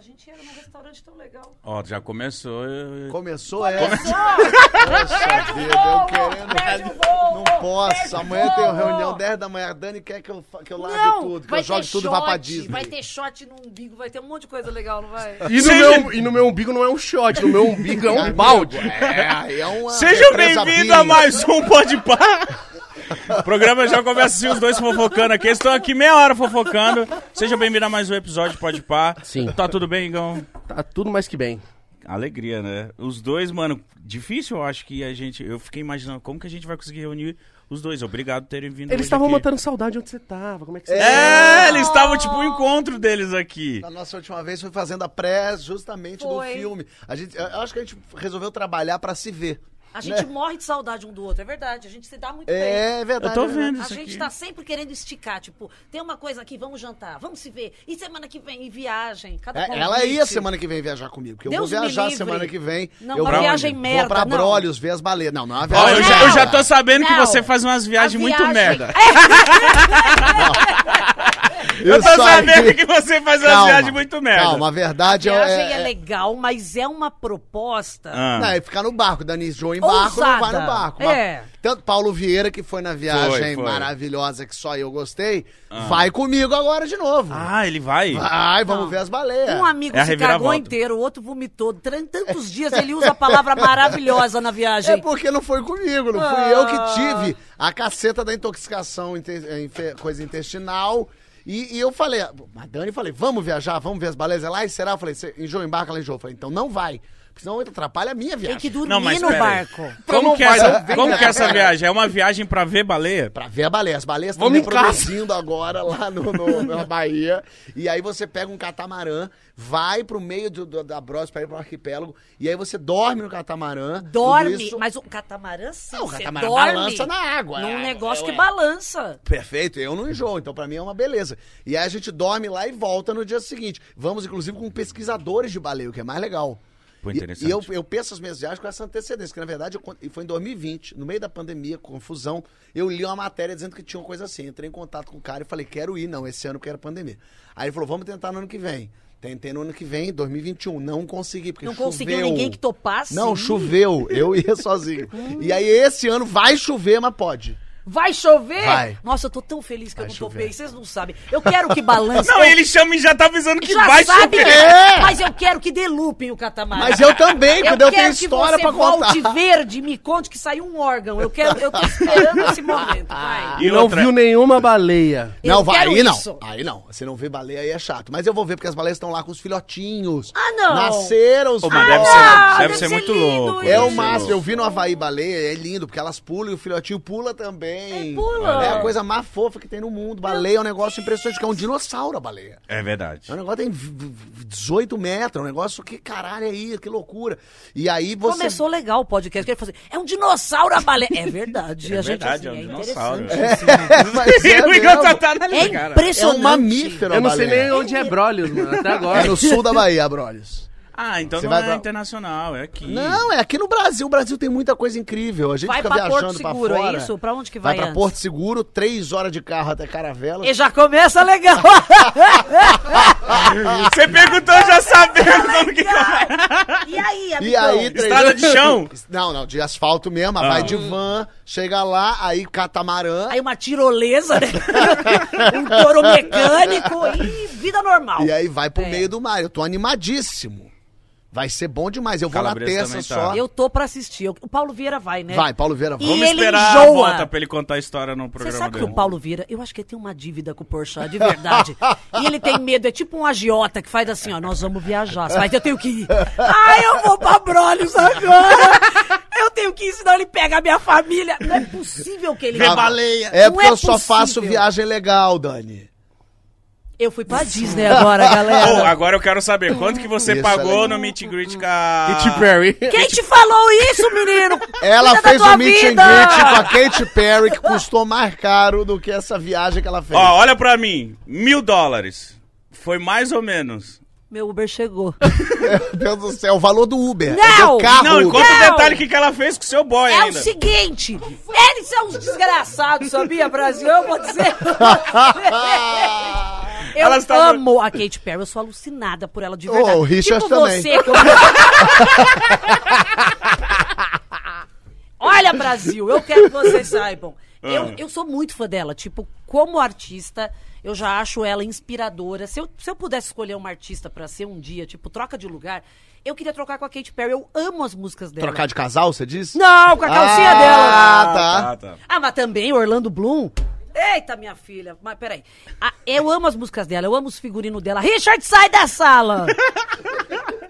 a gente era num restaurante tão legal. Ó, já começou. eu- Começou, é. Começou! Poxa vida, eu querendo. Perde o voo! Não posso. Amanhã tem uma voo! reunião 10 da manhã. A Dani quer que eu, que eu largue Não, tudo, que eu jogue tudo e vá pra Disney. Vai ter shot no umbigo, vai ter um monte de coisa legal, não vai? E no, meu, e no meu umbigo não é um shot, no meu umbigo é um balde. É, aí é uma. Seja represa bem-vindo a mais um Pode Par. O programa já começa assim, os dois fofocando aqui. Eles estão aqui meia hora fofocando. Seja bem-vindo a mais um episódio de Pode Par. Sim. Tá tudo bem, Igão? Tá tudo mais que bem. Alegria, né? Os dois, mano, difícil eu acho que a gente. Eu fiquei imaginando como que a gente vai conseguir reunir os dois. Obrigado por terem vindo. Eles estavam matando saudade onde você tava. Como é que você É, eles estavam tipo o encontro deles aqui. Na nossa última vez foi fazendo a pré justamente do Foi. filme. A gente, eu acho que a gente resolveu trabalhar pra se ver. A gente morre de saudade um do outro, é verdade. A gente se dá muito bem. É verdade. Eu tô é vendo A isso gente aqui. tá sempre querendo esticar, tipo, tem uma coisa aqui, vamos jantar, vamos se ver. E semana que vem, e viagem, cada É, ela ia semana que vem viajar comigo, porque eu Deus vou me viajar livre. semana que vem. Não, eu uma vou- viagem Vou merda, pra não. Brolhos ver as baleias. Não, não é uma Ó, viagem. eu, já, eu já tô sabendo que Não. você faz umas viagens A muito viagem- merda. Isso Eu tô aí. sabendo que você faz Calma, viagens muito merda. Calma, a verdade A é. viagem é, é- legal, mas é uma proposta. Ah. Não, é ficar no barco. Dani Joe em barco, não vai no barco. É. Tanto Paulo Vieira, que foi na viagem Foi, foi. maravilhosa que só eu gostei, vai comigo agora de novo. Ah, ele vai? Vai, vamos Não. ver as baleias. Um amigo É a se cagou inteiro, o outro vomitou. Tantos dias ele usa a palavra maravilhosa na viagem. É porque não foi comigo, não fui Ah. eu que tive a caceta da intoxicação, coisa intestinal. E, e eu falei, a Dani, falei, vamos viajar, vamos ver as baleias lá, e será? Eu falei, você enjoa, embarca lá em Jô. Eu falei, então não vai, porque senão atrapalha a minha Tem viagem. que dormir Não, mas no barco. Como, que, é vai, essa, como que é essa viagem? É uma viagem pra ver baleia? Pra ver a baleia. As baleias estão reproduzindo agora lá no, no- na Bahia. E aí você pega um catamarã, vai pro meio do, do- da Bros pra ir pro arquipélago, e aí você dorme no catamarã. Dorme, isso- mas o catamarã sim, Não, o você catamarã dorme balança na água, Num é, negócio é, que ué. balança. Perfeito, eu não enjoo, então pra mim é uma beleza. E aí a gente dorme lá e volta no dia seguinte. Vamos, inclusive, com pesquisadores de baleia, o que é mais legal. Pô, E- interessante. E, eu, eu penso as minhas viagens com essa antecedência, que na verdade eu e foi em 2020, no meio da pandemia, confusão, eu li uma matéria dizendo que tinha uma coisa assim. Entrei em contato com o cara e falei, quero ir, não, esse ano porque era pandemia. Aí ele falou, vamos tentar no ano que vem. Tentei no ano que vem, 2021, não consegui, porque Não choveu. conseguiu ninguém que topasse. Não, choveu, eu ia sozinho. e aí esse ano vai chover, mas pode. Vai chover? Vai. Nossa, eu tô tão feliz que Vai eu não chover. topei. Vocês não sabem. Eu quero que balance. Não, ele chama e já tá avisando que Já vai sabe, chover. É. mas eu quero que delupem o catamarã. Mas eu também, quando eu, quero tenho que história você pra contar. volte verde me conte que saiu um órgão. Eu quero, eu tô esperando esse momento. Vai. E não outra- viu nenhuma baleia. Eu não, vai, aí não. isso. Aí não. Você não vê baleia aí é chato. Mas eu vou ver porque as baleias estão lá com os filhotinhos. Ah, não. Nasceram os Ah, deve não, ser, deve deve ser ser muito lindo louco. É o máximo. Eu vi no Havaí baleia, é lindo, porque elas pulam e o filhotinho pula também. É, pula. É a coisa mais fofa que tem no mundo. Baleia é um negócio impressionante, que é um dinossauro a baleia. É verdade. É um negócio que tem v- v- 18 metros, é um negócio que caralho é isso, que loucura. E aí você. Começou legal o podcast. que ele falou assim, é um dinossauro a baleia. É verdade. É a gente, verdade, assim, é um é dinossauro. é o Igor tá, tá É cara. É impressionante. um mamífero Eu não sei nem onde é Brolios, mano, até agora. É no sul da Bahia, Brolhos. Ah, então Você não vai é pra- internacional, é aqui. Não, é aqui no Brasil. O Brasil tem muita coisa incrível. A gente Vai fica pra viajando Porto pra Seguro, fora. é isso? Pra onde que Vai vai pra antes? Porto Seguro, três horas de carro até Caravela. E já começa legal. Você perguntou já sabendo como que e aí, amigão? E aí, três... Estrada de chão? Não, não, de asfalto mesmo. Ah. Vai de van, chega lá, aí catamarã. Aí uma tirolesa, né? um touro mecânico e vida normal. E aí vai pro É. meio do mar. Eu tô animadíssimo. Vai ser bom demais. Eu vou Calabresa na terça tá. só. Eu tô pra assistir. O Paulo Vieira vai, né? Vai, Paulo Vieira, vai. E Vamos ele esperar enjoa. a volta pra ele contar a história no Você programa sabe que dele. o Paulo Vieira, eu acho que ele tem uma dívida com o Porchat, de verdade. e ele tem medo, é tipo um agiota que faz assim, ó, nós vamos viajar. Você vai, eu tenho que ir. Ai, eu vou pra Brolhos agora. Eu tenho que ir, senão ele pega a minha família. Não é possível que ele... Vê baleia. É Não porque é eu só possível. faço viagem legal, Dani. Eu fui pra Disney agora, Oh, galera. agora eu quero saber, quanto que você Isso, pagou ela- no meet and greet com a... Katy Perry. Quem te falou isso, menino? Ela Cuida da fez tua um meet and vida. greet com a Katy Perry que custou mais caro do que essa viagem que ela fez. Ó, olha pra mim, mil dólares. Foi mais ou menos. Meu Uber chegou. Meu Deus do céu, o valor do Uber. Não! É do carro Não, e Uber. conta o Não. detalhe que, que ela fez com o seu boy É o ainda. seguinte, eles são uns desgraçados, sabia, Brasil? Eu vou dizer. Eu Elas tavam- amo a Katy Perry, eu sou alucinada por ela de Ô, verdade. o Richard tipo também. você. que eu- Olha, Brasil, eu quero que vocês saibam. Eu, Ah. eu sou muito fã dela. Tipo, como artista, eu já acho ela inspiradora. Se eu, se eu pudesse escolher uma artista pra ser um dia, tipo, troca de lugar, eu queria trocar com a Katy Perry. Eu amo as músicas dela. Trocar de casal, você disse? Não, com a calcinha dela. Ah, tá. Ah, tá. Ah, mas também Orlando Bloom. Eita, minha filha. Mas peraí. Ah, eu amo as músicas dela, eu amo os figurinos dela. Richard, sai da sala!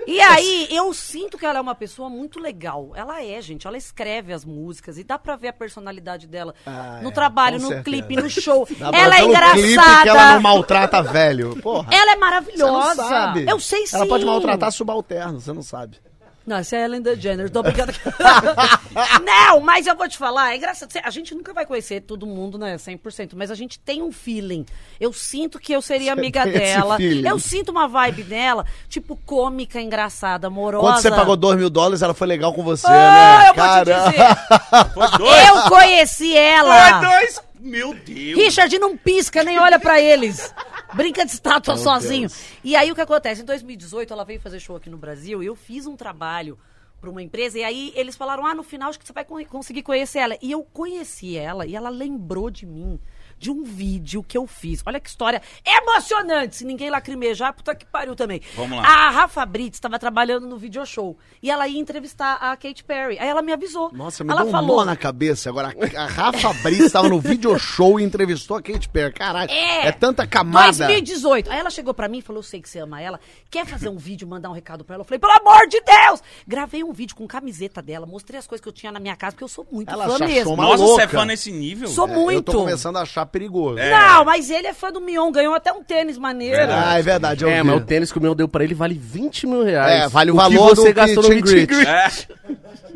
E aí, eu sinto que ela é uma pessoa muito legal. Ela é, gente. Ela escreve as músicas e dá pra ver a personalidade dela Ah, no é, trabalho, no certeza. clipe, no show. Dá ela é engraçada. que ela não maltrata velho. Porra. Ela é maravilhosa. sabe. Eu sei sim. Ela pode maltratar subalterno, você não sabe. Não, essa é a Ellen DeGeneres, tô brincando. não, mas eu vou te falar, é engraçado. A gente nunca vai conhecer todo mundo, né, 100%, mas a gente tem um feeling. Eu sinto que eu seria amiga dela. feeling. Eu sinto uma vibe dela, tipo, cômica, engraçada, amorosa. Quando você pagou 2 mil dólares, ela foi legal com você, Ah, né? eu vou te dizer. Foi dois. Eu conheci ela. Foi dois. Meu Deus. Richard não pisca, nem olha pra eles. Brinca de estátua sozinho. E aí o que acontece? Em 2018 ela veio fazer show aqui no Brasil e eu fiz um trabalho pra uma empresa e aí eles falaram: "Ah, no final acho que você vai con- conseguir conhecer ela". E eu conheci ela e ela lembrou de mim. De um vídeo que eu fiz. Olha que história emocionante. Se ninguém lacrimejar, puta que pariu também. Vamos lá. A Rafa Brits estava trabalhando no video show. E ela ia entrevistar a Katy Perry. Aí ela me avisou. Nossa, me ela deu um falou, nó na cabeça. Agora, a Rafa Brits estava no video show e entrevistou a Kate Perry. Caralho, É. é, tanta camada. 2018. Aí ela chegou pra mim e falou: Eu sei que você ama ela. Quer fazer um vídeo, mandar um recado pra ela? Eu falei: Pelo amor de Deus! Gravei um vídeo com camiseta dela, mostrei as coisas que eu tinha na minha casa, porque eu sou muito Ela fã mesmo. Nossa, você é fã nesse nível? Sou É, muito. Eu tô começando a achar perigoso. Não, mas ele é fã do Mion, ganhou até um tênis maneiro. Ah, é verdade, eu É, vi. mas o tênis que o meu deu pra ele vale 20 mil reais. É, vale o que valor você do gastou no meet greet. greet. É.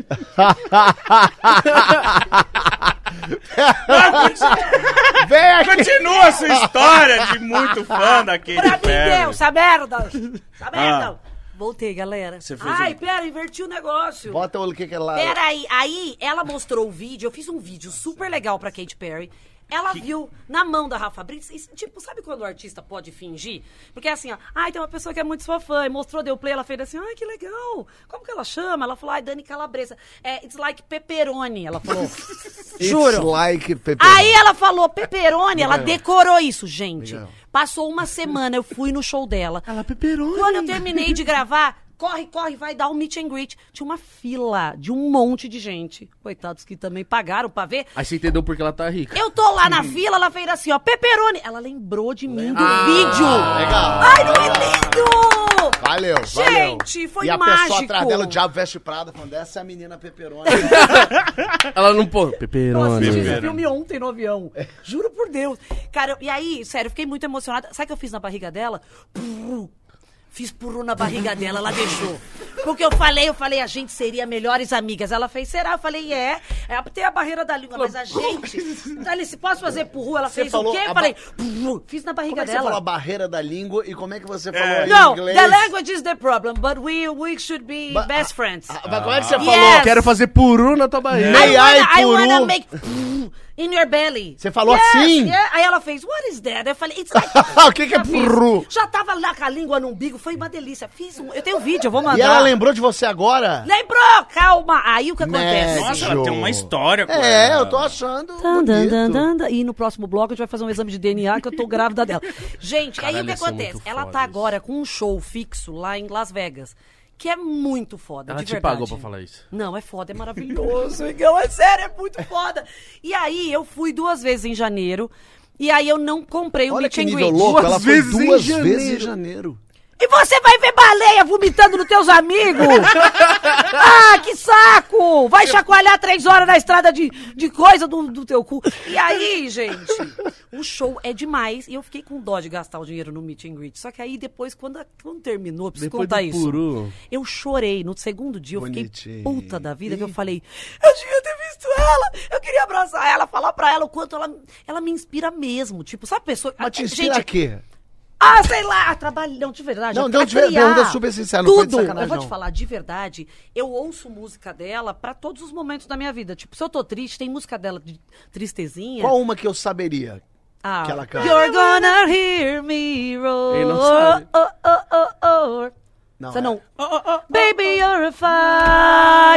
Vem aqui. Continua a sua história de muito fã da Katy Pra mim Perry. deu, essa merda! Essa merda! Ah. Voltei, galera. Você fez Ai, um- pera, inverti o negócio. Bota o que que é lá. Peraí, aí ela mostrou o vídeo, eu fiz um vídeo super legal pra Katy Perry. Ela viu na mão da Rafa Brits, e, tipo, sabe quando o artista pode fingir? Porque assim, ó, ai, tem uma pessoa que é muito sua fã, e mostrou, deu play, ela fez assim, ai, que legal. Como que ela chama? Ela falou, ai, Dani Calabresa. É, it's like pepperoni, ela falou. Juro. It's like pepperoni. Aí ela falou pepperoni, ela decorou isso, gente. Legal. Passou uma semana, eu fui no show dela. Ela peperoni. Quando eu terminei de gravar, corre, corre, vai dar um meet and greet. Tinha uma fila de um monte de gente. Coitados que também pagaram pra ver. Aí você entendeu porque ela tá rica. Eu tô lá na fila, ela fez assim, ó, pepperoni. Ela lembrou de mim do Ah, vídeo. legal. Ai, não é lindo! Valeu, valeu. Gente, foi E a mágico. pessoa atrás dela, o Diabo Veste Prada, falando, essa é a menina pepperoni. Ela não pô, peperoni. eu fiz Pepperoni. esse filme ontem no avião. Juro por Deus. Cara, e aí, sério, eu fiquei muito emocionada. Sabe o que eu fiz na barriga dela? Fiz purru na barriga dela, ela deixou. Porque eu falei, eu falei, a gente seria melhores amigas. Ela fez, será? Eu falei, é. é tem a barreira da língua, mas a gente. Alice, posso fazer purru? Ela Você fez o quê? Eu falei, purru. Fiz na barriga Como é que você dela. falou a barreira da língua e como é que você falou em Não, inglês? the language is the problem, but we, we should be Ba- best friends. Ah, mas como é que você Yes. falou? Quero fazer puru na tua barriga. May I wanna, I, wanna puru? make in your belly. Você falou Yes, assim? yeah. Aí ela fez, what is that? Eu falei, it's like... O que que é purru? Já tava lá com a língua no umbigo, foi uma delícia. Fiz um, eu tenho um vídeo, eu vou mandar. E ela lembrou de você agora? Lembrou? Calma. Aí o que acontece? Médio. Nossa, ela tem uma história É, ela. eu tô achando Dan, dan, dan, dan, dan. E no próximo bloco a gente vai fazer um exame de DNA que eu tô grávida dela. Gente, aí o Caralho, que acontece? Ela tá agora com um show fixo lá em Las Vegas. Que é muito foda, Ela de te verdade. pagou pra falar isso. Não, é foda, é maravilhoso. Miguel, é sério, é muito foda. E aí, eu fui duas vezes em janeiro. E aí, eu não comprei o Olha meet que and nível greet. louco, Duas ela foi vezes em duas janeiro. vezes em janeiro. E você vai ver baleia vomitando nos teus amigos? ah, que saco! Vai chacoalhar três horas na estrada de, de coisa do, do teu cu. E aí, gente, o show é demais. E eu fiquei com dó de gastar o dinheiro no meet and greet. Só que aí depois, quando, a- quando terminou, eu preciso Depois contar isso. puru. Eu chorei. No segundo dia, eu Bonitinho. fiquei puta da vida, que eu falei, eu devia ter visto ela, eu queria abraçar ela, falar pra ela o quanto ela, ela me inspira mesmo. Tipo, sabe a pessoa... Mas te inspira gente, a quê? Ah, sei lá, trabalho. Não, de verdade. Não, não, de ver- criar. pergunta super sincera, não Tudo. sacanagem, Eu vou te não. falar, de verdade, eu ouço música dela pra todos os momentos da minha vida. Tipo, se eu tô triste, tem música dela de tristezinha. Qual uma que eu saberia? Ah, Que ela canta. You're gonna hear me roar. Ele não sabe. Oh, oh, oh, oh. Não, Você é- não. Baby, you're a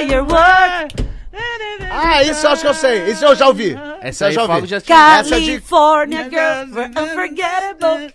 firework. Ah, isso eu acho que eu sei. Isso eu já ouvi. Essa eu já ouvi. Essa é de- California girls were unforgettable.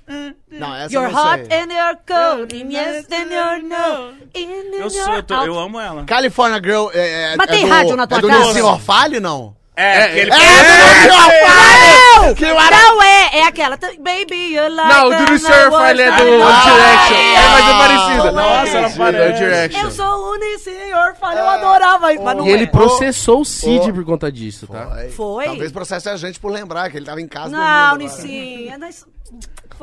Não, essa You're eu não hot sei. and you're cold, and yes and you're no. In Eu sou, eu, tô- eu amo ela. California Girl é, é, Mas é tem do, rádio na tua é do casa? Orfale, não? É, aquele. É, é, Não! Não é, é aquela. Baby, you like Não, o do Surf ele é do Direction. É, é Ah, parecida. nossa, ela É parece. One Direction. Eu sou o senhor, falei, eu adorava isso, mas não E ele é. processou o Cid por conta disso, tá? Foi? Talvez processe a gente por lembrar que ele tava em casa Não. Nissim, é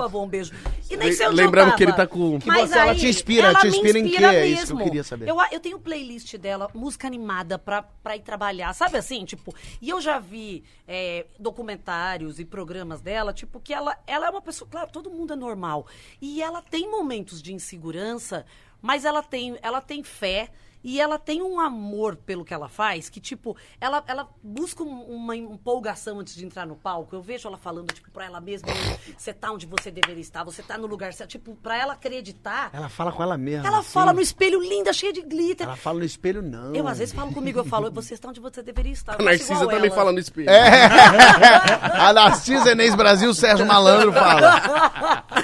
favor, um beijo. E nem sei onde Lembrando eu que ele tá com- Que Mas você- ela aí, te inspira, ela te me inspira em quê? É isso que eu queria saber. Eu, eu tenho playlist dela, música animada pra, pra ir trabalhar, sabe assim? Tipo, e eu já vi é, documentários e programas dela, tipo, que ela, ela é uma pessoa, claro, todo mundo é normal. E ela tem momentos de insegurança, mas ela tem, ela tem fé. E ela tem um amor pelo que ela faz, que, tipo, ela, ela busca um- uma empolgação antes de entrar no palco. Eu vejo ela falando, tipo, pra ela mesma, você tá onde você deveria estar, você tá no lugar certo. Tipo, pra ela acreditar. Ela fala com ela mesma. Ela assim. fala no espelho linda, cheia de glitter. Ela fala no espelho, não. Eu, às vezes, falo comigo, eu falo, você está onde você deveria estar. Eu A Narcisa também ela. fala no espelho. A Narcisa Enes Brasil, Sérgio Malandro fala.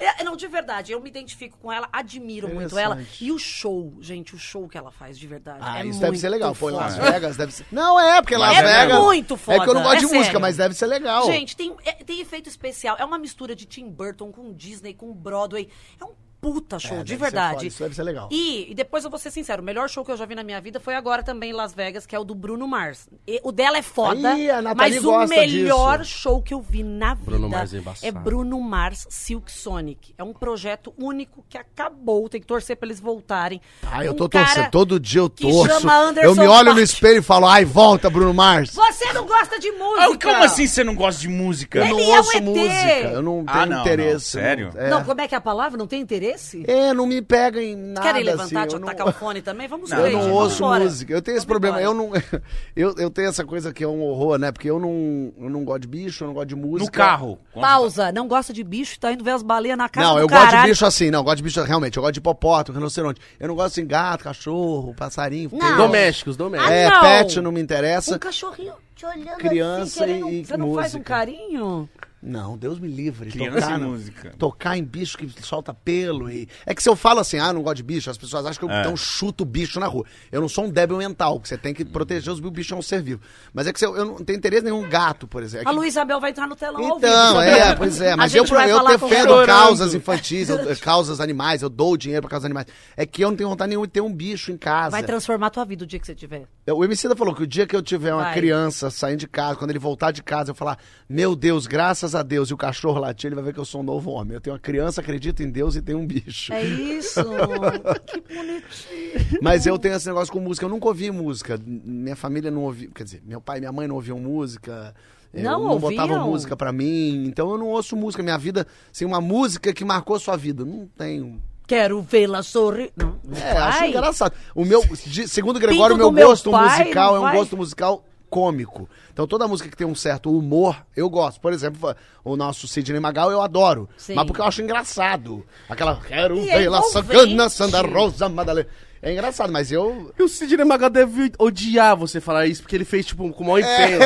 É, não, de verdade, eu me identifico com ela, admiro muito ela. E o show, gente, o show que ela faz, de verdade. Ah, é isso deve ser legal. Em Las foda. Vegas deve ser. Não, é, porque Las É Vegas. muito É que eu não foda, gosto é de música, sério. mas deve ser legal. Gente, tem, é, tem efeito especial. É uma mistura de Tim Burton com Disney, com Broadway. É um puta show, É, de ser verdade. foda, isso deve ser legal. E, e depois eu vou ser sincero, o melhor show que eu já vi na minha vida foi agora também em Las Vegas, que é o do Bruno Mars. E o dela é foda, Ih, a Nathalie mas o melhor disso. show que eu vi na vida Bruno Mars é embaçado. Bruno Mars Silk Sonic. É um projeto único que acabou, tem que torcer pra eles voltarem. Ah, eu Um tô cara torcendo. Todo dia eu torço. Eu me olho no Paak. espelho e falo, ai, volta, Bruno Mars. Você não gosta de Ah, música? como assim você não gosta de música? Eu Ele não é ouço ET. música. Eu não tenho Ah, não, interesse. não, sério? É. Não, como é que é a palavra? Não tem interesse? É, não me pega em nada. Querem levantar, assim, te eu não- atacar o fone também? Vamos Não, ver, Eu gente, não vamos ouço embora. música. Eu tenho esse Vamos problema. embora. Eu não. Eu, eu tenho essa coisa que é um horror, né? Porque eu não, eu não gosto de bicho, eu não gosto de música. No carro. Pausa, não gosta de bicho, tá indo ver as baleias na casa Não, do eu caralho. gosto de bicho assim, não, eu gosto de bicho realmente. Eu gosto de hipopótamo, rinoceronte. Eu não gosto de gato, cachorro, passarinho. Não. Domésticos, domésticos. Ah, É, não. pet não me interessa. Um cachorrinho te olhando Criança assim, querendo... e Você não faz um música. carinho? Não, Deus me livre. Criança tocar e no- música. Tocar em bicho que solta pelo e... É que se eu falo assim, ah, não gosto de bicho, as pessoas acham que eu É. então chuto o bicho na rua. Eu não sou um débil mental, que você tem que proteger os bichos, o bicho é um ser vivo. Mas é que se eu, eu não tenho interesse em nenhum gato, por exemplo. É A que- Luísa Abel vai entrar no telão ao vivo. Então, é, pois é, A mas eu, eu defendo causas infantis, eu- causas animais, eu dou dinheiro pra causas animais. É que eu não tenho vontade nenhuma de ter um bicho em casa. Vai transformar a tua vida o dia que você tiver. O Emicida falou que o dia que eu tiver uma Vai. criança saindo de casa, quando ele voltar de casa, eu falar, meu Deus, graças a Deus, e o cachorro latir, ele vai ver que eu sou um novo homem. Eu tenho uma criança, acredito em Deus e tenho um bicho. É isso. que bonitinho. Mas eu tenho esse negócio com música. Eu nunca ouvi música. Minha família não ouvia. Quer dizer, meu pai e minha mãe não ouviam música. Eu Não não botavam ouviam? música pra mim. Então eu não ouço música. Minha vida, assim, uma música que marcou a sua vida. Não tenho. Quero vê-la sorrir. Não, não É, acho engraçado. O meu, segundo o Gregório, o meu meu gosto pai, musical não é um vai? gosto musical cômico. Então toda música que tem um certo humor, eu gosto. Por exemplo, o nosso Sidney Magal eu adoro. Sim. Mas porque eu acho engraçado. Aquela quero é ver la sacana, Santa Rosa, Madalena. É engraçado, mas eu E o Sidney Magal deve odiar você falar isso, porque ele fez, tipo, com o maior empenho.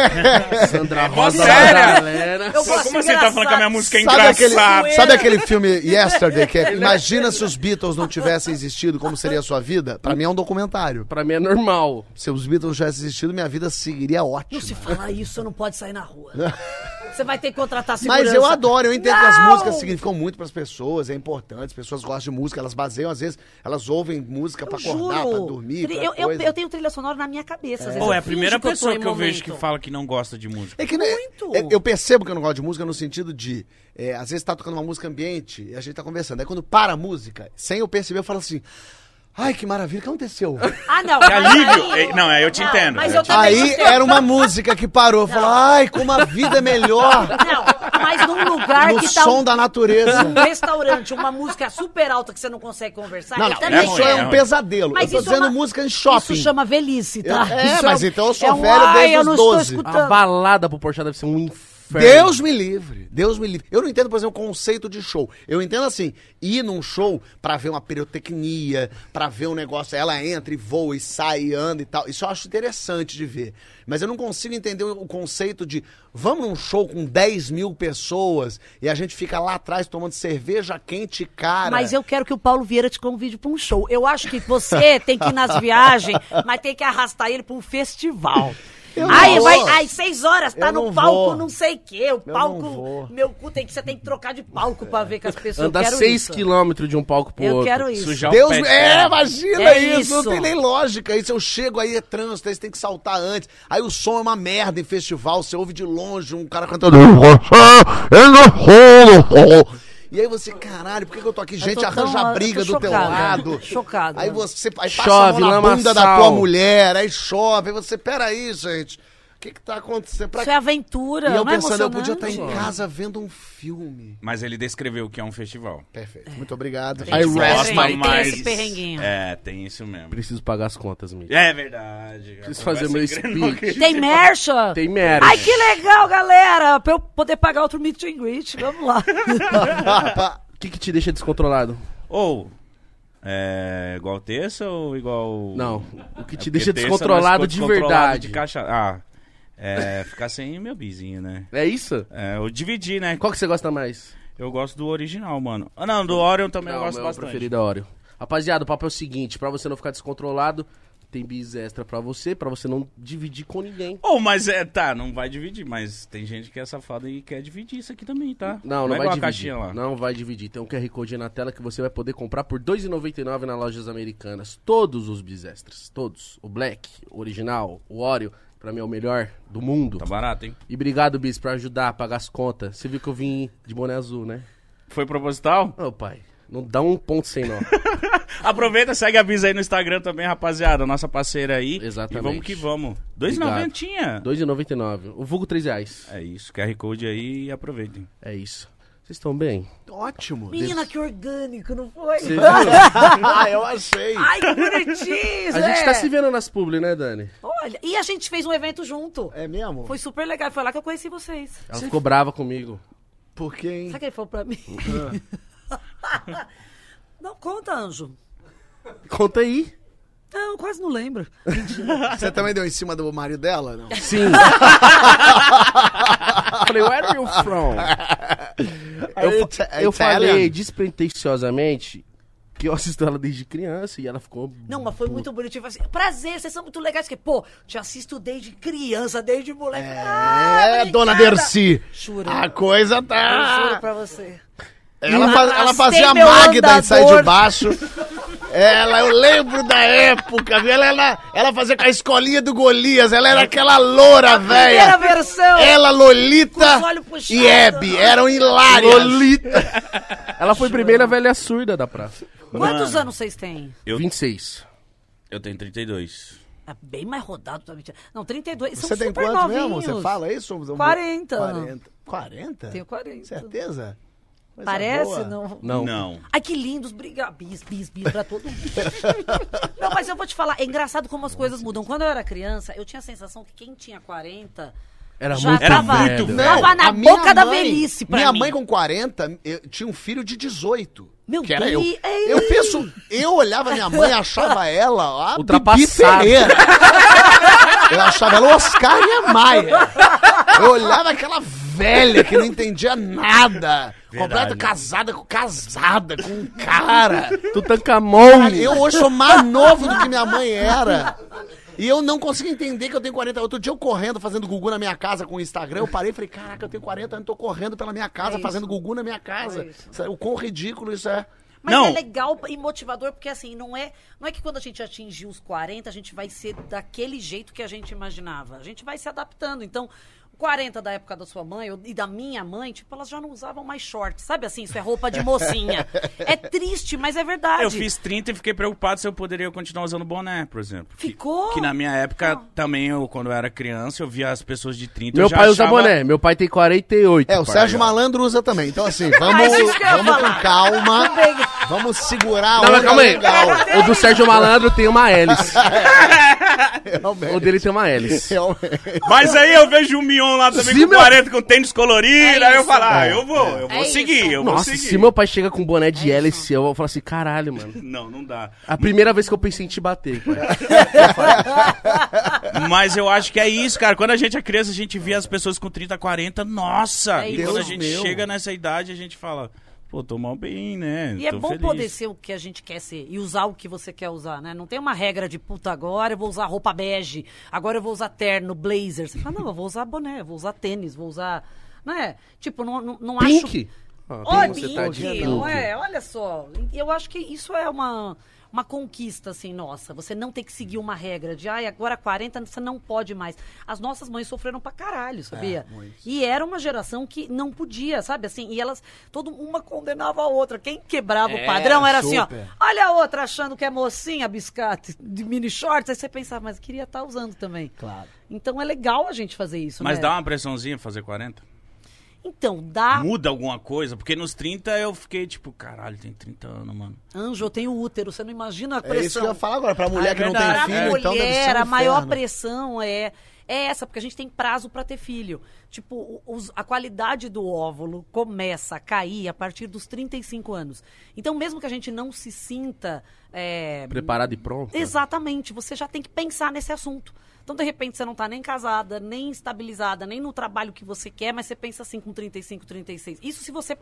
Sandra Rosa, séria? galera. Eu gosto Como assim tá falando que a minha música é Sabe aquele, engraçada? sabe aquele filme Yesterday, que é Imagina se os Beatles não tivessem existido, como seria a sua vida? Pra mim é um documentário. Pra mim é normal. Se os Beatles não tivessem existido, minha vida seguiria ótima. Não se fala isso, você não pode sair na rua. Você vai ter que contratar segurança. Mas eu adoro, eu entendo que as Não! músicas significam muito pras pessoas, é importante, as pessoas gostam de música, elas baseiam, às vezes, elas ouvem música pra Eu acordar, pra dormir, Tri- pra eu, eu, coisa. eu tenho trilha sonora na minha cabeça. às vezes Pô, eu é a primeira que pessoa que eu vejo que fala que não gosta de música. É que né, Muito. é- eu percebo que eu não gosto de música no sentido de, é, às vezes tá tocando uma música ambiente e a gente tá conversando. Aí quando para a música, sem eu perceber, eu falo assim, ai que maravilha, o que aconteceu? Ah, não. Que alívio. aí- É, não, é, eu te entendo. Mas Eu eu também Aí era uma música que parou, eu falo, ai como a vida é melhor Não, mas num lugar no que tá som um, da natureza. um restaurante, uma música super alta que você não consegue conversar. Não, não, também isso é é um pesadelo. Mas eu tô isso é dizendo uma- música em shopping. Isso chama velhice, tá? Eu- é, Isso mas um- então eu sou é um, velho ai, desde eu os não 12. estou A escutando. balada pro Porchat deve ser um inferno. Deus me livre. Deus me livre. Eu não entendo, por exemplo, o conceito de show. Eu entendo assim, ir num show pra ver uma pirotecnia, pra ver um negócio, ela entra e voa e sai e anda e tal. Isso eu acho interessante de ver. Mas eu não consigo entender o conceito de vamos num show com 10 mil pessoas e a gente fica lá atrás tomando cerveja quente, cara. Mas eu quero que o Paulo Vieira te convide pra um show. Eu acho que você tem que ir nas viagens, mas tem que arrastar ele pra um festival. Eu Aí vai, aí seis horas, tá Eu no não palco, vou. não sei o quê. O palco, meu cu tem que, você tem que trocar de palco pra ver com as pessoas. Andar eu quero 6 isso. quilômetros de um palco pro Eu outro. quero isso. Sujar Deus, o pé é, imagina É isso, não isso. tem nem lógica. Aí se eu chego aí é trânsito, aí você tem que saltar antes. Aí o som é uma merda em festival, você ouve de longe um cara cantando. E aí você, caralho, por que, que eu tô aqui? Gente, tô arranja tão- briga do teu chocada, lado. chocada. Aí você aí passa Chove, a mão na bunda da sal. tua mulher, aí chove. Aí você, peraí, gente. O que que tá acontecendo? Pra... Isso é aventura, E eu não é pensando, eu podia estar emocionante? em casa vendo um filme. Mas ele descreveu o que é um festival. Perfeito. Muito obrigado. Tem I esse rest my tem mais. esse perrenguinho. É, tem isso mesmo. Preciso pagar as contas, Mitch. É verdade. Preciso fazer meu speech. Tem mercha? Tem merda. Ai, que legal, galera! Pra eu poder pagar outro meet and greet. Vamos lá. O que, que te deixa descontrolado? Ou, é igual terça ou igual... Não, o que te É deixa descontrolado de descontrolado verdade. De caixa... Ah, é ficar sem meu bizinho, né? É isso? É, eu dividi, né? Qual que você gosta mais? Eu gosto do original, mano. Ah, não, do Orion também eu Não, gosto meu bastante. preferido é Oreo. Rapaziada, o papo é o seguinte, pra você não ficar descontrolado, tem bis extra pra você, pra você não dividir com ninguém. Ou, mas é, tá, não vai dividir, mas tem gente que é safada e quer dividir isso aqui também, tá? Não, não, vai a dividir. lá. Não vai dividir. Tem um QR Code na tela que você vai poder comprar por R$ 2,99 nas lojas americanas. Todos os bis extras. Todos. O Black, o original, o Oreo. Pra mim é o melhor do mundo. Tá barato, hein? E obrigado, Bis, por ajudar a pagar as contas. Você viu que eu vim de boné azul, né? Foi proposital? Ô, pai, não dá um ponto sem nó. Aproveita, segue a Visa aí no Instagram também, rapaziada. Nossa parceira aí. Exatamente. E vamos que vamos. Obrigado. 2,90 tinha. 2,99. O vulgo 3 reais. É isso, QR Code aí e aproveitem. É isso. Vocês estão bem? Ótimo. Menina, que orgânico, não foi? Você viu? ah, eu achei. Ai, que bonitinho, A gente Zé. tá se vendo nas publi, né, Dani? Olha, e a gente fez um evento junto. É mesmo? Foi super legal. Foi lá que eu conheci vocês. Ela ficou brava comigo. Por quê, hein? Sabe o que ele falou pra mim? não, conta, Anjo. Conta aí. Não, quase não lembro. Você também deu em cima do marido dela? Não. Sim. falei, where are you from? Eu, fa- Ita- eu falei despretensiosamente que eu assisto ela desde criança e ela ficou. Não, mas foi muito bonitinho. Eu falei assim, prazer, vocês são muito legais. Que, pô, te assisto desde criança, desde moleque. Ah, É, obrigada. dona Dercy. Juro. A coisa Eu tá. juro pra você. Ela, faz- ela fazia meu Magda em Sai de andador. Baixo. Ela, eu lembro da época, viu? Ela, ela, ela fazia com a escolinha do Golias. Ela era aquela loura, Primeira velha. versão. Ela, Lolita e Hebe eram hilárias. Lolita! ela foi a primeira velha surda da praça. Quantos Mano. anos vocês têm? Eu- 26. Eu tenho 32. É bem mais rodado também. Não, 32. São Você tem super quanto novinhos. mesmo? Você fala isso? 40. 40. 40? Tenho 40. Certeza? Coisa Parece? boa. Não. Não. Não. Ai, que lindos, briga, bis, bis, bis pra todo mundo. não, mas eu vou te falar, é engraçado como as coisas mudam. Quando eu era criança, eu tinha a sensação que quem tinha 40 Era já muito Era tava, muito velho. tava na a minha boca da mãe- velhice pra Minha mim. mãe com 40 eu, tinha um filho de 18. Meu que era Deus, eu. é Eu isso. penso, eu olhava minha mãe, achava ela a Ultrapassada. Eu achava ela o Oscar e a Maia. Eu olhava aquela velha que não entendia nada. Completa casada com casada com um cara. Tutankamon. Eu hoje sou mais novo do que minha mãe era. E eu não consigo entender que eu tenho 40 Outro dia eu correndo, fazendo Gugu na minha casa com o Instagram, eu parei e falei, caraca, eu tenho 40 anos, tô correndo pela minha casa, É fazendo Gugu na minha casa. É é- O quão ridículo isso é. Mas Não. é legal e motivador, porque assim, não é, não é que quando a gente atingir os 40, a gente vai ser daquele jeito que a gente imaginava. A gente vai se adaptando. Então, 40 da época da sua mãe e da minha mãe, tipo, elas já não usavam mais shorts. Sabe assim, isso é roupa de mocinha. é triste, mas é verdade. Eu fiz 30 e fiquei preocupado se eu poderia continuar usando boné, por exemplo. Que- Ficou? Que, na minha época, Não. também, eu, quando eu era criança, eu via as pessoas de 30. Meu eu já pai usa achava- boné. Meu pai tem 48. É, o pai. Sérgio Malandro usa também. Então, assim, Ah, vamos, que vamos com calma. Vamos segurar a Não, mas calma aí. legal. O do Sérgio Malandro tem uma hélice. Realmente. O dele tem uma hélice. Realmente. Mas aí eu vejo o Mion lá também Sim, com meu- 40 com tênis colorido. É aí eu falo, ah, eu vou, eu vou É seguir, isso. eu vou Nossa, seguir. se meu pai chega com boné de hélice, eu vou falar assim, caralho, mano. Não, não dá. A primeira vez que eu pensei em te bater, pai. Mas eu acho que é isso, cara. Quando a gente é criança, a gente vê as pessoas com 30, 40, nossa! É e quando a gente meu. chega nessa idade, a gente fala, pô, tô mal bem, né? E é Tô bom feliz. poder ser o que a gente quer ser e usar o que você quer usar, né? Não tem uma regra de puta, agora eu vou usar roupa bege, agora eu vou usar terno, blazer. Você fala, não, eu vou usar boné, eu vou usar tênis, vou usar. Não é? Tipo, não, não, não acho. Pink? Ah, Ó, você Pink, tá de não é? Olha só. Eu acho que isso é uma, uma conquista, assim, nossa. Você não tem que seguir uma regra de, ai, agora 40 você não pode mais. As nossas mães sofreram pra caralho, sabia? muito. e era uma geração que não podia, sabe? Assim, e elas, todo uma condenava a outra. Quem quebrava o padrão era assim, ó. super. Olha a outra achando que é mocinha, biscate, de mini shorts. Aí você pensava, mas queria estar usando também. Claro. Então é legal a gente fazer isso, Mas né? dá uma pressãozinha fazer 40? Então, dá. Muda alguma coisa? Porque nos 30 eu fiquei tipo, caralho, tem 30 anos, mano. Anjo, eu tenho útero. Você não imagina a É pressão. isso que eu ia falar agora. Pra mulher Ah, é que não tem Pra filho, então deve ser mulher, um a maior inferno. pressão é, é essa, porque a gente tem prazo pra ter filho. Tipo, os- a qualidade do óvulo começa a cair a partir dos 35 anos. Então, mesmo que a gente não se sinta. é, Preparado e pronto? Exatamente, você já tem que pensar nesse assunto. Então, de repente, você não tá nem casada, nem estabilizada, nem no trabalho que você quer, mas você pensa assim com 35, 36. Isso se você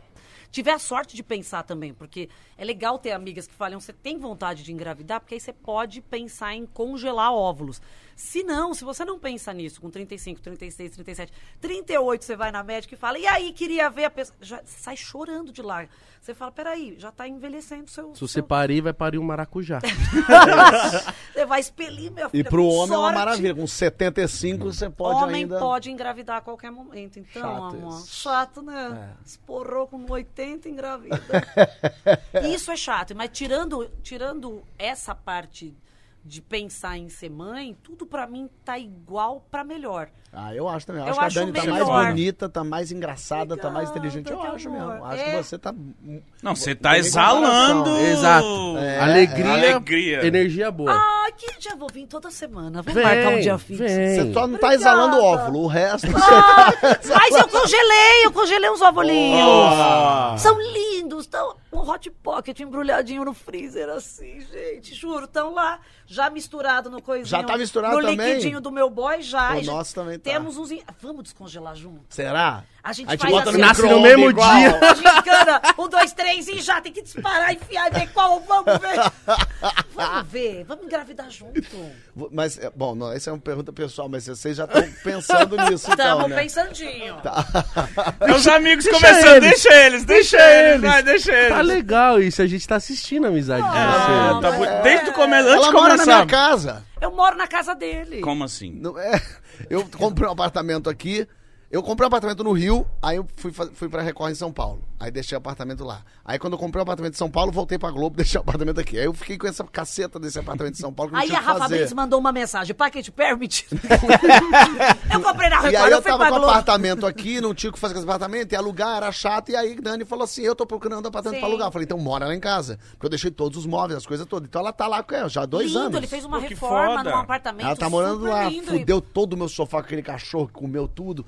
tiver a sorte de pensar também, porque é legal ter amigas que falam, você tem vontade de engravidar, porque aí você pode pensar em congelar óvulos. Se não, se você não pensa nisso com 35, 36, 37, 38, você vai na médica e fala, e aí, queria ver a pessoa. Já sai chorando de lá. Você fala, peraí, já tá envelhecendo o seu. Se você seu- parir, vai parir um maracujá. você vai expelir, minha E filha. pro com homem é uma sorte. maravilha. Com 75 você pode Homem ainda... pode engravidar a qualquer momento. Então, Chato amor, isso. chato, né? É. Esporrou com 80 engravida. isso é chato. Mas tirando, tirando essa parte de pensar em ser mãe, tudo pra mim tá igual pra melhor. Ah, eu acho também. Eu Eu acho que acho a Dani tá melhor. mais bonita, tá mais engraçada, tá mais inteligente. Eu que acho amor. mesmo. Acho É. que você tá... Não, você tá exalando. Exato. É, alegria, alegria. energia boa. Ah, que já vou vir toda semana. Vamos Vem, marcar um dia fixo. Você só não tá Obrigada. exalando óvulo, o resto... Ah, mas eu congelei, eu congelei uns ovulinhos. Oh. São lindos, estão um hot pocket embrulhadinho no freezer, assim, gente. Juro, estão lá, já misturado no coisinho. Já tá misturado no também? liquidinho do meu boy, já. O nosso também tá. Temos uns. in- Vamos descongelar junto. Será? A gente A gente faz bota no assim, Nasce no mesmo igual. dia. a gincana, um, dois, três e já tem que disparar, enfiar e ver qual. Vamos ver. Vamos ver, vamos engravidar junto. Mas, é, bom, não, essa é uma pergunta pessoal, mas vocês já estão pensando nisso, então, Estamos né? pensandinho. Meus amigos Deixa começando, eles. deixa eles, deixa, Deixa eles, eles. vai, deixa eles. Tá legal isso, a gente tá assistindo a amizade de É, vocês. tá bu- Desde o começo, antes Ela de mora na minha começar. casa. Eu moro na casa dele. Como assim? Não é- Eu comprei um apartamento aqui. Eu comprei um apartamento no Rio, aí eu fui, fui pra Record em São Paulo. Aí deixei o apartamento lá. Aí quando eu comprei o apartamento em São Paulo, voltei pra Globo, deixei o apartamento aqui. Aí eu fiquei com essa caceta desse apartamento em São Paulo que eu não Aí tinha a Rafa. Brits mandou uma mensagem. Packet permit. eu comprei na E Record, aí eu eu tava com Globo. apartamento aqui, não tinha o que fazer com esse apartamento, e alugar era chato. E aí Dani falou assim: eu tô procurando apartamento Sim. pra alugar. Eu falei, então mora lá em casa. Porque eu deixei todos os móveis, as coisas todas. Então ela tá lá com ela, já há dois lindo, anos. ele fez uma Pô, reforma foda. num apartamento Ela tá morando super lá, lindo. e- fudeu todo o meu sofá com aquele cachorro que comeu tudo,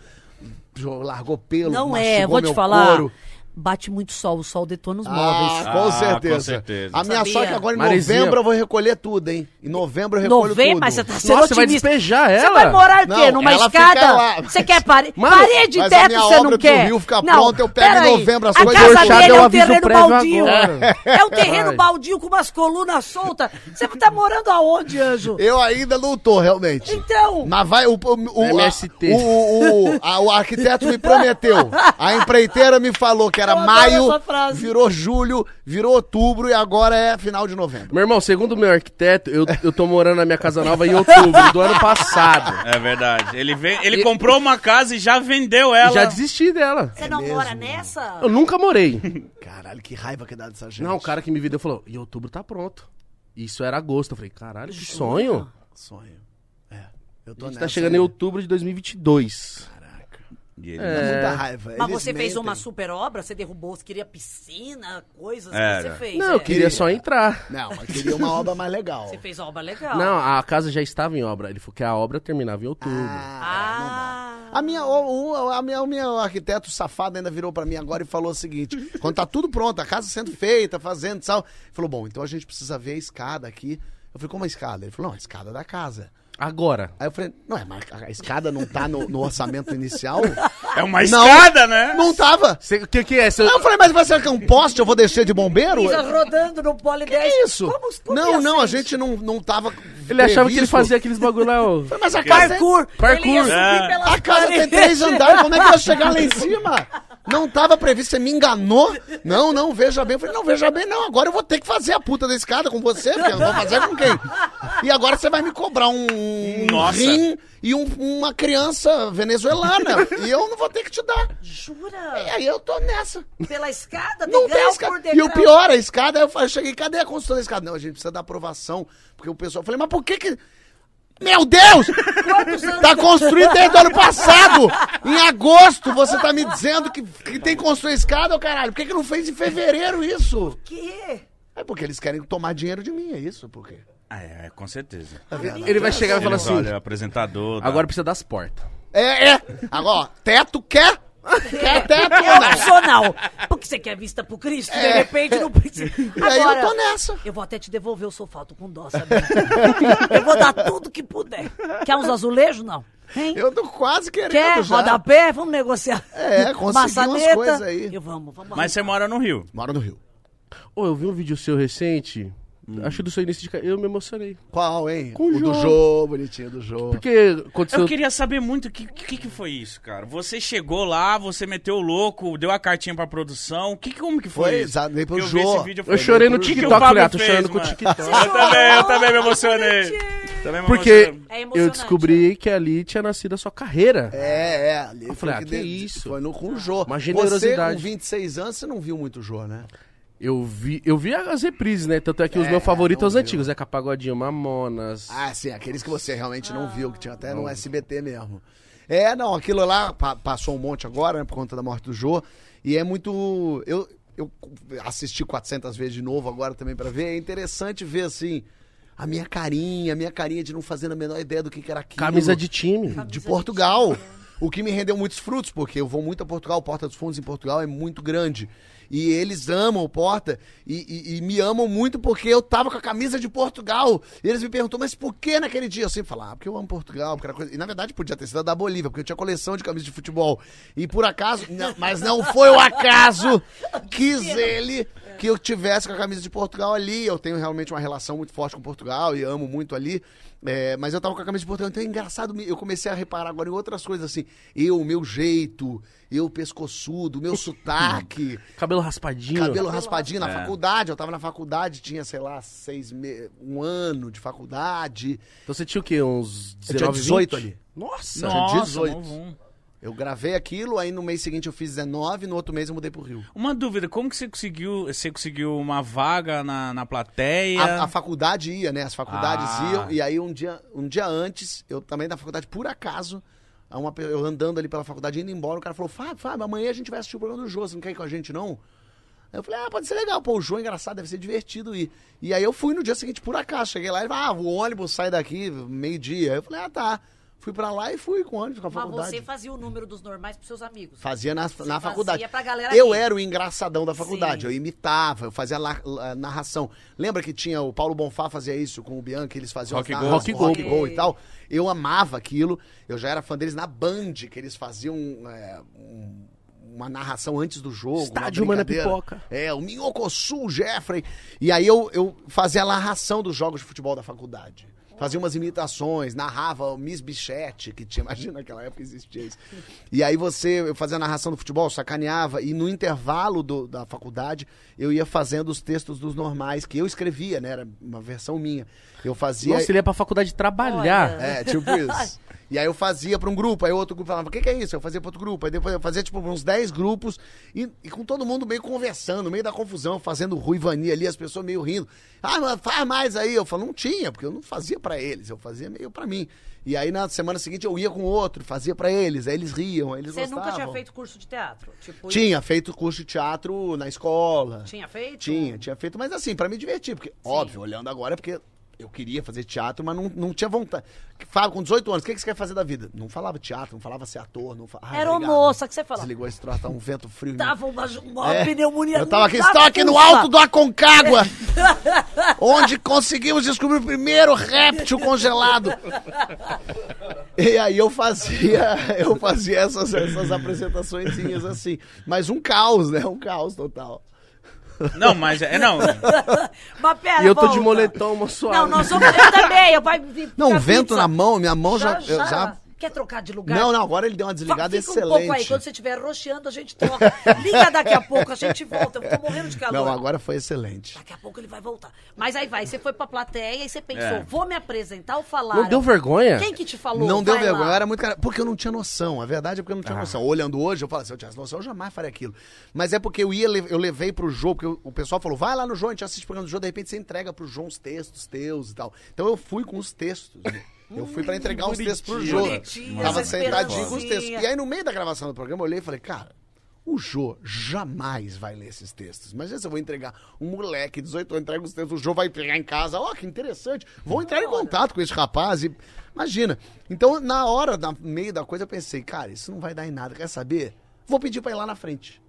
largou pelo, Não é, vou te falar. couro. Bate muito sol, o sol detona os Ah, móveis. com Ah, certeza. com certeza. A minha Sabia? sorte é que agora em Maresia. novembro eu vou recolher tudo, hein? Em novembro eu recolho Novembro, tudo. mas você tá sendo Nossa, você vai otimista. despejar Você ela? vai morar o quê? Não, Numa escada? Você quer pare... Mano, parede, mas a teto, minha você obra não do quer? Rio fica não, pronta, eu pego em novembro as a coisas. casa Fechado, dele é um terreno baldio. agora. É um terreno Vai. baldio com umas colunas soltas. Você tá morando aonde, Anjo? Eu ainda não tô, realmente. Então... Mas vai, o, o, o, MST. a- o, o, a- o arquiteto me prometeu. A empreiteira me falou que era Eu adoro maio, virou julho, virou outubro e agora é final de novembro. Meu irmão, segundo o meu arquiteto, eu, eu tô morando na minha casa nova em outubro do ano passado. É verdade. Ele, vem, ele comprou uma casa e já vendeu ela. E já desisti dela. Você não mora nessa? Eu nunca morei. Caralho, que raiva que dá dessa gente. Não, o cara que me viu falou, em outubro tá pronto. Isso era agosto. Eu falei, caralho, que sonho. Sonho. É. Eu tô A gente nessa tá chegando aí. em outubro de 2022. E ele É. muita raiva. Mas Eles você fez mentem. uma super obra? Você derrubou, você queria piscina, coisas Era. que você fez. Não, é. eu queria só entrar. Não, eu queria uma obra mais legal. Você fez obra legal. Não, a casa já estava em obra. Ele falou que a obra terminava em outubro. Ah. A minha, o, o- a minha, o meu arquiteto safado ainda virou pra mim agora e falou o seguinte: quando tá tudo pronto, a casa sendo feita, fazendo e tal. Falou, bom, então a gente precisa ver a escada aqui. Eu falei, como a escada? Ele falou, não, a escada da casa. Agora. Aí eu falei, não, é, mas a escada não tá no, no orçamento inicial? É uma Não. escada, né? Não tava. O que, que é? Seu... Aí eu falei, mas vai ser que é um poste, eu vou descer de bombeiro? Fica rodando no pole Que 10. é isso? Como não, que não, a gente não, não tava. Ele achava que ele previsto. fazia aqueles bagulho lá, ó. Falei, Mas a casa, Parkour. Parkour. Ele ia subir É. pelas a casa tem paredes. três andares, como é que eu ia chegar lá em cima? Não tava previsto, você me enganou? Não, não, veja bem. Eu falei, não, veja bem, não, agora eu vou ter que fazer a puta da escada com você, porque eu não vou fazer com quem? E agora você vai me cobrar um, um rim e um- uma criança venezuelana, e eu não vou ter que te dar. E Jura? aí eu tô nessa. Pela escada, Não tem escada. E o pior, a escada, eu falei, cheguei, cadê a construção da escada? Não, a gente precisa da aprovação, porque o pessoal... Eu falei, mas por que que... Meu Deus! Quantos anos Tá construído desde o ano passado! Em agosto, você tá me dizendo que, que tem que construir escada, ô caralho. Por que, que não fez em fevereiro isso? que? É porque eles querem tomar dinheiro de mim, é isso? Por quê? Ah, é, com certeza. Tá vendo? Ele vai chegar e falar assim: olha, apresentador. tá? agora precisa das portas. É, é. Agora, ó, teto quer? Ou É não? opcional. Porque você quer vista pro Cristo, de repente não precisa. É. Aí eu tô nessa. Eu vou até te devolver o sofá, tô com dó, sabe? eu vou dar tudo que puder. Quer uns azulejos? Não. Hein? Eu tô quase querendo Quer já. rodapé? Vamos negociar. É, consegui umas coisas aí. Eu vamos, vamos. Mas você mora no Rio. Mora no Rio. Ô, eu vi um vídeo seu recente. Acho do seu início de carreira. Eu me emocionei. Qual, hein? Com o o do Jô. Jô, bonitinho do Jô. Porque aconteceu. Eu queria saber muito o que, que, que foi isso, cara. Você chegou lá, você meteu o louco, deu a cartinha pra produção. Que, como que foi, Foi, exato, dei pro Porque eu esse vídeo, Eu chorei no "O que que TikTok, falei, ah, tô fez, chorando com o mano?" TikTok. Eu também, eu também me emocionei. Também me Porque. É eu descobri que ali tinha nascido a sua carreira. É, é. Ali Eu foi falei, ah, que de- isso? Foi no, com o Jô. Uma Você, generosidade. com 26 anos, você não viu muito o Jô, né? Eu vi, eu vi as reprises, né? Tanto é que os É, meus favoritos não são os antigos, Zeca Pagodinho, Mamonas. Ah, sim, aqueles que você realmente não viu, que tinha até no SBT mesmo. É, não, aquilo lá pa- passou um monte agora, né, por conta da morte do Jô. E é muito. Eu, eu assisti 400 vezes de novo agora também pra ver. É interessante ver, assim, a minha carinha, a minha carinha de não fazer a menor ideia do que, que era aquilo. Camisa de time. de Camisa Portugal. de time, O que me rendeu muitos frutos, porque eu vou muito a Portugal, o Porta dos Fundos em Portugal é muito grande. E eles amam o Porta e, e- e me amam muito porque eu tava com a camisa de Portugal. E eles me perguntou, mas por que naquele dia? Eu sempre falava, ah, porque eu amo Portugal, porque era coisa... E na verdade podia ter sido a da Bolívia, porque eu tinha coleção de camisas de futebol. E por acaso, não, mas não foi o acaso, quis ele que eu tivesse com a camisa de Portugal ali. Eu tenho realmente uma relação muito forte com Portugal e amo muito ali. É, mas eu tava com a camisa de Portugal, então é engraçado. me- Eu comecei a reparar agora em outras coisas assim. Eu, o meu jeito, eu pescoçudo, meu sotaque, Cabelo raspadinho. cabelo raspadinho na É. faculdade. Eu tava na faculdade, tinha, sei lá, seis me... um ano de faculdade. Então você tinha o quê? Uns 19, Eu tinha 18 20? ali. Nossa. Não. Nossa, 18. novum. Eu gravei aquilo, aí no mês seguinte eu fiz 19, no outro mês eu mudei pro Rio. Uma dúvida, como que você conseguiu, você conseguiu uma vaga na, na plateia? A, a faculdade ia, né? As faculdades Ah. iam. E aí um dia, um dia antes, eu também da faculdade, por acaso, uma eu andando ali pela faculdade, indo embora, o cara falou, Fábio, Fábio, amanhã a gente vai assistir o programa do Jô, você não quer ir com a gente, não? Aí eu falei, ah, pode ser legal, pô, o Jô é engraçado, deve ser divertido ir. E aí eu fui no dia seguinte, por acaso, cheguei lá e falei, ah, o ônibus sai daqui meio-dia. Eu falei, ah, tá. Fui pra lá e fui com o ônibus com a Mas faculdade. você fazia o número dos normais pros seus amigos. Fazia na, na fazia faculdade. pra galera eu ir. era o engraçadão da faculdade. Sim. Eu imitava, eu fazia la- la- narração. Lembra que tinha o Paulo Bonfá fazia isso com o Bianchi, eles faziam Rock as Go. Rock rock, Go. E tal. Eu amava aquilo. Eu já era fã deles na Band, que eles faziam é, um- uma narração antes do jogo. Estádio uma Mana brincadeira. Pipoca. É, o Minhocosul, o Jeffrey. E aí eu, eu fazia a narração dos jogos de futebol da faculdade. Fazia umas imitações, narrava o Miss Bichette, que tinha, imagina naquela época existia isso. E aí você, eu fazia a narração do futebol, sacaneava, e no intervalo do- da faculdade, eu ia fazendo os textos dos normais, que eu escrevia, né? Era uma versão minha. Eu fazia. Nossa, ele ia pra faculdade trabalhar. Olha. É, tipo isso. E aí eu fazia pra um grupo, aí outro grupo falava, o que, que é isso? Eu fazia pra outro grupo, aí depois eu fazia tipo uns 10 grupos e, e com todo mundo meio conversando, meio da confusão, fazendo ruivania ali, as pessoas meio rindo. Ah, mas faz mais aí. Eu falo, não tinha, porque eu não fazia pra eles, eu fazia meio pra mim. E aí na semana seguinte eu ia com outro, fazia pra eles, aí eles riam, aí eles Você gostavam. nunca tinha feito curso de teatro? Tipo, Tinha feito curso de teatro na escola. Tinha feito? Tinha, tinha feito, mas assim, pra me divertir, porque, óbvio, olhando agora, é porque eu queria fazer teatro, mas não, não tinha vontade. Fala, com 18 anos, o que, que você quer fazer da vida? Não falava teatro, não falava ser ator, não falava. Era uma moça que você falava. Desligou esse troço, tá um vento frio. Tava uma, uma É. pneumonia. Eu tava aqui, estava aqui no alto do Aconcagua, onde conseguimos descobrir o primeiro réptil congelado. E aí eu fazia, eu fazia essas, essas apresentaçõezinhas assim. Mas um caos, né? Um caos total. Não, mas é. Não. Mas pera, E eu tô de volta. moletom, uma suave. Não, nós somos. Eu também. Eu vai Não, vento fixa. na mão, minha mão já. eu já... Quer trocar de lugar? Não, não, agora ele deu uma desligada Fica excelente. um pouco aí. Quando você estiver roxeando, a gente troca. Liga daqui a pouco, a gente volta. Eu tô morrendo de calor. Não, agora foi excelente. Daqui a pouco ele vai voltar. Mas aí vai, você foi pra plateia e você pensou, É. vou me apresentar ou falar? Não deu vergonha? Quem que te falou? Não deu Vai vergonha, lá. eu era muito cara. Porque eu não tinha noção. A verdade é porque eu não tinha Ah. noção. Olhando hoje, eu falo, se eu tivesse noção, eu jamais faria aquilo. Mas é porque eu ia, eu levei pro Jô, porque o- o pessoal falou, vai lá no Jô, a gente assiste o programa do Jô, de repente você entrega pro Jô uns textos teus e tal. Então eu fui com os textos. Eu fui pra entregar uns textos pro Jô. Tava sentadinho com os textos. E aí, no meio da gravação do programa, eu olhei e falei, cara, o Jô jamais vai ler esses textos. Imagina se eu vou entregar um moleque de 18 anos, entrega os textos, o Jô vai pegar em casa. Ó, que interessante. Vou entrar em contato com esse rapaz e... Imagina. Então, na hora, no meio da coisa, eu pensei, cara, isso não vai dar em nada. Quer saber? Vou pedir pra ir lá na frente.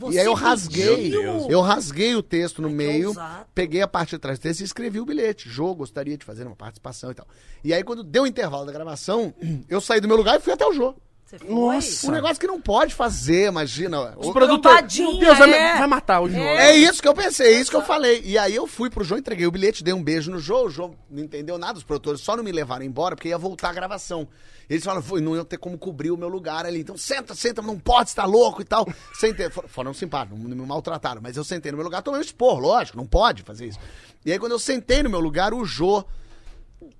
Você e aí eu rasguei, eu rasguei o texto no Ai, meio, peguei a parte de trás do texto e escrevi o bilhete. Jô, gostaria de fazer uma participação e tal. E aí, quando deu o intervalo da gravação, eu saí do meu lugar e fui até o Jô. Você foi? Nossa. Um negócio que não pode fazer, imagina. Os O- produtores. Meu Deus, vai, é. vai matar o João. É isso que eu pensei, é isso que eu falei. E aí eu fui pro João, entreguei o bilhete, dei um beijo no João. O João não entendeu nada, os produtores só não me levaram embora porque ia voltar a gravação. Eles falaram, foi, não ia ter como cobrir o meu lugar ali. Então senta, senta, não pode, estar louco e tal. Sentei, for- foram simpáticos, não me maltrataram. Mas eu sentei no meu lugar, tomei um expor, lógico, não pode fazer isso. E aí quando eu sentei no meu lugar, o Jô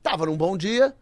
tava num bom dia,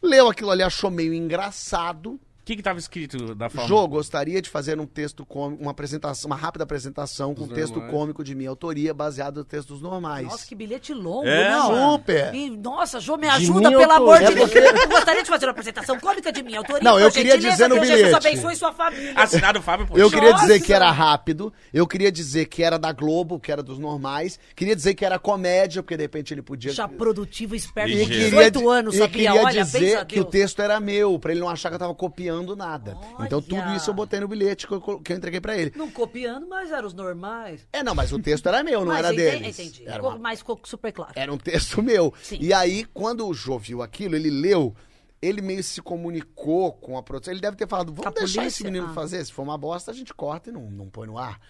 leu aquilo ali, achou meio engraçado. O que que tava escrito da forma? Jô, gostaria de fazer um texto cômico, uma apresentação, uma rápida apresentação com um texto normais. cômico de minha autoria, baseado nos textos normais. Nossa, que bilhete longo, É, não. super. E, nossa, Jô, me ajuda, pelo amor de. Deus. Eu gostaria de fazer uma apresentação cômica de minha autoria. Não, eu queria gentileza, dizer no Deus Jesus bilhete. abençoe sua família. Assinado Fábio Eu Porchat. queria dizer que era rápido, eu queria dizer que era da Globo, que era dos normais, queria dizer que era comédia, porque de repente ele podia. Já produtivo, esperto, E com queria 18 di- anos, sabia? queria Olha, dizer benza a que o texto era meu, pra ele não achar que eu tava copiando nada. Então tudo Olha. isso eu botei no bilhete que eu, que eu entreguei pra ele. Não copiando, mas eram os normais. É, não, mas o texto era meu, não mas era entendi, deles. Entendi. Era uma- Mas ficou super claro. Era um texto meu. Sim. E aí, quando o Jô viu aquilo, ele leu, ele meio se comunicou com a produção. Ele deve ter falado: vamos deixar polícia? esse menino Ah. fazer. Se for uma bosta, a gente corta e não, não põe no ar.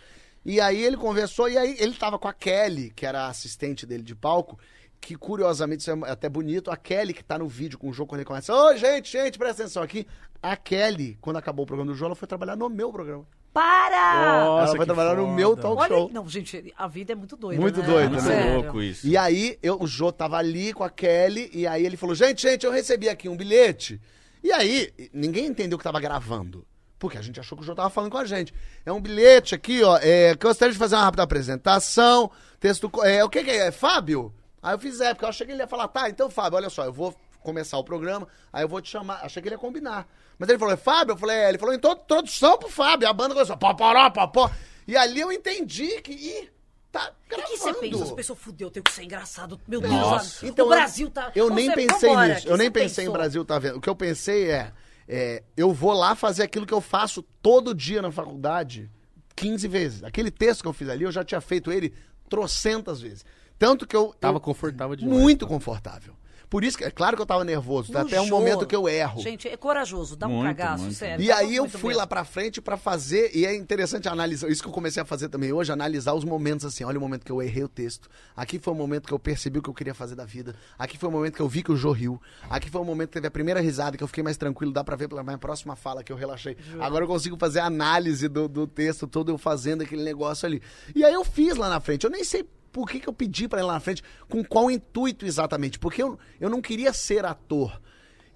E aí ele conversou, e aí ele tava com a Kelly, que era assistente dele de palco. Que curiosamente, isso é até bonito, a Kelly que tá no vídeo com o Jô quando ele começa. Ô, gente, gente, presta atenção aqui. A Kelly, quando acabou o programa do Jô, ela foi trabalhar no meu programa. Para! Nossa, ela foi que trabalhar no foda. meu talk Olha, show. não, gente, a vida é muito doida. Muito né? doida, Muito né? Louco isso. E aí, eu, o Jô tava ali com a Kelly, e aí ele falou: gente, gente, eu recebi aqui um bilhete. E aí, ninguém entendeu que tava gravando. Porque a gente achou que o Jô tava falando com a gente. É um bilhete aqui, ó. É, que eu gostaria de fazer uma rápida apresentação. Texto. É, o que, que é? É Fábio? Aí eu fiz é, porque eu achei que ele ia falar, tá, então, Fábio, olha só, eu vou começar o programa, aí eu vou te chamar. Achei que ele ia combinar. Mas ele falou, é Fábio? Eu falei, é. Ele falou, então, introdução pro Fábio. A banda começou, paparó, papó. E ali eu entendi que. Ih, tá O que você pensa? As pessoas fudeu, tem que ser engraçado. Meu Deus, Nossa. o Então, Brasil tá. Eu nem Você- pensei vambora, nisso. Eu nem pensei em pensou? Brasil tá vendo. O que eu pensei é, é, eu vou lá fazer aquilo que eu faço todo dia na faculdade 15 vezes. Aquele texto que eu fiz ali, eu já tinha feito ele trocentas vezes. Tanto que eu. Tava eu- confortável demais. Muito confortável. Por isso que, é claro que eu tava nervoso. No até um show. momento que eu erro. Gente, é corajoso, dá um Muito, cagaço, muito. sério. E aí eu fui mesmo. lá pra frente pra fazer, e é interessante analisar, isso que eu comecei a fazer também hoje, analisar os momentos assim, olha o momento que eu errei o texto, aqui foi o momento que eu percebi o que eu queria fazer da vida, aqui foi o momento que eu vi que o Jô riu, aqui foi o momento que teve a primeira risada, que eu fiquei mais tranquilo, dá pra ver pela minha próxima fala que eu relaxei. Agora eu consigo fazer a análise do, do texto todo, eu fazendo aquele negócio ali. E aí eu fiz lá na frente, eu nem sei por que, que eu pedi pra ir lá na frente, com qual intuito exatamente, porque eu, eu não queria ser ator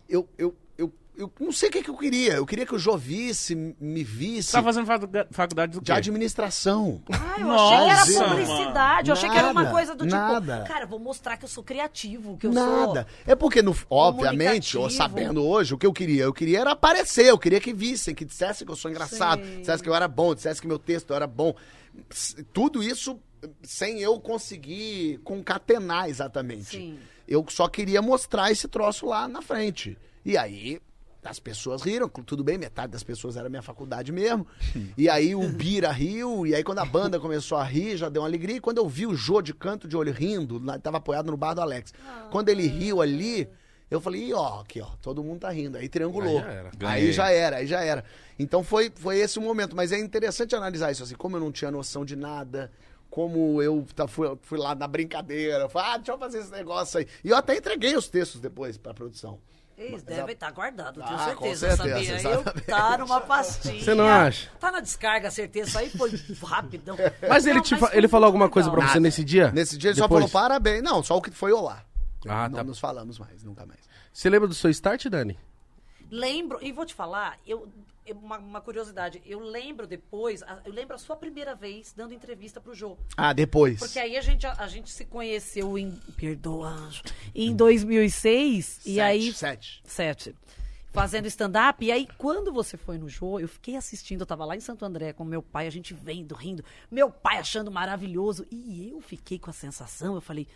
eu, eu, eu, eu não sei o que, que eu queria. Eu queria que o Jô visse, me visse. Você tá fazendo facu- faculdade do De quê? administração. Ah, eu Nossa, achei que era publicidade. Eu achei que era uma Nada, coisa do tipo, nada. cara, vou mostrar que eu sou criativo, que eu Nada. É porque, no, obviamente, ou sabendo hoje, o que eu queria? Eu queria era aparecer, eu queria que vissem, que dissessem que eu sou engraçado, dissessem que eu era bom, dissessem que meu texto era bom. Tudo isso sem eu conseguir concatenar exatamente. Sim. Eu só queria mostrar esse troço lá na frente. E aí. As pessoas riram, tudo bem, metade das pessoas era minha faculdade mesmo. E aí o Bira riu, e aí quando a banda começou a rir, já deu uma alegria. E quando eu vi o Jô de canto de olho rindo, lá, tava apoiado no bar do Alex. Quando ele riu ali, eu falei, ó, aqui, ó, todo mundo tá rindo. Aí triangulou. Aí já era. Aí já era, aí já era. Então foi, foi esse o momento. Mas é interessante analisar isso, assim, como eu não tinha noção de nada, como eu tá, fui, fui lá na brincadeira, falei, ah, deixa eu fazer esse negócio aí. E eu até entreguei os textos depois pra produção. Eles devem estar guardados, tenho Ah, com certeza, certeza, sabia? Eu tá numa pastinha. Você não acha? Tá na descarga, certeza. Isso aí foi rapidão. Mas ele, Não, te mas ele falou alguma coisa legal. pra você nesse dia? Nesse dia ele só Depois? falou parabéns. Não, só o que foi olá. Ah, não tá. nos falamos mais, nunca mais. Você lembra do seu start, Dani? Lembro, e vou te falar, eu- uma, uma curiosidade, eu lembro depois, eu lembro a sua primeira vez dando entrevista pro Jô. Ah, depois. Porque aí a gente, a, a gente se conheceu em. Perdoa, anjo. Em 2006. E Sete, aí. Sete. Sete. Fazendo stand-up. E aí, quando você foi no Jô, eu fiquei assistindo. Eu tava lá em Santo André com meu pai, a gente vendo, rindo. Meu pai achando maravilhoso. E eu fiquei com a sensação, eu falei.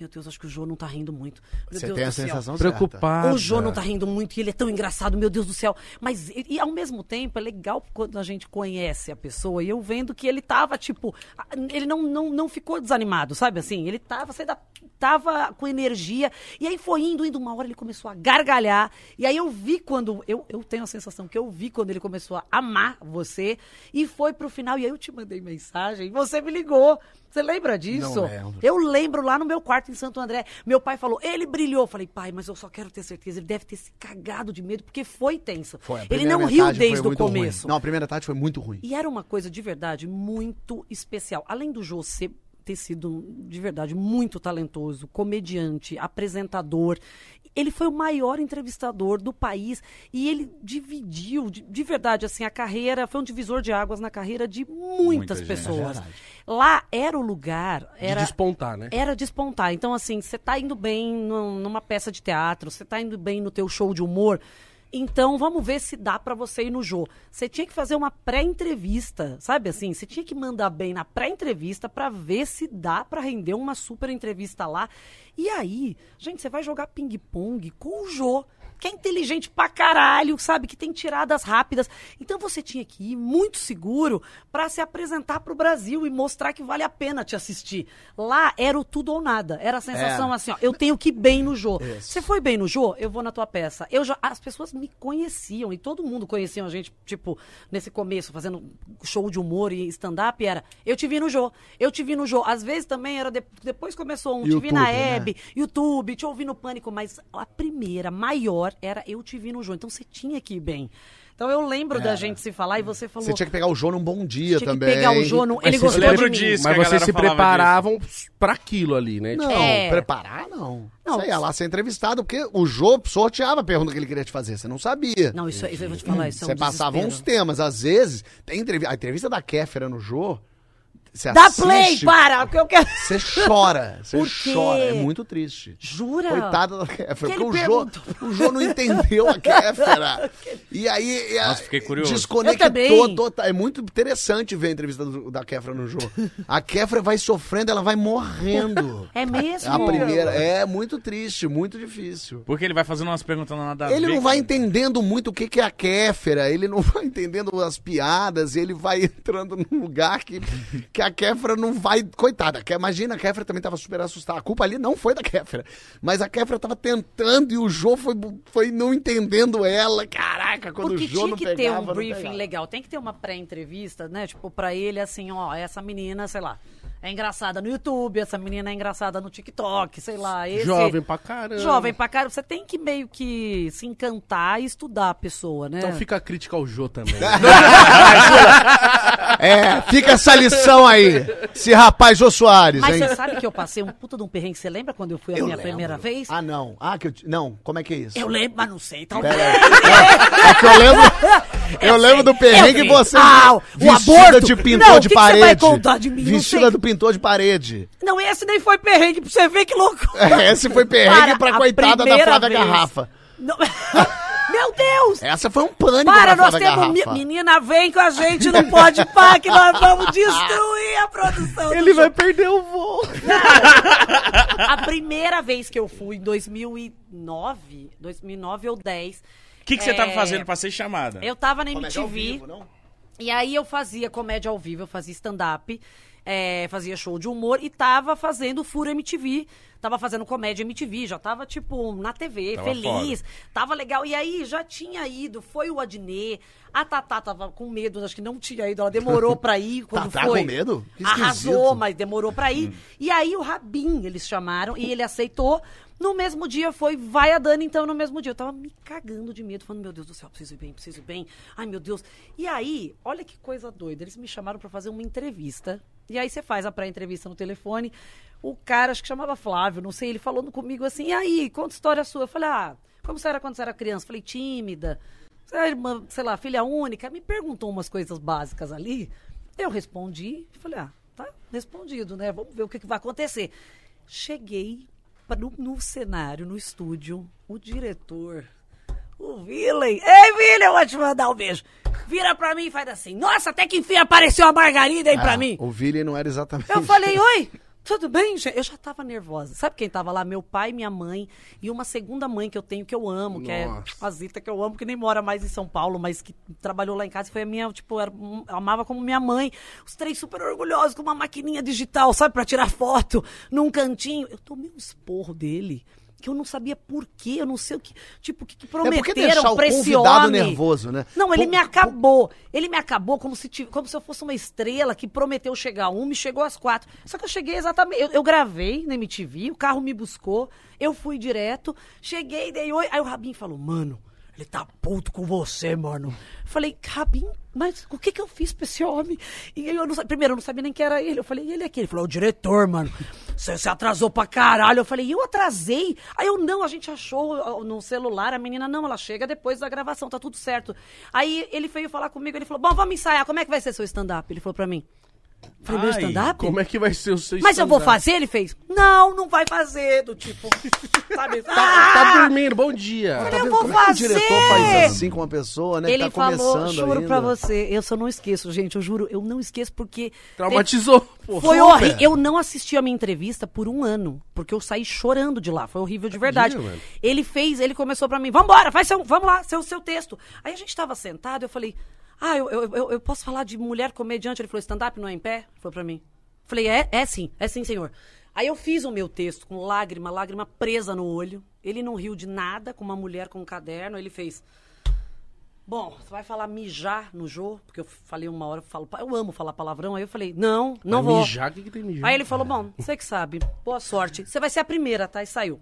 Meu Deus, acho que o Jô não tá rindo muito. Meu Você Deus tem do a céu. sensação certa. Preocupado. O Jô não tá rindo muito e ele é tão engraçado, meu Deus do céu. Mas, e, e ao mesmo tempo, é legal quando a gente conhece a pessoa e eu vendo que ele tava, tipo, ele não, não, não ficou desanimado, sabe assim? Ele tava, sei lá, tava com energia. E aí foi indo, indo, uma hora ele começou a gargalhar. E aí eu vi quando, eu, eu tenho a sensação que eu vi quando ele começou a amar você e foi pro final. E aí eu te mandei mensagem e você me ligou. Você lembra disso? Não lembro. Eu lembro lá no meu quarto em Santo André. Meu pai falou, ele brilhou. Eu falei, pai, mas eu só quero ter certeza. Ele deve ter se cagado de medo, porque foi tenso. Foi, ele não riu desde o muito ruim. começo. Não, a primeira tarde foi muito ruim. E era uma coisa de verdade muito especial. Além do Jô ser, ter sido de verdade muito talentoso, comediante, apresentador, ele foi o maior entrevistador do país e ele dividiu, de, de verdade, assim, a carreira, foi um divisor de águas na carreira de muitas Muita gente. pessoas. É verdade. Lá era o lugar, De era despontar, né? era despontar. Então, assim, você tá indo bem num- numa peça de teatro, você tá indo bem no teu show de humor. Então, vamos ver se dá pra você ir no Jô. Você tinha que fazer uma pré-entrevista, sabe assim? Você tinha que mandar bem na pré-entrevista pra ver se dá pra render uma super entrevista lá. E aí, gente, você vai jogar ping-pong com o Jô. Que é inteligente pra caralho, sabe? Que tem tiradas rápidas. Então você tinha que ir muito seguro pra se apresentar pro Brasil e mostrar que vale a pena te assistir. Lá era o tudo ou nada. Era a sensação É. assim, ó, eu tenho que ir bem no. Isso. Você foi bem no Jô? Eu vou na tua peça. Eu já, as pessoas me conheciam e todo mundo conhecia a gente, tipo, nesse começo, fazendo show de humor e stand-up, era eu te vi no Jô, eu te vi no Jô. Às vezes também era, de- depois começou um, te vi na YouTube, né? Hebe, YouTube, te ouvi no Pânico, mas a primeira, maior, era eu te vi no Jô. Então você tinha que ir bem. Então eu lembro da gente se falar e você falou. Você tinha que pegar o Jô num bom dia tinha que também. pegar o. Mas Ele você gostou lembra de mim. disso? Mas que vocês se preparavam pra aquilo ali, né? Não, É. preparar não. Não, Você ia lá ser entrevistado, porque o Jô sorteava a pergunta que ele queria te fazer, você não sabia. Não, isso, isso eu vou te falar, isso é um Você passava uns temas, às vezes, tem entrevista, a entrevista da Kéfera no Jô, você Dá assiste, play, para! Porque eu quero. Você chora, você chora, é muito triste. Jura? Coitada da Kéfera, Que porque o Jô, o Jô não entendeu a Kéfera. E aí... a- Nossa, fiquei curioso. Desconectou total. É muito interessante ver a entrevista do- da Kéfera no Jô. A Kéfera vai sofrendo, ela vai morrendo. É mesmo? A primeira, é muito triste, muito difícil. Porque ele vai fazendo umas perguntas nada a Ele ver não vai entendendo muito o que, que é a Kéfera, ele não vai entendendo as piadas, ele vai entrando num lugar que, que a Kéfera não vai. Coitada, que- imagina, a Kéfera também tava super assustada. A culpa ali não foi da Kéfera, mas a Kéfera tava tentando e o Jô foi, foi não entendendo ela. Caraca, quando Porque o Jô tinha não que pegava. ter um briefing legal, tem que ter uma pré-entrevista, né? Tipo, pra ele, assim, ó, essa menina, sei lá, é engraçada no YouTube, essa menina é engraçada no TikTok, sei lá. Esse... Jovem pra caramba. Jovem pra caramba. Você tem que meio que se encantar e estudar a pessoa, né? Então fica a crítica ao Jô também. É, fica essa lição aí. Esse rapaz Jô Soares, Mas hein? você sabe que eu passei um puta de um perrengue. Você lembra quando eu fui a Eu minha lembro. primeira vez? Ah, não. Ah, que eu... Não, como é que é isso? Eu lembro, mas não sei. Talvez. Pera aí. É que eu lembro... Eu lembro do perrengue e você Ah, o aborto. de pintor Não, de que que você parede. vai contar de mim? Vestida do pintor de parede. Não, esse nem foi perrengue pra você ver que louco. É, esse foi perrengue pra a coitada da Flávia vez. Garrafa. Não- Meu Deus! Essa foi um pânico Para, nós temos. Mi- Menina, vem com a gente, não pode pá, que nós vamos destruir a produção. Ele show. vai perder o voo. A primeira vez que eu fui, em 2009, 2009 ou 10, O que, que você É, tava fazendo pra ser chamada? eu tava na Comédia ao MTV. vivo, não? E aí eu fazia comédia ao vivo, eu fazia stand-up, é, fazia show de humor e tava fazendo Furo MTV. Tava fazendo comédia MTV, já tava, tipo, na TV, Tava feliz. Tava legal. E aí já tinha ido, foi o Adnê. A Tatá tava com medo, acho que não tinha ido. Ela demorou pra ir quando Tatá foi. com medo? Esquisito. Arrasou, mas demorou pra ir. E aí o Rabin, eles chamaram e ele aceitou. No mesmo dia foi, vai a Dani, então, no mesmo dia. Eu tava me cagando de medo, falando, meu Deus do céu, preciso ir bem, preciso ir bem. Ai, meu Deus. E aí, olha que coisa doida. Eles me chamaram pra fazer uma entrevista. E aí você faz a pré-entrevista no telefone. O cara, acho que chamava Flávio, não sei, ele falando comigo assim, e aí, conta história sua. Eu falei, ah, como você era quando você era criança? Eu falei, tímida. Você era irmã, sei lá, filha única. Me perguntou umas coisas básicas ali. Eu respondi, falei, ah, tá respondido, né? Vamos ver o que, que vai acontecer. Cheguei no, no cenário, no estúdio, o diretor, o Villain. Ei, Villain, eu vou te mandar um beijo. Vira pra mim e faz assim. Nossa, até que enfim apareceu a Margarida aí pra Ah, mim. O Vili não era exatamente. Eu falei, oi, tudo bem, gente? Eu já tava nervosa. Sabe quem tava lá? Meu pai, minha mãe e uma segunda mãe que eu tenho, que eu amo, que é Nossa. a Zita, que eu amo, que nem mora mais em São Paulo, mas que trabalhou lá em casa e foi a minha, tipo, era, amava como minha mãe. Os três super orgulhosos, com uma maquininha digital, sabe, pra tirar foto num cantinho. Eu tomei um esporro dele. Que eu não sabia por quê, eu não sei o que. Tipo, o que, que É prometeram o pra esse homem. nervoso, né? Não, ele Pô, me acabou. Ele me acabou como se, tiv- como se eu fosse uma estrela que prometeu chegar a uma e chegou às quatro. Só que eu cheguei exatamente. Eu, eu gravei na MTV, o carro me buscou, eu fui direto, cheguei, dei oi. Aí o Rabin falou, mano, ele tá puto com você, mano. Falei, Rabin, mas o que que eu fiz pra esse homem? E eu não primeiro, eu não sabia nem que era ele. Eu falei, ele é aqui? Ele falou, é o diretor, mano. Você atrasou pra caralho. Eu falei, eu atrasei? Aí eu, não, a gente achou no celular. A menina, não, ela chega depois da gravação, tá tudo certo. Aí ele veio falar comigo, ele falou, bom, vamos ensaiar, como é que vai ser seu stand-up? Ele falou pra mim. Eu Falei, meu stand-up? Como é que vai ser o seu Mas eu vou fazer? Ele fez, não, não vai fazer, do tipo, sabe? Tá, Ah! tá dormindo, bom dia. Eu Tá vendo vou como é que o fazer! diretor faz assim com uma pessoa, né? que Ele tá falou, começando juro ainda. pra você, eu só não esqueço, gente, eu juro, eu não esqueço porque... Traumatizou. Pô, Foi horrível. Eu não assisti a minha entrevista por um ano, porque eu saí chorando de lá. Foi horrível de verdade. Tadinho, mano. Ele fez, ele começou pra mim, vambora, faz seu, vamos lá, seu, seu texto. Aí a gente tava sentado, eu falei, ah, eu, eu, eu, eu posso falar de mulher comediante? Ele falou, stand-up não é em pé? Foi pra mim. Falei, é, é sim, é sim, senhor. Aí eu fiz o meu texto com lágrima, lágrima presa no olho. Ele não riu de nada com uma mulher com um caderno. Ele fez. Bom, você vai falar mijar no Jô? Porque eu falei uma hora, eu falo, eu amo falar palavrão. Aí eu falei, não, não Vai vou. Mijar, o que, que tem mijar? Aí ele falou, bom, você que sabe, boa sorte. Você vai ser a primeira, tá? E saiu.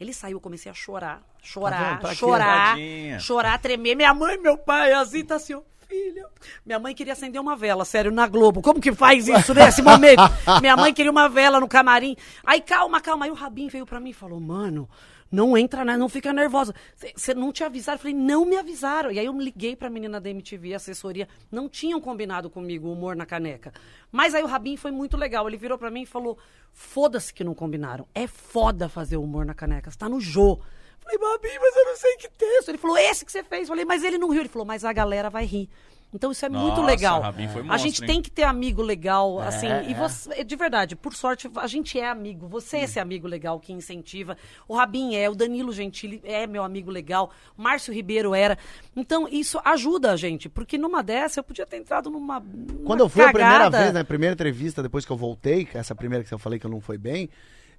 Ele saiu, eu comecei a chorar, Tá chorar, quê? chorar, chorar, tremer. Minha mãe, meu pai, assim, tá assim, ó, filha. Minha mãe queria acender uma vela, sério, na Globo. Como que faz isso nesse momento? Minha mãe queria uma vela no camarim. Aí, calma, calma. Aí o Rabin veio pra mim e falou, mano, não entra, né? Não fica nervosa. Você não te avisaram? Eu falei, não me avisaram. E aí eu liguei pra menina da MTV, assessoria. Não tinham combinado comigo o humor na caneca. Mas aí o Rabin foi muito legal. Ele virou pra mim e falou, foda-se que não combinaram. É foda fazer humor na caneca. Você tá no Jô. Falei, Babi, mas eu não sei que texto. Ele falou, esse que você fez. Falei, mas ele não riu. Ele falou, mas a galera vai rir. Então isso é muito Nossa, legal. Rabin foi a monstro, gente hein? tem que ter amigo legal, assim, É, e é. você, de verdade, por sorte, a gente é amigo. Você é esse amigo legal que incentiva. O Rabin é, o Danilo Gentili é meu amigo legal, o Márcio Ribeiro era. Então, isso ajuda a gente, porque numa dessa eu podia ter entrado numa. numa Quando eu fui a primeira cagada. vez, na primeira entrevista, depois que eu voltei, essa primeira que eu falei que eu não foi bem,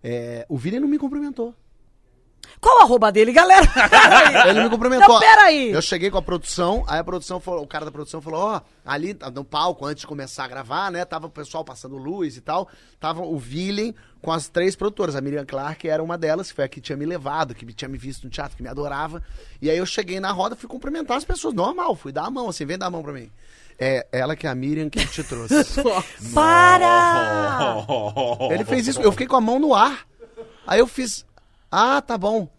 é, o Vini não me cumprimentou. Qual o arroba dele, galera? Ele me cumprimentou. Não, peraí. Eu cheguei com a produção, aí a produção falou, o cara da produção falou, ó, ali no palco, antes de começar a gravar, né, tava o pessoal passando luz e tal, tava o Villain com as três produtoras, a Miriam Clark era uma delas, que foi a que tinha me levado, que me tinha me visto no teatro, que me adorava, e aí eu cheguei na roda, fui cumprimentar as pessoas, normal, fui dar a mão, assim, vem dar a mão pra mim. É ela que é a Miriam que te trouxe. Para! Ele fez isso, eu fiquei com a mão no ar. Aí eu fiz, ah, tá bom.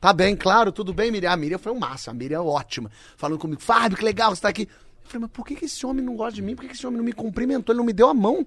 Tá bem, claro, tudo bem, Miriam. A Miriam foi um massa, a Miriam é ótima. Falando comigo, Fábio, que legal você tá aqui. Eu falei, mas por que, que esse homem não gosta de mim? Por que, que esse homem não me cumprimentou? Ele não me deu a mão?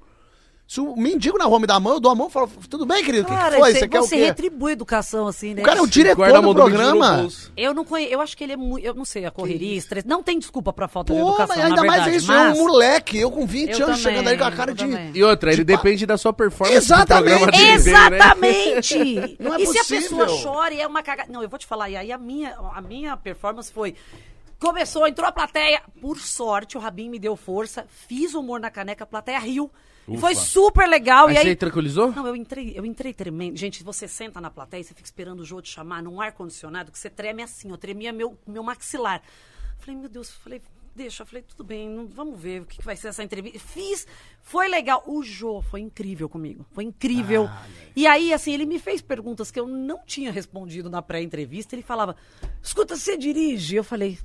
Se o mendigo na rua me dá a mão, eu dou a mão e falo, tudo bem, querido? O que, que Cara, foi? você, Você quer o você quê? retribui educação, assim, né? O cara é o diretor do programa. Eu não conheço, eu acho que ele é muito, eu não sei, a correria, estresse, não tem desculpa pra falta de Pô, educação, mas ainda na mais verdade, isso, mas... é um moleque, eu com 20 Eu anos também, chegando aí com a cara de... também. E outra, ele Tipo, depende da sua performance Exatamente. né? Exatamente! Não é e se a possível. pessoa chora e é uma cagada. Não, eu vou te falar, e aí a minha, a minha performance foi. Começou, entrou a plateia. Por sorte, o Rabin me deu força, fiz humor na caneca, a plateia riu. E foi super legal. Aí e você aí. tranquilizou? Não, eu entrei, eu entrei tremendo. Gente, você senta na plateia e você fica esperando o jogo te chamar num ar-condicionado, que você treme assim, eu tremia meu, meu maxilar. Falei, meu Deus, falei, deixa, eu falei, tudo bem, não- vamos ver o que, que vai ser essa entrevista. Fiz, foi legal. O Jô foi incrível comigo, foi incrível. e aí, assim, ele me fez perguntas que eu não tinha respondido na pré-entrevista. Ele falava, escuta, você dirige? Eu falei,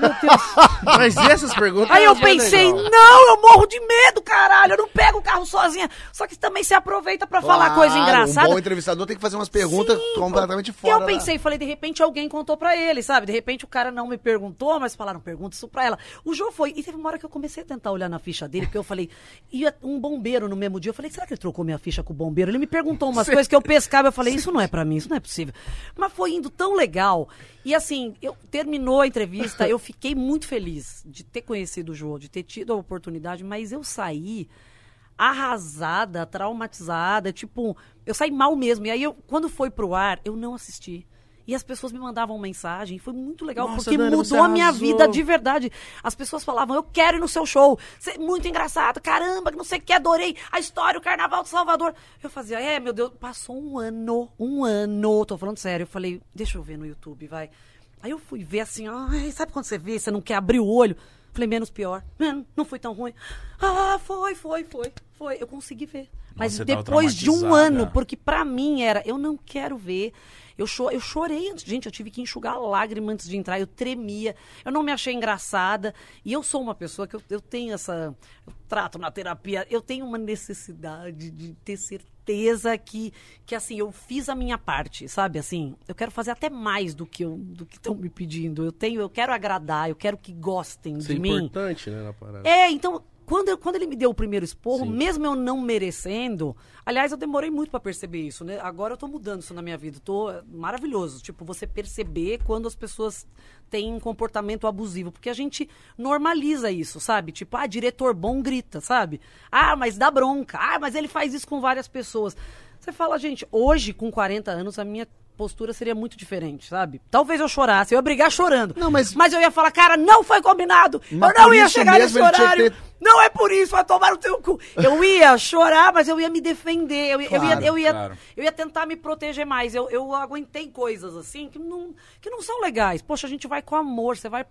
meu Deus. Mas e essas perguntas? Aí eu mais pensei, legal. não, eu morro de medo, caralho, eu não pego o carro sozinha. Só que também se aproveita pra falar Claro, coisa engraçada. Um bom entrevistador tem que fazer umas perguntas Sim, completamente fora. Eu pensei, falei, de repente alguém contou pra ele, sabe? De repente o cara não me perguntou, mas falaram, pergunta isso pra ela. O Jô foi. E teve uma hora que eu comecei a tentar olhar na ficha dele, porque eu falei, ia um bombeiro no mesmo dia. Eu falei, será que ele trocou minha ficha com o bombeiro? Ele me perguntou umas coisas que eu pescava. Eu falei, isso não é pra mim, isso não é possível. Mas foi indo tão legal. E assim, eu terminou a entrevista, eu fiquei muito feliz de ter conhecido o Jô, de ter tido a oportunidade, mas eu saí arrasada, traumatizada, tipo, eu saí mal mesmo. E aí, eu, quando foi pro ar, eu não assisti. E as pessoas me mandavam mensagem, foi muito legal, Nossa, porque Dani, mudou a minha arrasou. vida de verdade. As pessoas falavam, eu quero ir no seu show, Cê é muito engraçado, caramba, que não sei o que, adorei a história, o Carnaval de Salvador. Eu fazia, é, meu Deus, passou um ano, um ano, tô falando sério. Eu falei, deixa eu ver no YouTube, vai. Aí eu fui ver assim, ai, sabe quando você vê, você não quer abrir o olho? Falei, menos pior. Hum, Não foi tão ruim. Ah, foi, foi, foi, foi. Eu consegui ver. Mas você depois de um ano, porque pra mim era, eu não quero ver. Eu, cho eu chorei antes, gente, eu tive que enxugar lágrima antes de entrar, eu tremia, eu não me achei engraçada. E eu sou uma pessoa que eu, eu tenho essa. Eu trato na terapia, eu tenho uma necessidade de ter certeza que, que assim, eu fiz a minha parte, sabe? Assim, eu quero fazer até mais do que eu, do que estão me pedindo. Eu tenho, eu quero agradar, eu quero que gostem Isso é de mim. importante, né, na parada. É, então, quando, eu- quando ele me deu o primeiro esporro, Sim. mesmo eu não merecendo, aliás, eu demorei muito pra perceber isso, né? Agora eu tô mudando isso na minha vida. Tô é, maravilhoso. Tipo, você perceber quando as pessoas têm um comportamento abusivo. Porque a gente normaliza isso, sabe? Tipo, ah, diretor bom grita, sabe? Ah, mas dá bronca. Ah, mas ele faz isso com várias pessoas. Você fala, gente, hoje, com 40 anos, a minha postura seria muito diferente, sabe? Talvez eu chorasse, eu ia brigar chorando. Não, mas- Mas eu ia falar, cara, não foi combinado. Mas eu não ia chegar nesse horário. ter- Não é por isso, vai tomar no teu cu. Eu ia chorar, mas eu ia me defender. Eu, ia- eu Claro, ia, eu, ia, claro. eu ia tentar me proteger mais. Eu, eu aguentei coisas assim que não, que não são legais. Poxa, a gente vai com amor, você vai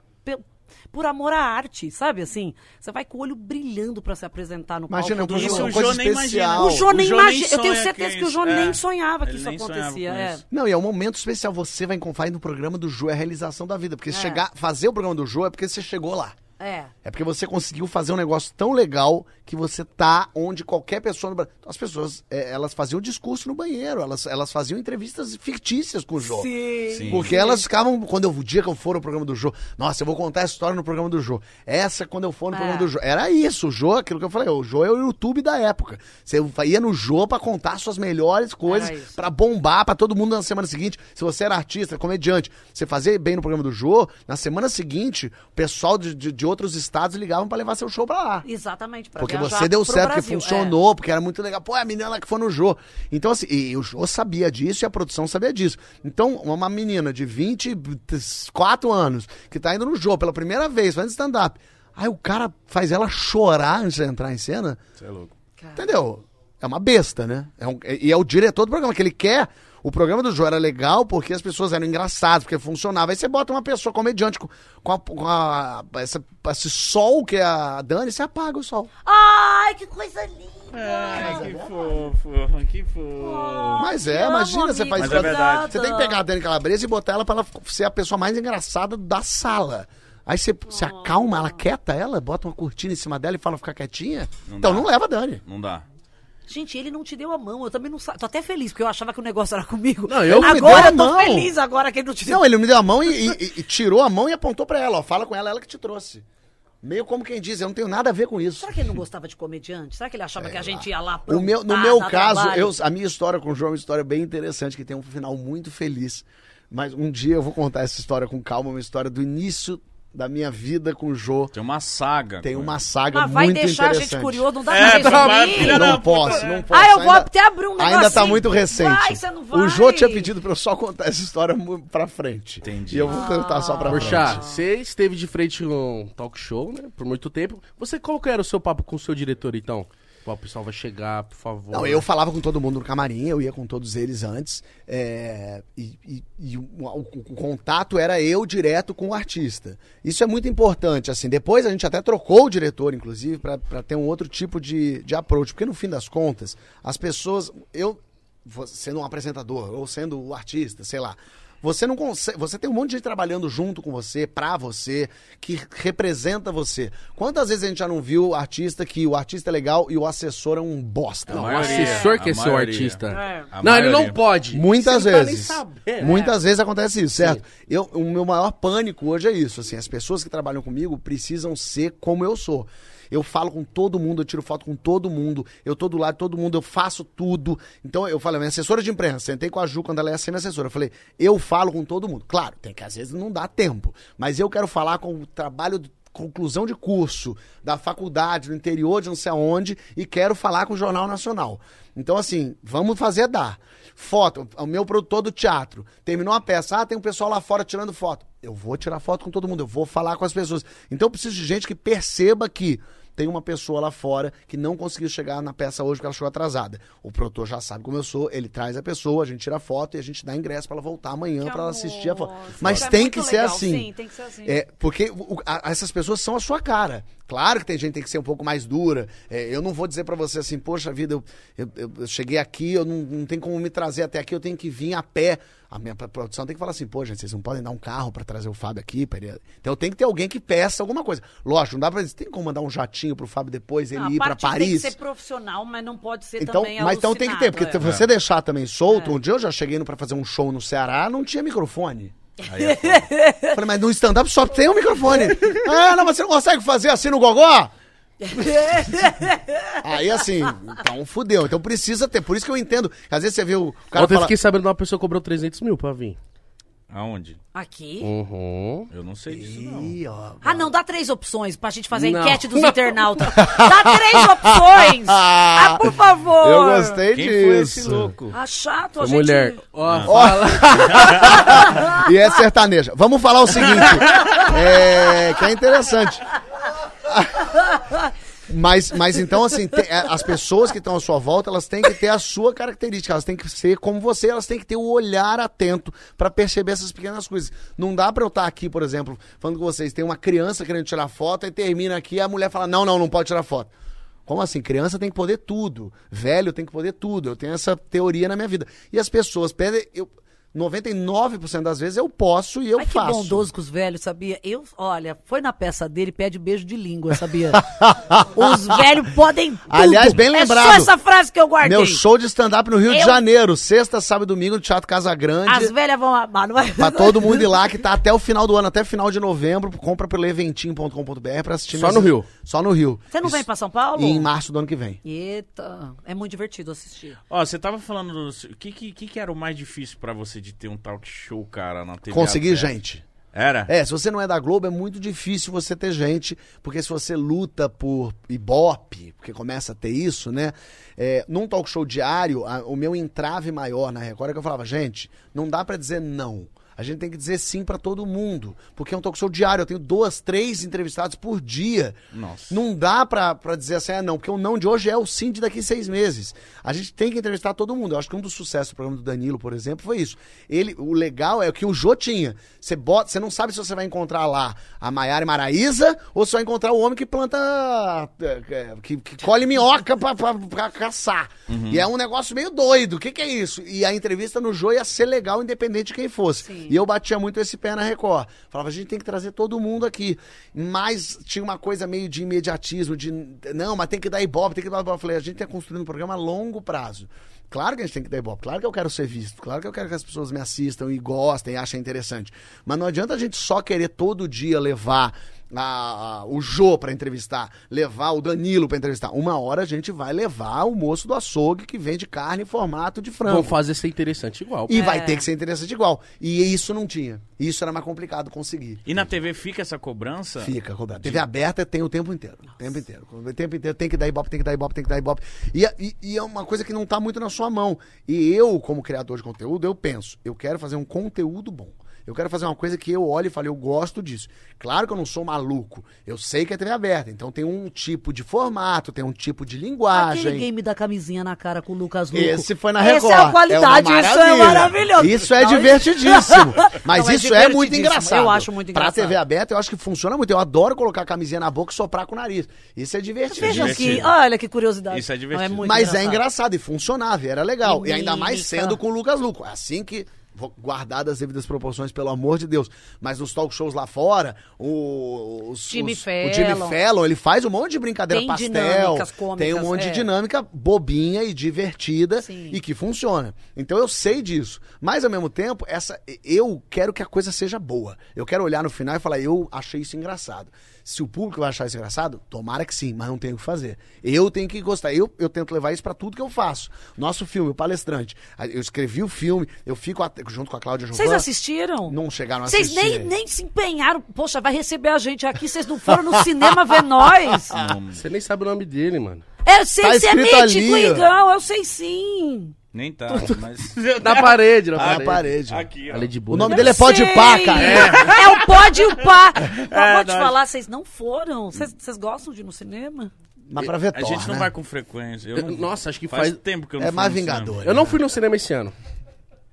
por amor à arte, sabe assim? Você vai com o olho brilhando pra se apresentar no Imagina, palco. um do Isso o coisa Jô nem especial. imagina. O Jô nem imagina. Eu tenho certeza que que o Jô isso- nem é. sonhava que Ele isso acontecia. é. Não, e é um momento especial. Você vai, vai no programa do Jô, é a realização da vida. Porque chegar, fazer o programa do Jô é porque você chegou lá. É. É porque você conseguiu fazer um negócio tão legal que você tá onde qualquer pessoa no Brasil. Então, as pessoas, é, elas faziam discurso no banheiro, elas, elas faziam entrevistas fictícias com o Jô. Sim. Porque elas ficavam, quando eu, o dia que eu for no programa do Jô, nossa, eu vou contar a história no programa do Jô. Essa quando eu for no É. programa do Jô. Era isso, o Jô, aquilo que eu falei, o Jô é o YouTube da época. Você ia no Jô pra contar suas melhores coisas, pra bombar pra todo mundo na semana seguinte. Se você era artista, comediante, você fazia bem no programa do Jô, na semana seguinte, o pessoal de, de, de outros estados ligavam pra levar seu show pra lá. Exatamente. pra Porque você deu certo, porque Brasil. É. funcionou, porque era muito legal. Pô, é a menina lá que foi no Jô. Então, assim, e o Jô sabia disso e a produção sabia disso. Então, uma menina de 24 anos que tá indo no Jô pela primeira vez, fazendo stand-up. Aí o cara faz ela chorar antes de entrar em cena. Você é louco. Cara. Entendeu? É uma besta, né? É um- e é o diretor do programa, que ele quer O programa do Jô era legal porque as pessoas eram engraçadas, porque funcionava. Aí você bota uma pessoa comediante com, com, a, com a- essa- esse sol que é a Dani, você apaga o sol. Ai, que coisa linda. Ai, que fofo, que fofo. Mas é, imagina, você faz Mas é verdade. Você tem que pegar a Dani Calabresa e botar ela pra ela ser a pessoa mais engraçada da sala. Aí você se acalma, ela quieta ela, bota uma cortina em cima dela e fala ficar quietinha. Não então dá. não leva a Dani. Não dá. Gente, ele não te deu a mão, eu também não sa- Tô até feliz, porque eu achava que o negócio era comigo. Não, eu- agora deu a eu tô mão. feliz agora que ele não te deu. Não, ele me deu a mão e, e- e tirou a mão e apontou pra ela, ó. Fala com ela, ela que te trouxe. Meio como quem diz, eu não tenho nada a ver com isso. Será que ele não gostava de comediante? Será que ele achava que a gente ia lá O meu, no meu caso, trabalho? eu, a minha história com o João é uma história bem interessante, que tem um final muito feliz. Mas um dia eu vou contar essa história com calma, uma história do início da minha vida com o Jô. Tem uma saga. Tem uma saga Mas vai muito deixar a interessante. gente curioso, não dá É, pra tá, Não posso, não posso. Ah, eu vou ainda- até abrir um negocinho. Ainda tá muito recente. Vai, você não vai. O Jô tinha pedido pra eu só contar essa história pra frente. Entendi. E eu vou contar só pra Porchat, frente. você esteve de frente com um talk show, né? Por muito tempo. Você, qual que era o seu papo com o seu diretor, então? Ó, o pessoal vai chegar, por favor. Não, eu falava com todo mundo no camarim, eu ia com todos eles antes. é, e e- e o, o- o contato era eu direto com o artista. Isso é muito importante, assim. Depois a gente até trocou o diretor, inclusive, pra ter um outro tipo de, de approach. Porque no fim das contas, as pessoas. Eu, sendo um apresentador, ou sendo o artista, sei lá. Você não consegue. Você tem um monte de gente trabalhando junto com você, pra você, que representa você. Quantas vezes a gente já não viu artista que o artista é legal e o assessor é um bosta? Não, o assessor que é seu artista. É. Não, ele não pode. Muitas Você não tá nem vezes. sabendo. Muitas vezes acontece isso, certo? Eu, o meu maior pânico hoje é isso. Assim, as pessoas que trabalham comigo precisam ser como eu sou. Eu falo com todo mundo, eu tiro foto com todo mundo, eu tô do lado de todo mundo, eu faço tudo. Então eu falei, minha assessora de imprensa, sentei com a Ju quando ela ia ser minha assessora. Eu falei, eu falo com todo mundo. Claro, tem que às vezes não dá tempo, mas eu quero falar com o trabalho conclusão de curso da faculdade, do interior de não sei aonde, e quero falar com o Jornal Nacional. Então, assim, vamos fazer dar. Foto, o meu produtor do teatro terminou a peça, ah, tem um pessoal lá fora tirando foto. Eu vou tirar foto com todo mundo, eu vou falar com as pessoas. Então eu preciso de gente que perceba que tem uma pessoa lá fora que não conseguiu chegar na peça hoje porque ela chegou atrasada. O produtor já sabe como eu sou, ele traz a pessoa, a gente tira a foto e a gente dá ingresso pra ela voltar amanhã pra ela assistir a foto. Mas é tem que assim. Sim, tem que ser assim. É, porque o- a- essas pessoas são a sua cara. Claro que tem gente que tem que ser um pouco mais dura. É, eu não vou dizer pra você assim, poxa vida, eu, eu- eu- eu cheguei aqui, eu não, não tem como me trazer até aqui, eu tenho que vir a pé. A minha produção tem que falar assim, pô, gente, vocês não podem dar um carro pra trazer o Fábio aqui. pra ele-" Então tem que ter alguém que peça alguma coisa. Lógico, não dá pra dizer, tem como mandar um jatinho pro Fábio depois, ele Não, ir a pra parte tem Paris. que ser profissional, mas não pode ser Então, também mas então tem que ter, porque alucinado, se é. você deixar também solto, um dia eu já cheguei no pra fazer um show no Ceará, não tinha microfone. Aí é. Falei, mas no stand-up só tem um microfone. ah, não, mas você não consegue fazer assim no gogó? Aí assim, então fudeu. Então precisa ter. Por isso que eu entendo. Às vezes você vê o cara Ontem eu fala... fiquei sabendo de uma pessoa que cobrou 300 mil pra vir. Aonde? Aqui? Uhum. Eu não sei disso, não. Ih, ó. Ah, não, dá três opções pra gente fazer a enquete dos internautas. Dá três opções! Ah, por favor! Eu gostei Quem foi disso. esse louco? Ah, chato, a Foi gente... mulher. Ó, E é sertaneja. Vamos falar o seguinte. é, que é interessante. Mas, mas então, assim, te- é, as pessoas que estão à sua volta, elas têm que ter a sua característica, elas têm que ser como você, elas têm que ter o olhar atento pra perceber essas pequenas coisas. Não dá pra eu estar aqui, por exemplo, falando com vocês, tem uma criança querendo tirar foto, e termina aqui e a mulher fala: não, não, não pode tirar foto. Como assim? Criança tem que poder tudo. Velho tem que poder tudo. Eu tenho essa teoria na minha vida. E as pessoas pedem. Eu, 99% das vezes eu posso e eu Ai, que faço. bondoso com os velhos, sabia? Eu, olha, foi na peça dele, pede beijo de língua, sabia? os velhos podem tudo. Aliás, bem É lembrado. só essa frase que eu guardei. Meu show de stand-up no Rio de Eu- Janeiro, sexta, sábado e domingo, no Teatro Casa Grande. As velhas vão amar, não vai? Pra todo mundo ir lá, que tá até o final do ano, até final de novembro. Compra pelo eventim.com.br pra assistir. Só no Rio? Só no Rio. Você não Isso- vem pra São Paulo? E em março do ano que vem. Eita, é muito divertido assistir. Ó, você tava falando. do- O que, que, que que era o mais difícil pra você de ter um talk show, cara, na TV? Conseguir aberta? gente. Era? É, se você não é da Globo, é muito difícil você ter gente, porque se você luta por Ibope, porque começa a ter isso, né? É, num talk show diário, a- o meu entrave maior na Record é que eu falava, gente, não dá pra dizer não. A gente tem que dizer sim pra todo mundo. Porque é um talk show diário. Eu tenho duas, três entrevistados por dia. Nossa. Não dá pra, pra dizer assim, ah, não, porque o não de hoje é o sim de daqui seis meses. A gente tem que entrevistar todo mundo. Eu acho que um dos sucessos do programa do Danilo, por exemplo, foi isso. Ele, o legal é o que o Jô tinha. Você bota, você não sabe se você vai encontrar lá a Maiara e Maraísa ou se vai encontrar o homem que planta. é, é, que, que colhe minhoca pra, pra, pra caçar. E é um negócio meio doido. O que, que é isso? E a entrevista no Jô ia ser legal, independente de quem fosse. Sim. E eu batia muito esse pé na Record. Falava, a gente tem que trazer todo mundo aqui. Mas tinha uma coisa meio de imediatismo, de não, mas tem que dar ibope, tem que dar ibope. Eu falei, a gente tá construindo um programa a longo prazo. Claro que a gente tem que dar ibope, claro que eu quero ser visto, claro que eu quero que as pessoas me assistam e gostem e achem interessante. Mas não adianta a gente só querer todo dia levar a- a- o Jô pra entrevistar, levar o Danilo pra entrevistar. Uma hora a gente vai levar o moço do açougue que vende carne em formato de frango. Vão fazer ser interessante igual. E É. vai ter que ser interessante igual. E isso não tinha. Isso era mais complicado conseguir. E na TV fica essa cobrança? Fica, cobrado. TV aberta tem o tempo inteiro. O tempo inteiro. O tempo inteiro tem que dar ibope, tem que dar ibope, tem que dar ibope. E, e, e é uma coisa que não tá muito na sua mão. E eu, como criador de conteúdo, eu penso, eu quero fazer um conteúdo bom. Eu quero fazer uma coisa que eu olho e falo, eu gosto disso. Claro que eu não sou maluco. Eu sei que é TV aberta. Então tem um tipo de formato, tem um tipo de linguagem. Aquele game da camisinha na cara com o Lucas Luco. Esse foi na Essa Record. é a qualidade, uma isso é maravilhoso. Isso é Não, divertidíssimo. Mas Não, é isso é muito divertidíssimo. engraçado. Eu acho muito Pra engraçado. TV aberta, eu acho que funciona muito. Eu adoro colocar a camisinha na boca e soprar com o nariz. Isso é divertido. Vejam que, divertido. olha que curiosidade. Isso é divertido. Não, muito Mas é engraçado e funcionava, e era legal. E E, ainda mais sendo com o Lucas Luco. É Assim que. Vou guardar das devidas proporções, pelo amor de Deus. Mas nos talk shows lá fora, o, os, Jimmy os- o Jimmy Fallon. Fallon, ele faz um monte de brincadeira Tem pastel. cômicas, tem um monte é. de dinâmica bobinha e divertida Sim. e que funciona. Então eu sei disso. Mas ao mesmo tempo, essa eu quero que a coisa seja boa. Eu quero olhar no final e falar, eu achei isso engraçado. Se o público vai achar isso engraçado, tomara que sim, mas não tenho o que fazer. Eu tenho que gostar. Eu, eu tento levar isso pra tudo que eu faço. Nosso filme, o Palestrante. Eu escrevi o filme, eu fico junto com a Cláudia Vocês Jovan. assistiram? Não chegaram a Vocês assistir. nem, nem se empenharam. Poxa, vai receber a gente aqui. Vocês não foram no cinema ver nós? Você nem sabe o nome dele, mano. Eu sei Tá se é mítico, ali. Igão. Eu sei sim. Nem tá, mas... Na parede, na Ah, parede. parede. Aqui, ó. Ali de O boa. nome Eu dele é Pode sei. Pá, cara. É, o pode e o pá. Mas É, vou te nós- falar, vocês não foram. Vocês gostam de ir no cinema? Mas pra ver A Thor, gente não né? vai com frequência. Eu não- Nossa, acho que faz, faz- tempo que eu não É fui mais no cinema. Vingador. Eu não fui no cinema esse ano.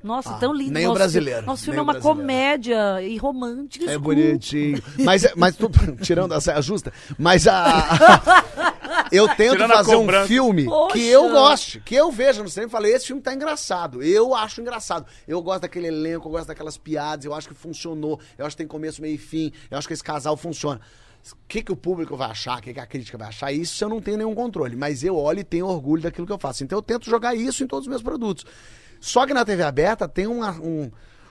Nossa, Ah, tão lindo. nem o nosso- brasileiro, Nosso filme é o uma comédia e romântica. É bonitinho. Mas, mas tu, tirando a saia justa, mas a. eu tento Tirando fazer um filme Poxa. que eu goste, que eu veja no cinema e falei, esse filme tá engraçado. Eu acho engraçado. Eu gosto daquele elenco, eu gosto daquelas piadas, eu acho que funcionou. Eu acho que tem começo, meio e fim. Eu acho que esse casal funciona. O que, que o público vai achar, o que, que a crítica vai achar, isso eu não tenho nenhum controle. Mas eu olho e tenho orgulho daquilo que eu faço. Então eu tento jogar isso em todos os meus produtos. Só que na TV aberta tem uma, um-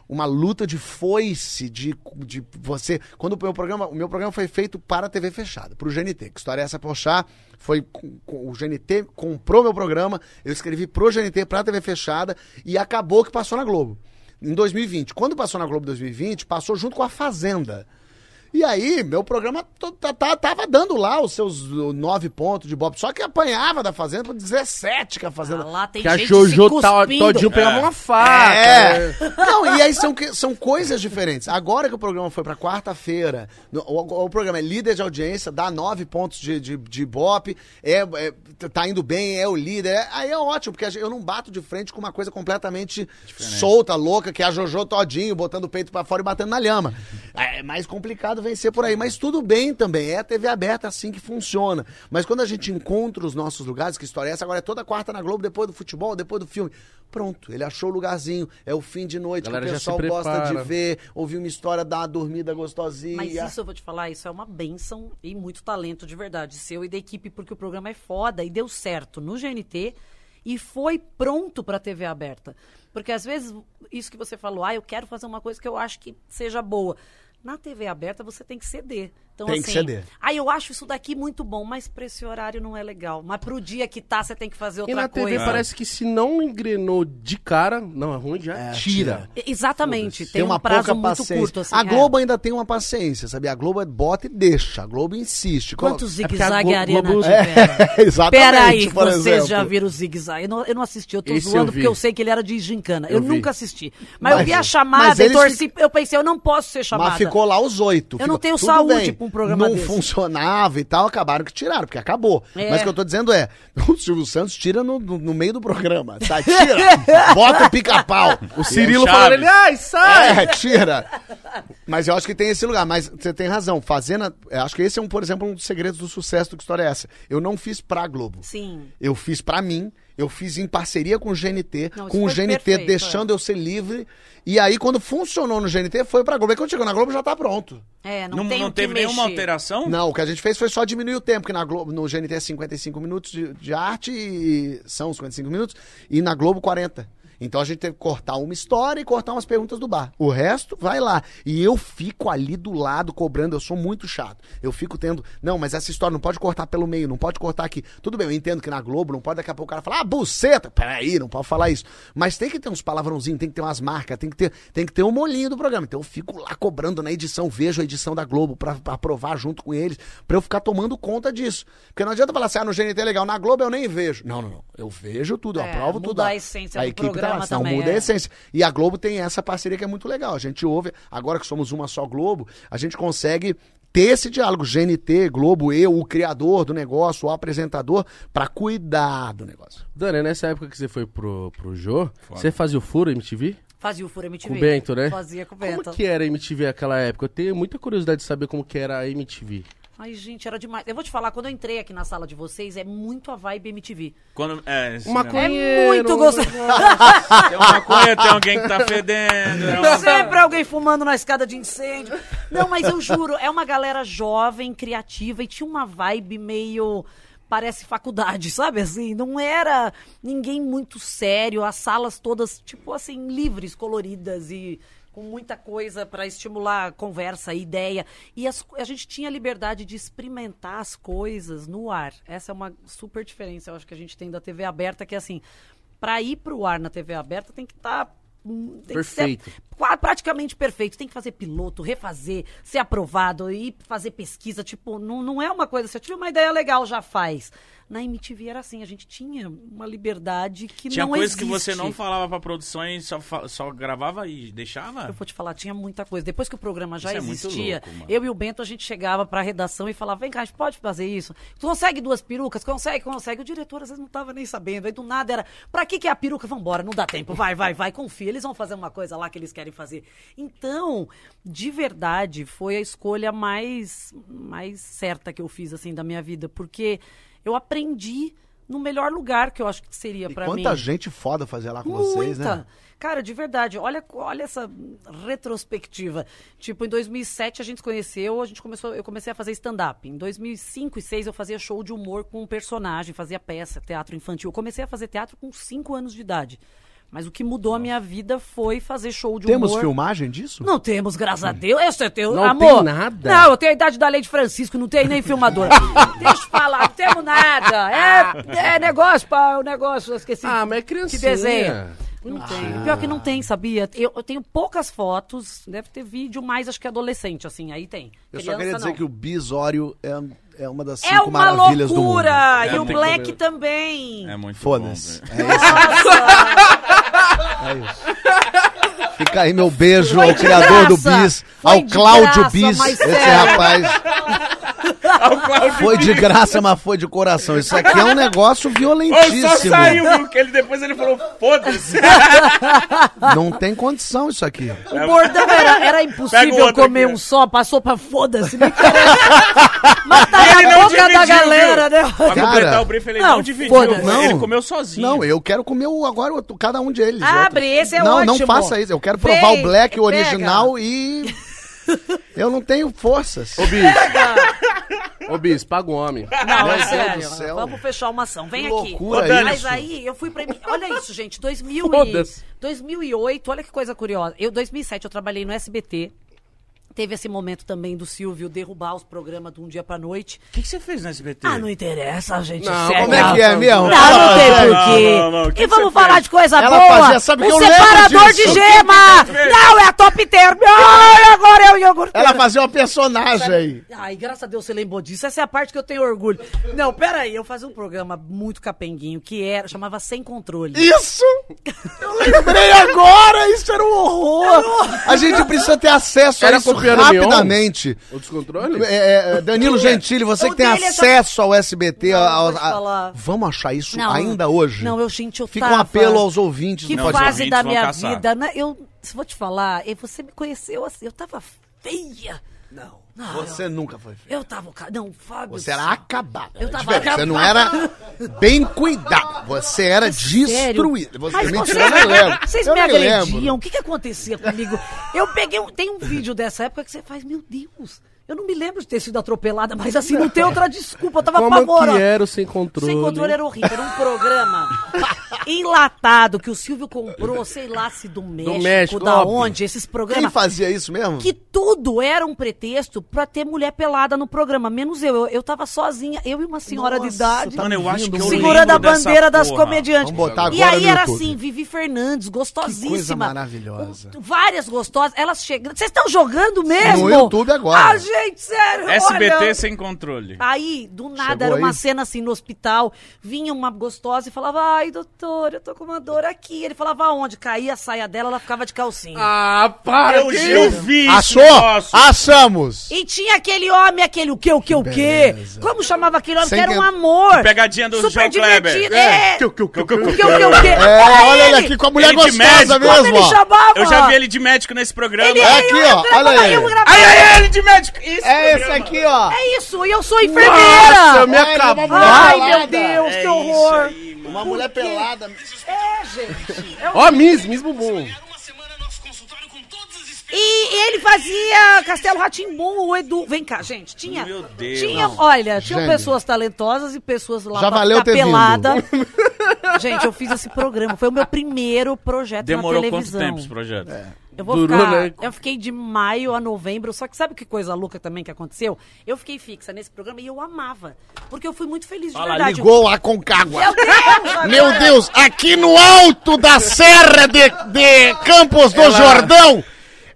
uma luta de foice, de, de você. Quando o meu programa, o meu programa foi feito para a TV fechada, para o GNT. Que história é essa, Pochá? Foi o GNT comprou meu programa, eu escrevi pro GNT para a TV fechada e acabou que passou na Globo. Em 2020. Quando passou na Globo em 2020, passou junto com a Fazenda. E aí, meu programa tava dando lá os seus nove pontos de Bob. Só que apanhava da Fazenda por 17 que a Fazenda. Ah, lá tem Que a gente Jojo se tá, todinho pegava uma faca. É. Não, e aí são, são coisas diferentes. Agora que o programa foi pra quarta-feira, no- o, o programa é líder de audiência, dá nove pontos de, de, de Ibope, é, é, tá indo bem, é o líder. é- aí é ótimo, porque eu não bato de frente com uma coisa completamente solta, louca, que é a Jojo todinho, botando o peito pra fora e batendo na lhama. É mais complicado vencer por aí, mas tudo bem também. É a TV aberta assim que funciona. Mas quando a gente encontra os nossos lugares, que história é essa? Agora é toda quarta na Globo, depois do futebol, depois do filme. Pronto, ele achou o lugarzinho. É o fim de noite que o pessoal gosta de ver, ouvir uma história, dar uma dormida gostosinha. Mas isso eu vou te falar, isso é uma benção e muito talento de verdade, seu e da equipe, porque o programa é foda e deu certo no GNT e foi pronto pra TV aberta. Porque às vezes, isso que você falou, ah, eu quero fazer uma coisa que eu acho que seja boa. Na TV aberta você tem que ceder. Então, Tem que assim, ceder. Aí eu acho isso daqui muito bom, mas pra esse horário não é legal. Mas pro dia que tá, você tem que fazer outra E na TV coisa. parece que se não engrenou de cara, não é ruim, já É, tira. Exatamente, tem, Tem uma um prazo muito paciência. curto. Assim, a é. Globo ainda tem uma paciência, sabe? A Globo bota e deixa. A Globo insiste. Quanto Colo- É a zigue-zague Globo- tiver? É, exatamente. Peraí, vocês exemplo. já viram o zigue-zague? Eu não, eu não assisti, eu tô Esse eu zoando vi. porque eu sei que ele era de gincana. Eu, Eu nunca assisti. Mas, eu Mas- vi a mas chamada e torci. Eu pensei, eu não posso ser chamada. Mas ficou lá os oito. Eu não tenho saúde pra um programa Não desse. funcionava e tal, acabaram que tiraram, porque acabou. É. Mas o que eu tô dizendo é, o Silvio Santos tira no, no- no meio do programa, tá? Tira, bota o pica-pau. O Cirilo falando ele, ai, sai! É, tira. Mas eu acho que tem esse lugar. Mas você tem razão. Fazendo. a- eu Acho que esse é, um, por exemplo, um dos segredos do sucesso do Que História é Essa. Eu não fiz pra Globo. Sim. Eu fiz pra mim, eu fiz em parceria com o GNT, Não, com o GNT perfeito, deixando eu ser livre. E aí, quando funcionou no GNT, foi pra Globo. E quando chegou na Globo, já tá pronto. É, não, Não, tem não teve nenhuma mexer. alteração? Não, o que a gente fez foi só diminuir o tempo, que na Globo, no GNT é 55 minutos de, de arte e são 55 minutos, e na Globo 40. Então a gente teve que cortar uma história e cortar umas perguntas do bar. O resto, vai lá. E eu fico ali do lado cobrando, eu sou muito chato. Eu fico tendo, não, mas essa história não pode cortar pelo meio, não pode cortar aqui. Tudo bem, eu entendo que na Globo não pode daqui a pouco o cara falar, ah, buceta. Peraí, não pode falar isso. Mas tem que ter uns palavrãozinhos, tem que ter umas marcas, tem que ter, tem que ter um molinho do programa. Então eu fico lá cobrando na edição, vejo a edição da Globo pra, aprovar junto com eles, pra eu ficar tomando conta disso. Porque não adianta falar assim, ah, no GNT é legal, na Globo eu nem vejo. Não, não, não. Eu vejo tudo, eu É, aprovo tudo. a essência do equipe tá programa também, muda a é. essência. E a Globo tem essa parceria que é muito legal. A gente ouve, agora que somos uma só Globo, a gente consegue ter esse diálogo GNT, Globo, eu, o criador do negócio, o apresentador, pra cuidar do negócio. Dani, nessa época que você foi pro, pro Jô, você fazia o Furo MTV? Fazia o Fura MTV. Com o Bento, né? Fazia com o Bento. Como que era a MTV naquela época? Eu tenho muita curiosidade de saber como que era a MTV. Ai, gente, era demais. Eu vou te falar, quando eu entrei aqui na sala de vocês, é muito a vibe MTV. Quando, é, Uma mesmo. É muito gostoso. Tem uma maconha, tem alguém que tá fedendo. é uma- Sempre alguém fumando na escada de incêndio. Não, mas eu juro, é uma galera jovem, criativa e tinha uma vibe meio. Parece faculdade, sabe assim? Não era ninguém muito sério, as salas todas, tipo assim, livres, coloridas e com muita coisa para estimular a conversa, a ideia. E as- a gente tinha liberdade de experimentar as coisas no ar. Essa é uma super diferença, eu acho que a gente tem da TV aberta, que é assim, para ir pro ar na TV aberta tem que estar. Perfeito. Qua- praticamente perfeito. Tem que fazer piloto, refazer, ser aprovado e fazer pesquisa. Tipo, não, não é uma coisa. Se eu tive uma ideia legal, já faz. Na MTV era assim, a gente tinha uma liberdade que Tinha não coisa existe. que você não falava pra produção e só, só gravava e deixava? Eu vou te falar, tinha muita coisa. Depois que o programa já Isso é existia, louco, mano. eu e o Bento, a gente chegava pra redação e falava, vem cá, a gente pode fazer isso? Tu consegue duas perucas? Consegue, consegue. O diretor às vezes não tava nem sabendo. Aí do nada era, pra que que é a peruca? Vambora, não dá tempo. Vai, vai, vai, confia. Eles vão fazer uma coisa lá que eles querem fazer. Então, de verdade, foi a escolha mais, mais certa que eu fiz, assim, da minha vida. Porque eu aprendi no melhor lugar que eu acho que seria pra mim. quanta gente foda fazia lá com vocês, Muita. né? Cara, de verdade, olha, olha essa retrospectiva. Tipo, em 2007 a gente se conheceu, a gente começou, eu comecei a fazer stand-up. Em 2005 e 2006 eu fazia show de humor com um personagem, fazia peça, teatro infantil. Eu comecei a fazer teatro com 5 anos de idade. Mas o que mudou a minha vida foi fazer show de Temos humor. filmagem disso? Não temos, graças a Deus. Esse é teu, Não amor. tem nada? Não, eu tenho a idade da lei de Francisco, não tenho nem filmadora. Deixa eu falar, não temos nada. É, é negócio, pá, o negócio, eu esqueci. Ah, mas é Que criancinha. desenha. Não tem. Pior que não tem, sabia? Eu, eu tenho poucas fotos, deve ter vídeo, mais acho que adolescente, assim, aí tem. Eu só Criança, queria dizer não. que o Bisório é, é uma das cinco É uma maravilhas do mundo. loucura! É, e o Black que também. É muito Foda-se. bom. É. Nossa! É isso. Fica aí meu beijo Foi ao criador do graça. Bis, Foi ao Cláudio graça, Bis. Esse sério. rapaz foi de graça, mas foi de coração. Isso aqui é um negócio Ô, violentíssimo. só saiu, viu? Que ele, depois ele falou, foda-se. Não tem condição isso aqui. O bordão era, era impossível comer aqui, ó. um só, passou pra foda-se, me interessa. Mas tá Ele na não boca da dividiu, galera, viu? né? Pra Cara, completar o brief, ele não, não, dividiu. Não. Ele comeu sozinho. Não, eu quero comer o, agora o- cada um deles. Abre, Outro- esse é não, ótimo. Não, faça isso. Eu quero provar Vem, o Black o pega. original e... Eu não tenho forças. Ô, Bis. Ô, Bis, paga o homem. Não, Meu é Deus sério. do céu. Vamos fechar uma ação. Vem Que aqui. loucura Mas isso. aí eu fui pra. Olha isso, gente. 2000 e... Foda-se. 2008, olha que coisa curiosa. Eu, 2007, eu trabalhei no SBT. Teve esse momento também do Silvio derrubar os programas de um dia pra noite. O que, que você fez no SBT? Ah, não interessa, gente. Não, segue Como é a- que é mesmo? Não, não tem porquê. Não, não, não. O que E que vamos falar fez? de coisa Ela boa. fazia- sabe que o eu separador disso. de gema. Não, é a top term. Ai, agora é o iogurteiro. Ela fazia uma personagem aí. Ai, graças a Deus você lembrou disso. Essa é a parte que eu tenho orgulho. Não, peraí, eu fazia um programa muito capenguinho que era, chamava Sem Controle. Isso! Eu lembrei agora! Isso era um horror! A gente precisa ter acesso a Era isso rapidamente. O descontrole? É, é, Danilo Gentili, você que tem é acesso ao SBT, te a- falar. vamos achar isso Não, ainda hoje? Não, eu, gente, eu Fica um tava- apelo aos ouvintes Que do podcast. fase ouvintes da vão minha caçar. vida, né? Eu se vou te falar, e você me conheceu assim, eu tava feia. Não, Não, você nunca foi feio. Eu tava, não, Fábio. Você era acabada. Eu É tava diferente. Você não era bem cuidado. Você era Sério? destruída. Você, Mas mentira, eu lembro. vocês Eu me nem lembro. agrediam. O que que acontecia comigo? Eu peguei um, tem um vídeo dessa época que você faz, meu Deus. Eu não me lembro de ter sido atropelada, mas assim, não tem outra desculpa. Eu tava Como apavorada. que era o Sem Controle? Sem controle era horrível. Era um programa enlatado que o Silvio comprou, sei lá se do México, México, da óbvio. onde, esses Quem programas. fazia isso mesmo? Que tudo era um pretexto pra ter mulher pelada no programa, menos eu. Eu, eu tava sozinha, eu e uma senhora de Nossa, idade. tá eu acho que eu segurando a bandeira das porra. comediantes. Vamos botar e agora aí no era YouTube. assim, Vivi Fernandes, gostosíssima. Que coisa maravilhosa. Várias gostosas, elas chegando. Vocês estão jogando mesmo? No YouTube agora. Ah, gente, sério. SBT olha. sem controle. Aí, do nada, Chegou era uma aí? cena assim no hospital, vinha uma gostosa e falava, ai, doutor, eu tô com uma dor aqui. Ele falava, aonde? Caía a saia dela, ela ficava de calcinha. Ah, para! Eu, que eu isso? vi Achou? Achamos! E tinha aquele homem, aquele o quê, o quê, o quê? Como chamava aquele homem? Sem que era um que- amor. Pegadinha do Super João Kleber. divertido. É. É. Que, que, que, que, O quê, o quê, o quê? É, olha ele aqui com a mulher Ele de gostosa mesmo, ele ó. chamava? Eu já vi ele de médico nesse programa. Ele É aqui, ó, olha aí. ai, ele de médico. Isso, É esse programa. aqui, ó. É isso, e eu sou enfermeira. Nossa, eu me é acabou. Ai, meu Deus, É que isso horror. aí. Uma mulher pelada. É, gente. É um- Ó, Miss, Miss Bumbum. E ele fazia Castelo Ratimbum, o Edu. Vem cá, gente. Tinha. Meu Deus. Tinha, Não. olha, tinham pessoas talentosas e pessoas lá Já pra valeu ficar ter vindo. pelada. Gente, eu fiz esse programa. Foi o meu primeiro projeto Demorou na quanto televisão. tempo esse projeto? Eu vou Durou, ficar. né? Eu fiquei de maio a novembro. Só que sabe que coisa louca também que aconteceu? Eu fiquei fixa nesse programa e eu amava. Porque eu fui muito feliz de Olha lá, verdade. ligou a Concagua. Meu Deus! Meu Deus, aqui no alto da Serra de, de Campos do Ela- Jordão,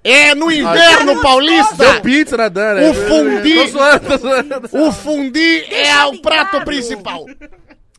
é no inverno paulista, Deu pizza na Dana. O fundi- o fundi é o prato principal.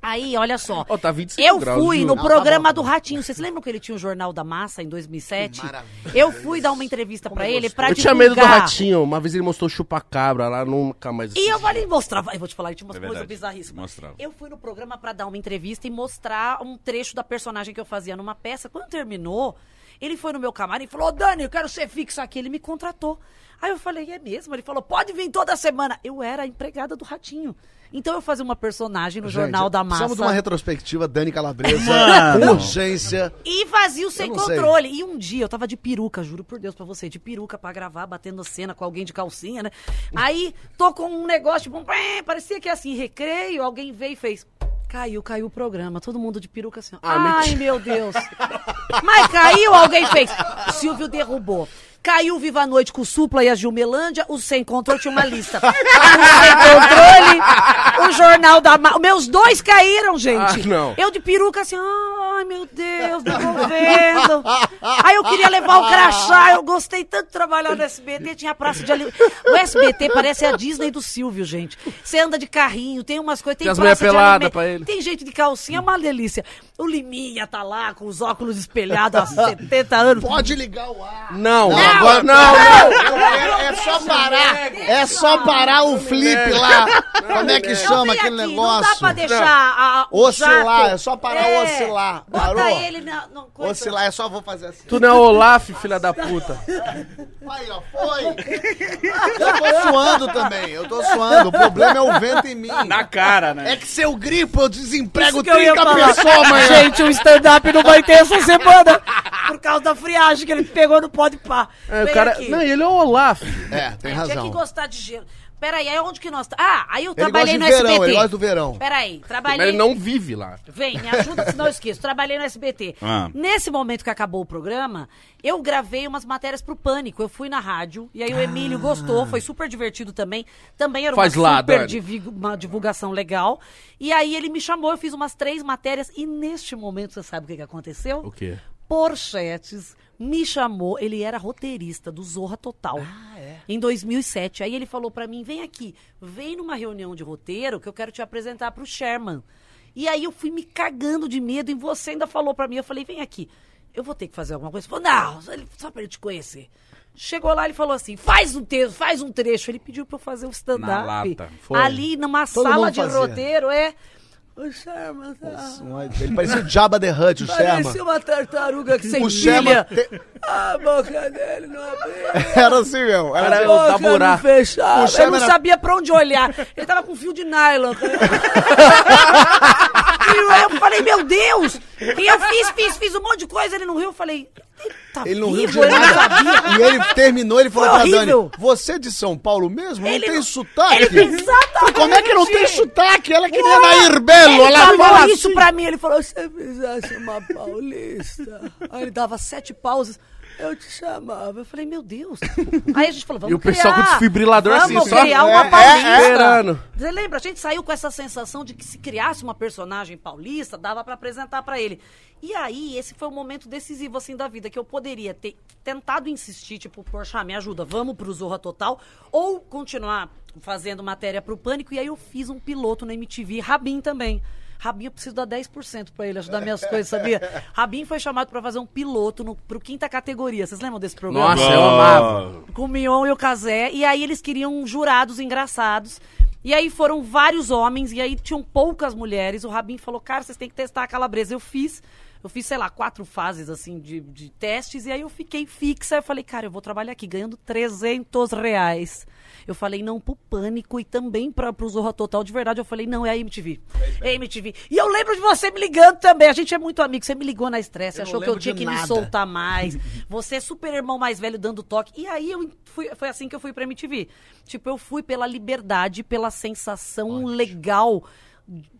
Aí, olha só. Ó, tá 25 eu graus, fui no Não, programa tá do Ratinho. Vocês lembram que ele tinha o Jornal da Massa em 2007? maravilha. Eu fui dar uma entrevista pra ele pra Eu tinha medo do divulgar. ratinho. Uma vez ele mostrou chupacabra lá, nunca mais. E eu falei, mostrava. Eu vou te falar, ele tinha umas É coisas bizarríssimas. mostrava. Eu fui no programa pra dar uma entrevista e mostrar um trecho da personagem que eu fazia numa peça. Quando terminou, ele foi no meu camarim e falou: Ô Dani, eu quero ser fixa aqui. Ele me contratou. Aí eu falei: é mesmo? Ele falou: pode vir toda semana. Eu era a empregada do Ratinho. Então eu fazia uma personagem no Jornal da Massa. Precisamos de uma retrospectiva Dani Calabresa, com urgência. E fazia o sem não sei. controle. E um dia eu tava de peruca, juro por Deus pra você, de peruca pra gravar, batendo cena com alguém de calcinha, né? Aí tô com um negócio, tipo, pé, parecia que assim, recreio, alguém veio e fez. Caiu, caiu o programa. Todo mundo de peruca assim. Ah, Ai, mentira. meu Deus. Mas caiu, alguém fez. O Silvio derrubou. Caiu Viva a Noite com o Supla e a Gilmelândia. O Sem Controle tinha uma lista. O Sem Controle, o Jornal da... Ma... Meus dois caíram, gente. Ah, não. Eu de peruca assim, ai meu Deus, devolvendo. Aí eu queria levar o crachá, eu gostei tanto de trabalhar no SBT, tinha a praça de ali. O SBT parece a Disney do Silvio, gente. Você anda de carrinho, tem umas coisas, tem, Tem as praça pelada pra ele. Tem gente de calcinha, é uma delícia. O Liminha tá lá com os óculos espelhados há 70 anos. Pode ligar o ar. Não, Não, agora não. É, é só parar. É só parar o flip lá. Como é que chama aquele aqui, negócio? Não dá pra deixar a, o Oscilar, jato. é só parar oscilar. Bota Parou? ele na... na coisa. Oscilar, é só vou fazer assim. Tu não é Olaf, filha da puta. Aí, ó, foi. Eu tô suando também, eu tô suando. O problema é o vento em mim. Na cara, né? É que se eu gripo, eu desemprego Isso que eu ia 30 falar. pessoas amanhã. Gente, o stand-up não vai ter essa semana. Por causa da friagem que ele pegou no pó de pá. É, o cara. aqui. Não, ele é o Olaf. É, tem Tinha que razão. gostar de gelo. Peraí, aí onde que nós... tá- Ah, aí eu Ele gosta trabalhei de no verão, SBT. ele gosta do verão. Peraí, Mas trabalhei... ele não vive lá. Vem, me ajuda, senão eu esqueço. Trabalhei no SBT. Ah. Nesse momento que acabou o programa, eu gravei umas matérias pro Pânico. Eu fui na rádio, e aí o Emílio gostou, foi super divertido também. Também era uma Faz lá, super divi- uma divulgação legal. E aí ele me chamou, eu fiz umas três matérias, e neste momento, você sabe o que, que aconteceu? O quê? Porchetes me chamou, ele era roteirista do Zorra Total. Em 2007. Aí ele falou pra mim: vem aqui, vem numa reunião de roteiro que eu quero te apresentar pro Sherman. E aí eu fui me cagando de medo e você ainda falou pra mim: eu falei, vem aqui, eu vou ter que fazer alguma coisa. Ele falou: não, só ele- só pra ele te conhecer. Chegou lá, ele falou assim: faz um texto, faz um trecho. Ele pediu pra eu fazer um stand-up. Ali numa Todo sala de fazia. roteiro, é. O Sherman tá. Ele parecia o Jabba the Hutt, o Sherman. Parecia uma tartaruga que sem O Sherman te- A boca dele não abria. Era assim mesmo. Era assim. o boca Daburá. não fechava. O Eu Sherman não era- sabia pra onde olhar. Ele tava com fio de nylon. e eu falei, meu Deus! E eu fiz, fiz, fiz um monte de coisa. Ele não riu. Eu falei, ele tá Ele não riu de ele nada. E ele terminou, ele falou Foi pra Dani. Você é de São Paulo mesmo? Ele não tem não- sotaque? Exatamente. Como é que não tem sotaque? Ela queria Nair Belo. Ele Ela falou fala isso assim. pra mim, ele falou, você fizesse uma paulista. Aí ele dava sete pausas, eu te chamava. Eu falei, meu Deus. Aí a gente falou, vamos E o pessoal criar, com desfibrilador vamos assim, só- criar É, uma é, paulista. esperando. Você lembra? A gente saiu com essa sensação de que se criasse uma personagem paulista, dava pra apresentar pra ele. E aí, esse foi o momento decisivo, assim, da vida, que eu poderia ter tentado insistir, tipo, poxa, me ajuda, vamos pro Zorra Total, ou continuar fazendo matéria pro Pânico, e aí eu fiz um piloto na MTV, Rabin também. Rabin, eu preciso dar 10% pra ele ajudar minhas coisas, sabia? Rabin foi chamado pra fazer um piloto no, pro quinta categoria. Vocês lembram desse programa? Nossa, eu amava. com o Mion e o Casé, e aí eles queriam jurados engraçados. E aí foram vários homens, e aí tinham poucas mulheres. O Rabin falou, cara, vocês têm que testar a calabresa. Eu fiz, eu fiz, sei lá, quatro fases, assim, de, de testes, e aí eu fiquei fixa. Eu falei, cara, eu vou trabalhar aqui, ganhando 300 reais. Eu falei, não, pro Pânico e também pra, pro Zorra Total. De verdade, eu falei, não, é a MTV. É a MTV. E eu lembro de você me ligando também. A gente é muito amigo. Você me ligou na estresse, achou que eu tinha que me nada. soltar tá mais. Você é super irmão mais velho dando toque. E aí eu fui, foi assim que eu fui pra MTV. Tipo, eu fui pela liberdade, pela sensação legal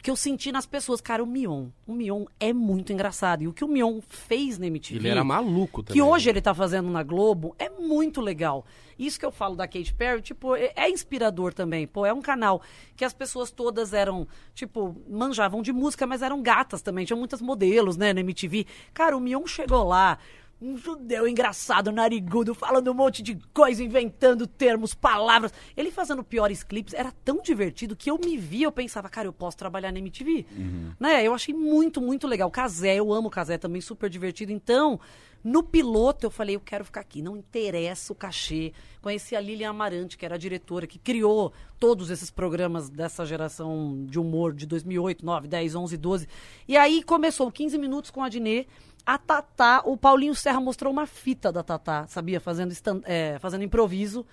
que eu senti nas pessoas. Cara, o Mion, o Mion é muito engraçado. E o que o Mion fez na MTV... Ele era maluco também. Que hoje ele tá fazendo na Globo é muito legal. Isso que eu falo da Katy Perry, tipo, é, é inspirador também. Pô, é um canal que as pessoas todas eram, tipo, manjavam de música, mas eram gatas também. Tinha muitas modelos, né, na MTV. Cara, o Mion chegou lá, um judeu engraçado, narigudo, falando um monte de coisa, inventando termos, palavras. Ele fazendo piores clipes, era tão divertido que eu me via, eu pensava, cara, eu posso trabalhar na MTV. Né? Eu achei muito, muito legal. Casé, eu amo Casé também, super divertido. Então, no piloto, eu falei, eu quero ficar aqui, não interessa o cachê. Conheci a Lilian Amarante, que era a diretora, que criou todos esses programas dessa geração de humor de 2008, 9, 10, 11, 12. E aí começou 15 minutos com a Dinê. A Tatá, o Paulinho Serra mostrou uma fita da Tatá, sabia? Fazendo, stand- é, fazendo improviso.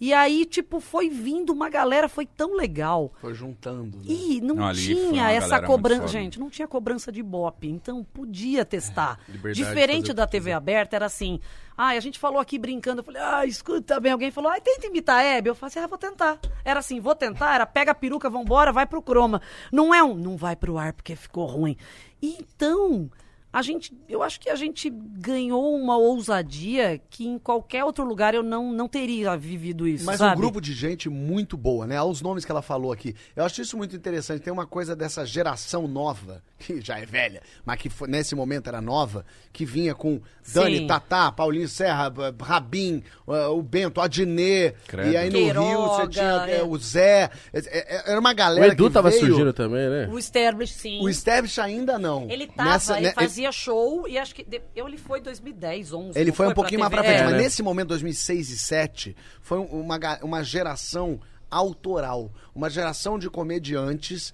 E aí, tipo, foi vindo uma galera, foi tão legal. Foi juntando. né? E não, Não, tinha essa cobrança. Gente, não tinha cobrança de bope. Então podia testar. liberdade de Diferente da TV aberta, era assim. Ah, a gente falou aqui brincando. Eu falei, ah, escuta bem. Alguém falou, ah, tenta imitar a Hebe. Eu falei assim, ah, vou tentar. Era assim, vou tentar. Era pega a peruca, vambora, vai pro croma. Não é um, não vai pro ar porque ficou ruim. E então. A gente, eu acho que a gente ganhou uma ousadia que em qualquer outro lugar eu não, não teria vivido isso. Mas sabe? um grupo de gente muito boa, né? Os nomes que ela falou aqui. Eu acho isso muito interessante. Tem uma coisa dessa geração nova, que já é velha, mas que foi- nesse momento era nova, que vinha com Dani, Sim. Tatá, Paulinho Serra, Rabin, uh, o Bento, a Dinê. Credo. E aí no Rio você Queiroga, tinha é, é. o Zé. É, Era uma O galera Edu que tava veio... surgindo também, né? O Sterblich, sim. O Stebbs ainda não. Ele tava, Nessa- ele né, fazia show e acho que. de- eu, ele foi 2010, 11. Ele não foi um pouquinho mais pra frente, É. mas né? nesse momento, 2006 e 2007, foi um- uma, uma geração autoral, uma geração de comediantes.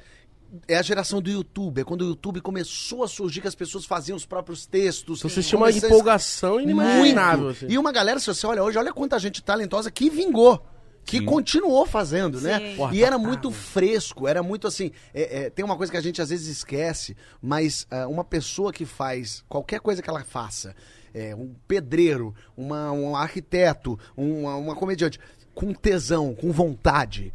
É a geração do YouTube, é quando o YouTube começou a surgir que as pessoas faziam os próprios textos. Então vocês tinham uma empolgação inimaginável. Assim. E uma galera, se você olha hoje, olha quanta gente talentosa que vingou. Que continuou fazendo, né? Sim. Porra, E era tá muito fresco, era muito assim. é, é, tem uma coisa que a gente às vezes esquece, mas ah, uma pessoa que faz qualquer coisa que ela faça, é, um pedreiro, uma, um arquiteto, uma, uma comediante, com tesão, com vontade,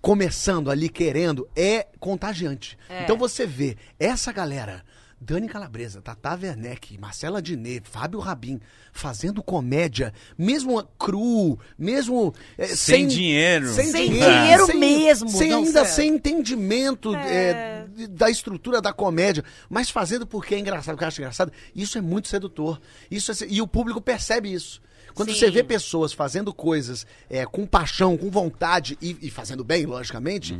começando ali, querendo, é contagiante. É. Então você vê essa galera, Dani Calabresa, Tata Werneck, Marcela Diné, Fábio Rabin, fazendo comédia, mesmo cru, mesmo é, Sem dinheiro. sem, Sem dinheiro, dinheiro sem- mesmo, sem não, ainda sério. sem entendimento É. é, da estrutura da comédia, mas fazendo porque é engraçado, porque acha engraçado. Isso é muito sedutor. Isso é e o público percebe isso. Quando Sim. você vê pessoas fazendo coisas é, com paixão, com vontade e, e fazendo bem, logicamente,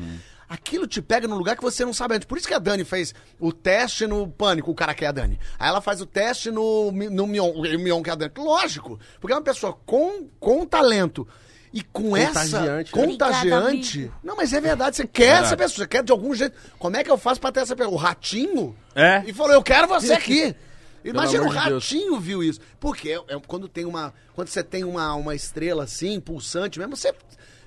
aquilo te pega num lugar que você não sabe antes. Por isso que a Dani fez o teste no Pânico, o cara que é a Dani. Aí ela faz o teste no, no Mion, o Mion que é a Dani. Lógico, porque é uma pessoa com, com talento. E com essa Contagiante, né? contagiante. Obrigada, Não, mas é verdade. Você quer Verdade. essa pessoa, você quer de algum jeito. Como é que eu faço pra ter essa pessoa? O ratinho? É. E falou: Eu quero você aqui. Imagina o de Deus. ratinho viu isso. Porque é, é quando tem uma. Quando você tem uma, uma estrela assim, pulsante mesmo, você.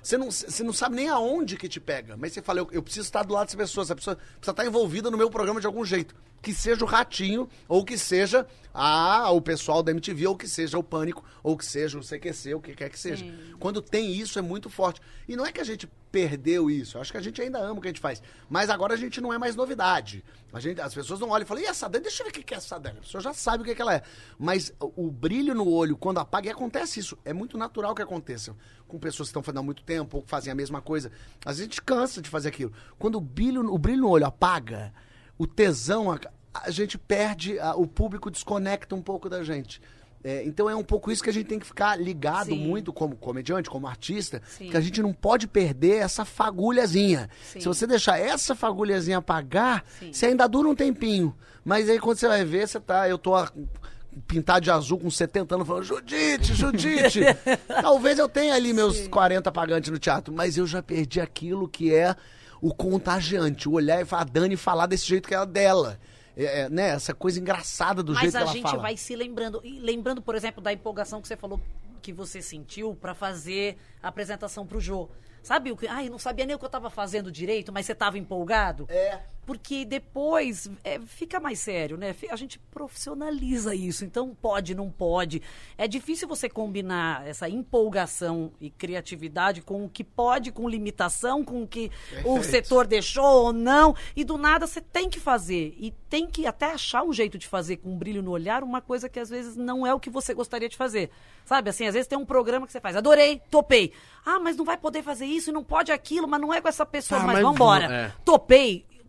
Você não, você não sabe nem aonde que te pega. Mas você fala, eu, eu preciso estar do lado dessa pessoa. Essa pessoa precisa estar envolvida no meu programa de algum jeito. Que seja o Ratinho, ou que seja a, o pessoal da MTV, ou que seja o Pânico, ou que seja o CQC, o que quer que seja. Quando tem isso, é muito forte. E não é que a gente perdeu isso. Acho que a gente ainda ama o que a gente faz. Mas agora a gente não é mais novidade. A gente, as pessoas não olham e falam, e essa Dani? Deixa eu ver o que é essa Dani. A pessoa já sabe o que, que ela é. Mas o, o brilho no olho, quando apaga, e acontece isso. É muito natural que aconteça. Com pessoas que estão fazendo há muito tempo, ou que fazem a mesma coisa. Às vezes a gente cansa de fazer aquilo. Quando o brilho, o brilho no olho apaga, o tesão, a, a gente perde, a- o público desconecta um pouco da gente. É, então é um pouco isso que a gente tem que ficar ligado Sim. muito como comediante, como artista, Sim. que a gente não pode perder essa fagulhazinha. Sim. Se você deixar essa fagulhazinha apagar, Sim. você ainda dura um tempinho. Mas aí quando você vai ver, você tá, eu tô a- pintado de azul com 70 anos falando Judite, Judite. Talvez eu tenha ali meus 40 pagantes no teatro, mas eu já perdi aquilo que é o contagiante, o olhar e falar, a Dani falar desse jeito que é dela. É, é, né, essa coisa engraçada do Mas jeito que a ela gente fala. vai se lembrando. E lembrando, por exemplo, da empolgação que você falou que você sentiu pra fazer a apresentação pro Jô. Sabe o que? Ai, não sabia nem o que eu tava fazendo direito, mas você tava empolgado? É. Porque depois é, fica mais sério, né? A gente profissionaliza isso. Então, pode, não pode. É difícil você combinar essa empolgação e criatividade com o que pode, com limitação, com o que o Perfeito. setor deixou ou não. E do nada você tem que fazer. E tem que até achar um jeito de fazer com um brilho no olhar uma coisa que às vezes não é o que você gostaria de fazer. Sabe, assim, às vezes tem um programa que você faz, adorei, topei. Ah, mas não vai poder fazer isso, não pode aquilo, mas não é com essa pessoa, Ah, mas, mas vambora. vamos, é. Topei,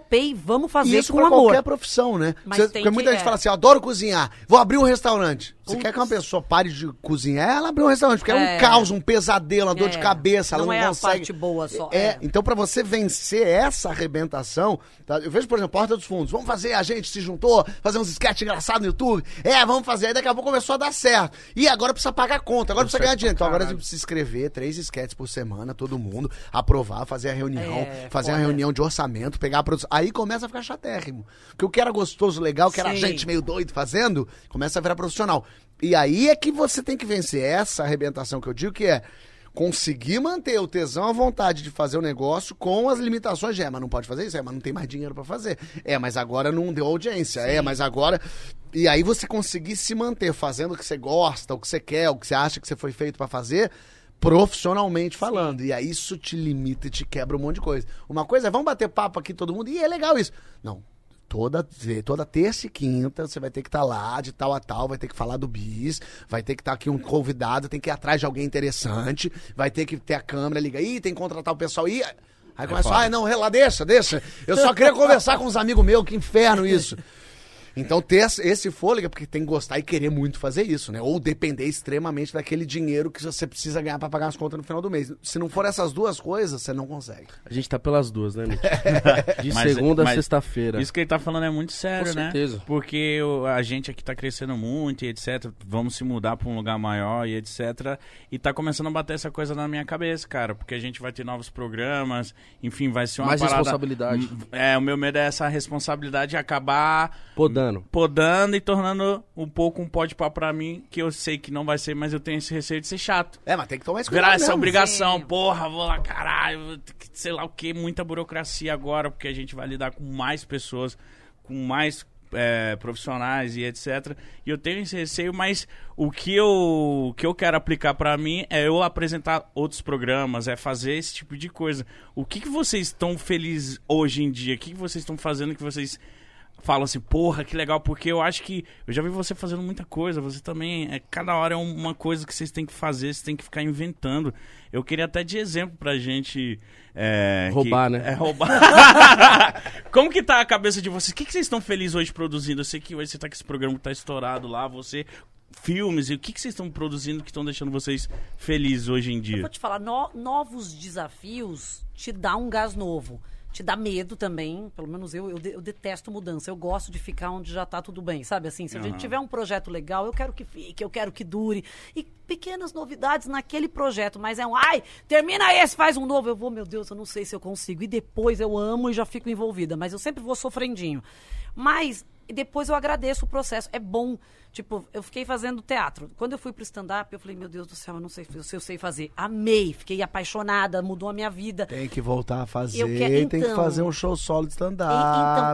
topei, vamos fazer E isso com pra amor. qualquer profissão, né? Mas Você- tem porque muita que- gente é. fala assim, eu adoro cozinhar, vou abrir um restaurante. Você quer que uma pessoa pare de cozinhar, ela abrir um restaurante, porque é, É. um caos, um pesadelo, uma dor de É. cabeça, ela Não não, é a consegue. parte boa só, É, é. então pra você vencer essa arrebentação, tá? eu vejo, por exemplo, Porta dos Fundos, vamos fazer, a gente se juntou, fazer uns sketches engraçados no YouTube, é, vamos fazer, aí daqui a pouco começou a dar certo. E agora precisa pagar conta, agora precisa ganhar dinheiro. Então agora você precisa escrever três sketches por semana, todo mundo, aprovar, fazer a reunião, É, fazer a reunião de orçamento, pegar a produção. Aí começa a ficar chatérrimo. Porque o que era gostoso, legal, que era Sim. gente meio doido fazendo, começa a virar profissional. E aí é que você tem que vencer essa arrebentação que eu digo, que é conseguir manter o tesão, a vontade de fazer o negócio com as limitações de, é, mas não pode fazer isso, é, mas não tem mais dinheiro pra fazer. É, mas agora não deu audiência, é, mas agora... E aí você conseguir se manter fazendo o que você gosta, o que você quer, o que você acha que você foi feito pra fazer, profissionalmente falando. E aí isso te limita e te quebra um monte de coisa. Uma coisa é, vamos bater papo aqui todo mundo, e é legal isso. Não, toda, toda terça e quinta você vai ter que estar lá, de tal a tal, vai ter que falar do bis, vai ter que estar aqui um convidado, tem que ir atrás de alguém interessante, vai ter que ter a câmera, liga, ih, tem que contratar o pessoal, ih... Aí começa, foda. ai não, rela, deixa, deixa. Eu só queria conversar com uns amigos meus, que inferno isso. Então ter esse- fôlego é porque tem que gostar e querer muito fazer isso, né? Ou depender extremamente daquele dinheiro que você precisa ganhar pra pagar as contas no final do mês. Se não for essas duas coisas, você não consegue. A gente tá pelas duas, né, Mitch? De Mas- segunda a mas sexta-feira. Isso que ele tá falando é muito sério, Com né? certeza. Porque a gente aqui tá crescendo muito e etc. Vamos se mudar pra um lugar maior e etc. E tá começando a bater essa coisa na minha cabeça, cara. Porque a gente vai ter novos programas, enfim, vai ser uma Mais parada... responsabilidade. É, o meu medo é essa responsabilidade de acabar Podando. Podando e tornando um pouco um pode pá pra mim, que eu sei que não vai ser, mas eu tenho esse receio de ser chato. É, mas tem que tomar esse cuidado mesmo. obrigação, Sim. porra, vou lá, caralho, sei lá o que, muita burocracia agora, porque a gente vai lidar com mais pessoas, com mais é, profissionais e etc. E eu tenho esse receio, mas o que eu, o que eu quero aplicar pra mim é eu apresentar outros programas, é fazer esse tipo de coisa. O que, que vocês estão felizes hoje em dia? O que, que vocês estão fazendo que vocês falam assim, porra, que legal, porque eu acho que eu já vi você fazendo muita coisa, você também, é, cada hora é uma coisa que vocês têm que fazer, vocês têm que ficar inventando. Eu queria até de exemplo pra gente... é, Roubar, que- né? É, roubar. Como que tá a cabeça de vocês? O que, que vocês estão felizes hoje produzindo? Eu sei que hoje você tá com esse programa que tá estourado lá, você... Filmes, e o que, que vocês estão produzindo que estão deixando vocês felizes hoje em Eu dia? vou te falar, no- novos desafios te dá um gás novo. Te dá medo também, pelo menos eu, eu, de- eu detesto mudança. Eu gosto de ficar onde já tá tudo bem, sabe? Assim, se a gente tiver um projeto legal, eu quero que fique, eu quero que dure. E pequenas novidades naquele projeto, mas é um, ai, termina esse, faz um novo. Eu vou, meu Deus, eu não sei se eu consigo. E depois eu amo e já fico envolvida, mas eu sempre vou sofrendinho. Mas depois eu agradeço o processo. É bom. Tipo, eu fiquei fazendo teatro. Quando eu fui pro stand-up, eu falei, meu Deus do céu, eu não sei se eu sei fazer. Amei, fiquei apaixonada, mudou a minha vida. Tem que voltar a fazer, Eu que- tem que então- fazer um show solo de stand-up.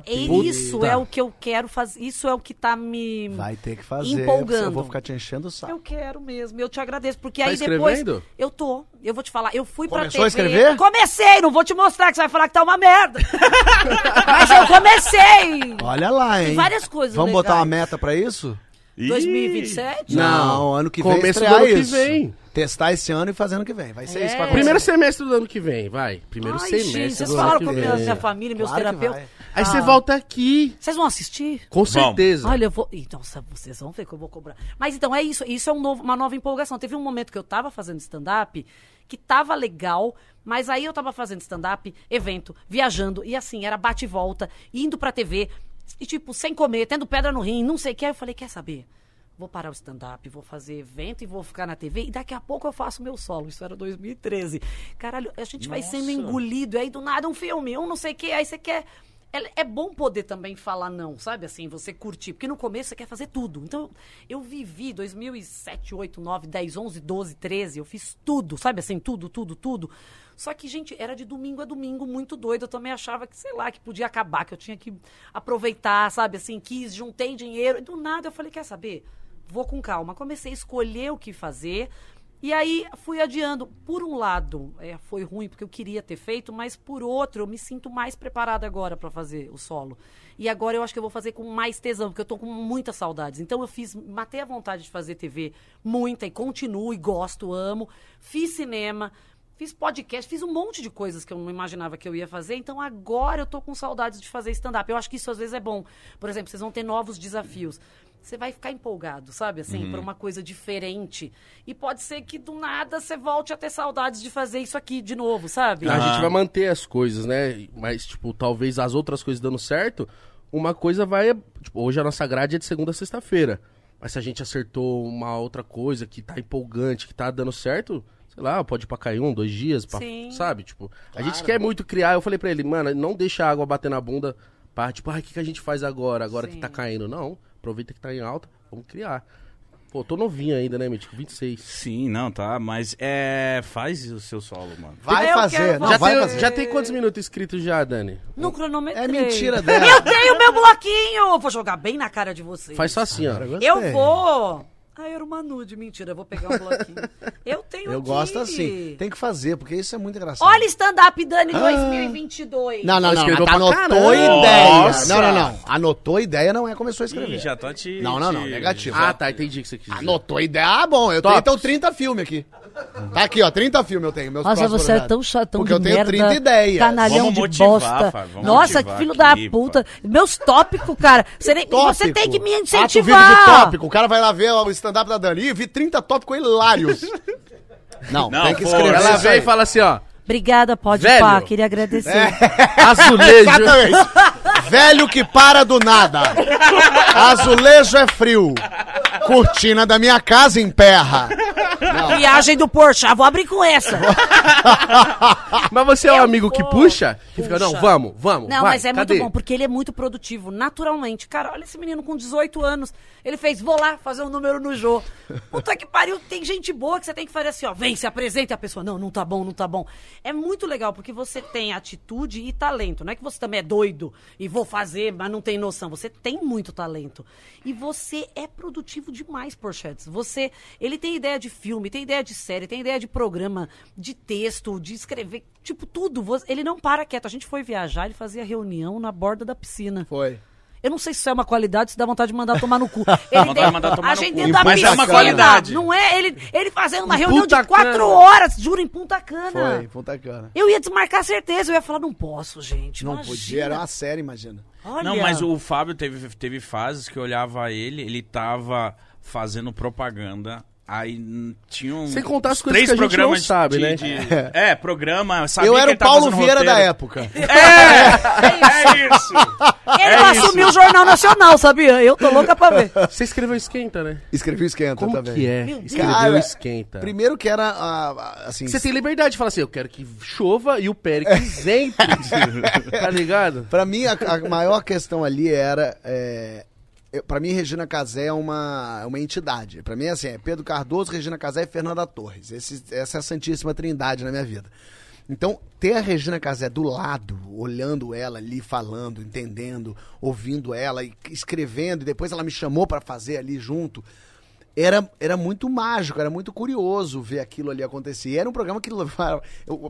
então, é isso é o que eu quero fazer. Isso é o que tá me Vai ter que fazer. empolgando. Eu vou ficar te enchendo o saco. Eu quero mesmo, eu te agradeço, porque Tá aí depois escrevendo? eu tô, eu vou te falar, eu fui pra Começou a TV. escrever? Comecei, não vou te mostrar que você vai falar que tá uma merda. Mas eu comecei. Olha lá, hein? Tem várias coisas Vamos botar uma legais. meta pra isso? Ih, 2027? Não, ano que vem Começo do ano que isso. vem. Testar esse ano e fazer ano que vem. Vai ser É. isso que Primeiro semestre do ano que vem, vai. Primeiro Ai, semestre gente, vocês do falaram ano com que a minha, vem. minha família, meus Claro que terapeutas. Aí você Ah. volta aqui, Vocês vão assistir? com certeza. Olha, eu vou. Então, vocês vão ver que eu vou cobrar. Mas então é isso. Isso é um novo- uma nova empolgação. Teve um momento que eu tava fazendo stand-up que tava legal, mas aí eu tava fazendo stand-up, evento, viajando, e assim, era bate e volta, indo pra TV, e tipo, sem comer, tendo pedra no rim, não sei o que. Aí eu falei, quer saber? Vou parar o stand-up, vou fazer evento e vou ficar na TV. E daqui a pouco eu faço meu solo. Isso era 2013. Caralho, a gente vai sendo engolido. Aí do nada um filme, um não sei o que. Aí você quer. É, é bom poder também falar não, sabe? Assim, você curtir. Porque no começo você quer fazer tudo. Então, eu vivi 2007, 8, 9, 10, 11, 12, 13. Eu fiz tudo, sabe? Assim, tudo, tudo, tudo. Só que, gente, era de domingo a domingo, muito doido. Eu também achava que, sei lá, que podia acabar, que eu tinha que aproveitar, sabe? Assim, quis, juntei dinheiro. E do nada eu falei, quer saber? Vou com calma. Comecei a escolher o que fazer. E aí fui adiando. Por um lado, é, foi ruim porque eu queria ter feito, mas por outro, eu me sinto mais preparada agora para fazer o solo. E agora eu acho que eu vou fazer com mais tesão, porque eu tô com muitas saudades. Então eu fiz, matei a vontade de fazer TV muita e continuo e gosto, amo. Fiz cinema, fiz podcast, fiz um monte de coisas que eu não imaginava que eu ia fazer. Então agora eu tô com saudades de fazer stand-up. Eu acho que isso às vezes é bom. Por exemplo, vocês vão ter novos desafios. Você vai ficar empolgado, sabe? Assim, por uma coisa diferente. E pode ser que do nada você volte a ter saudades de fazer isso aqui de novo, sabe? A gente vai manter as coisas, né? Mas, tipo, talvez as outras coisas dando certo, uma coisa vai. Tipo, hoje a nossa grade é de segunda a sexta-feira. Mas se a gente acertou uma outra coisa que tá empolgante, que tá dando certo, sei lá, pode ir pra cair um, dois dias, pra- Sim. sabe? Tipo, a gente quer muito criar. Eu falei pra ele, mano, não deixa a água bater na bunda pra, tipo, ai, o que, que a gente faz agora, agora que Sim. tá caindo? Não, aproveita que tá em alta, vamos criar. Pô, tô novinho ainda, né, Mítico? 26. Sim, não, tá. Mas é. Faz o seu solo, mano. Vai Eu fazer, não, já, vai tem, fazer. já tem quantos minutos inscritos já, Dani? No cronômetro. É mentira dela. Eu tenho meu bloquinho! Vou jogar bem na cara de vocês. Faz só assim, ó. Eu vou. Ah, era uma nude. Mentira, eu vou pegar um bloquinho. Eu tenho Eu aqui. gosto assim. Tem que fazer, porque isso é muito engraçado. Olha stand-up Dani 2022. Não, não, não. Escreveu pra Anotou caramba. ideia. Nossa. Não, não, não. Anotou ideia não é começou a escrever. Ih, já tô te. Não, não, não. Negativo. Ah, tá, entendi o que você quis dizer. Anotou ideia. Ah, bom. Eu Tops. tenho então 30 filmes aqui. Tá aqui, ó. 30 filmes eu tenho. Meus Nossa, você é tão chatão Porque de eu tenho merda, 30 ideias. Canalhão Vamos de motivar, bosta. Nossa, que filho aqui, da puta. Meus tópicos, cara. Você, nem- você Tópico. tem que me Ah, tu vive incentivar. de tópico. O cara vai lá ver o stand-up da Dani e vi 30 tópicos hilários. Não, Não, tem que escrever Ela isso vem aí. e fala assim, ó. Obrigada, pode Velho. pá. Queria agradecer. Azulejo. Exatamente. Velho que para do nada. Azulejo é frio. Cortina da minha casa emperra. Viagem do Porsche, vou abrir com essa. Mas você é um Eu amigo que vou. puxa? Que fica, não, Puxa. vamos, vamos. Não, vai, mas é cadê? muito bom, porque ele é muito produtivo, naturalmente. Cara, olha esse menino com 18 anos. Ele fez, vou lá fazer um número no Jô. Puta que pariu, tem gente boa que você tem que fazer assim, ó. Vem, se apresenta e a pessoa, não, não tá bom, não tá bom. É muito legal, porque você tem atitude e talento. Não é que você também é doido e vou fazer, mas não tem noção. Você tem muito talento. E você é produtivo demais, Porchetes. Você, ele tem ideia de filme, tem ideia de série, tem ideia de programa, de texto, de escrever, tipo tudo. Ele não para quieto. A gente foi viajar, ele fazia reunião na borda da piscina. Foi. Eu não sei se isso é uma qualidade, se dá vontade de mandar tomar no cu. Ele vontade de mandar tomar a no gente cu. dentro da Mas é uma qualidade. Não é ele, ele fazendo uma Em reunião de quatro Cana. horas, juro, em Punta Cana. Foi, Punta Cana. Eu ia desmarcar certeza, eu ia falar, não posso, gente. Não imagina. podia, era uma série, imagina. Olha. Não, mas o Fábio teve, teve fases que eu olhava ele, ele tava fazendo propaganda. Aí hum, tinha um. Sem contar as coisas três que a gente programas não sabe, de- né? de- é, programa. Sabia eu era o Paulo Vieira da roteiro. época. É! É isso! Ele é não isso. assumiu o Jornal Nacional, sabia? Eu tô louca pra ver. Você escreveu Esquenta, né? Escrevi o Esquenta Como também. que é? Escreveu Cara, Esquenta. Primeiro que era, ah, ah, assim... Você tem liberdade de falar assim, eu quero que chova e o Péricles entre. tá ligado? Pra mim, a, a maior questão ali era. É, pra mim, Regina Casé é uma, é uma entidade. Pra mim, assim, é Pedro Cardoso, Regina Casé e Fernanda Torres. Esse- essa é a santíssima trindade na minha vida. Então, ter a Regina Casé do lado, olhando ela ali, falando, entendendo, ouvindo ela, e escrevendo, e depois ela me chamou pra fazer ali junto, era, era muito mágico, era muito curioso ver aquilo ali acontecer. E era um programa que levava.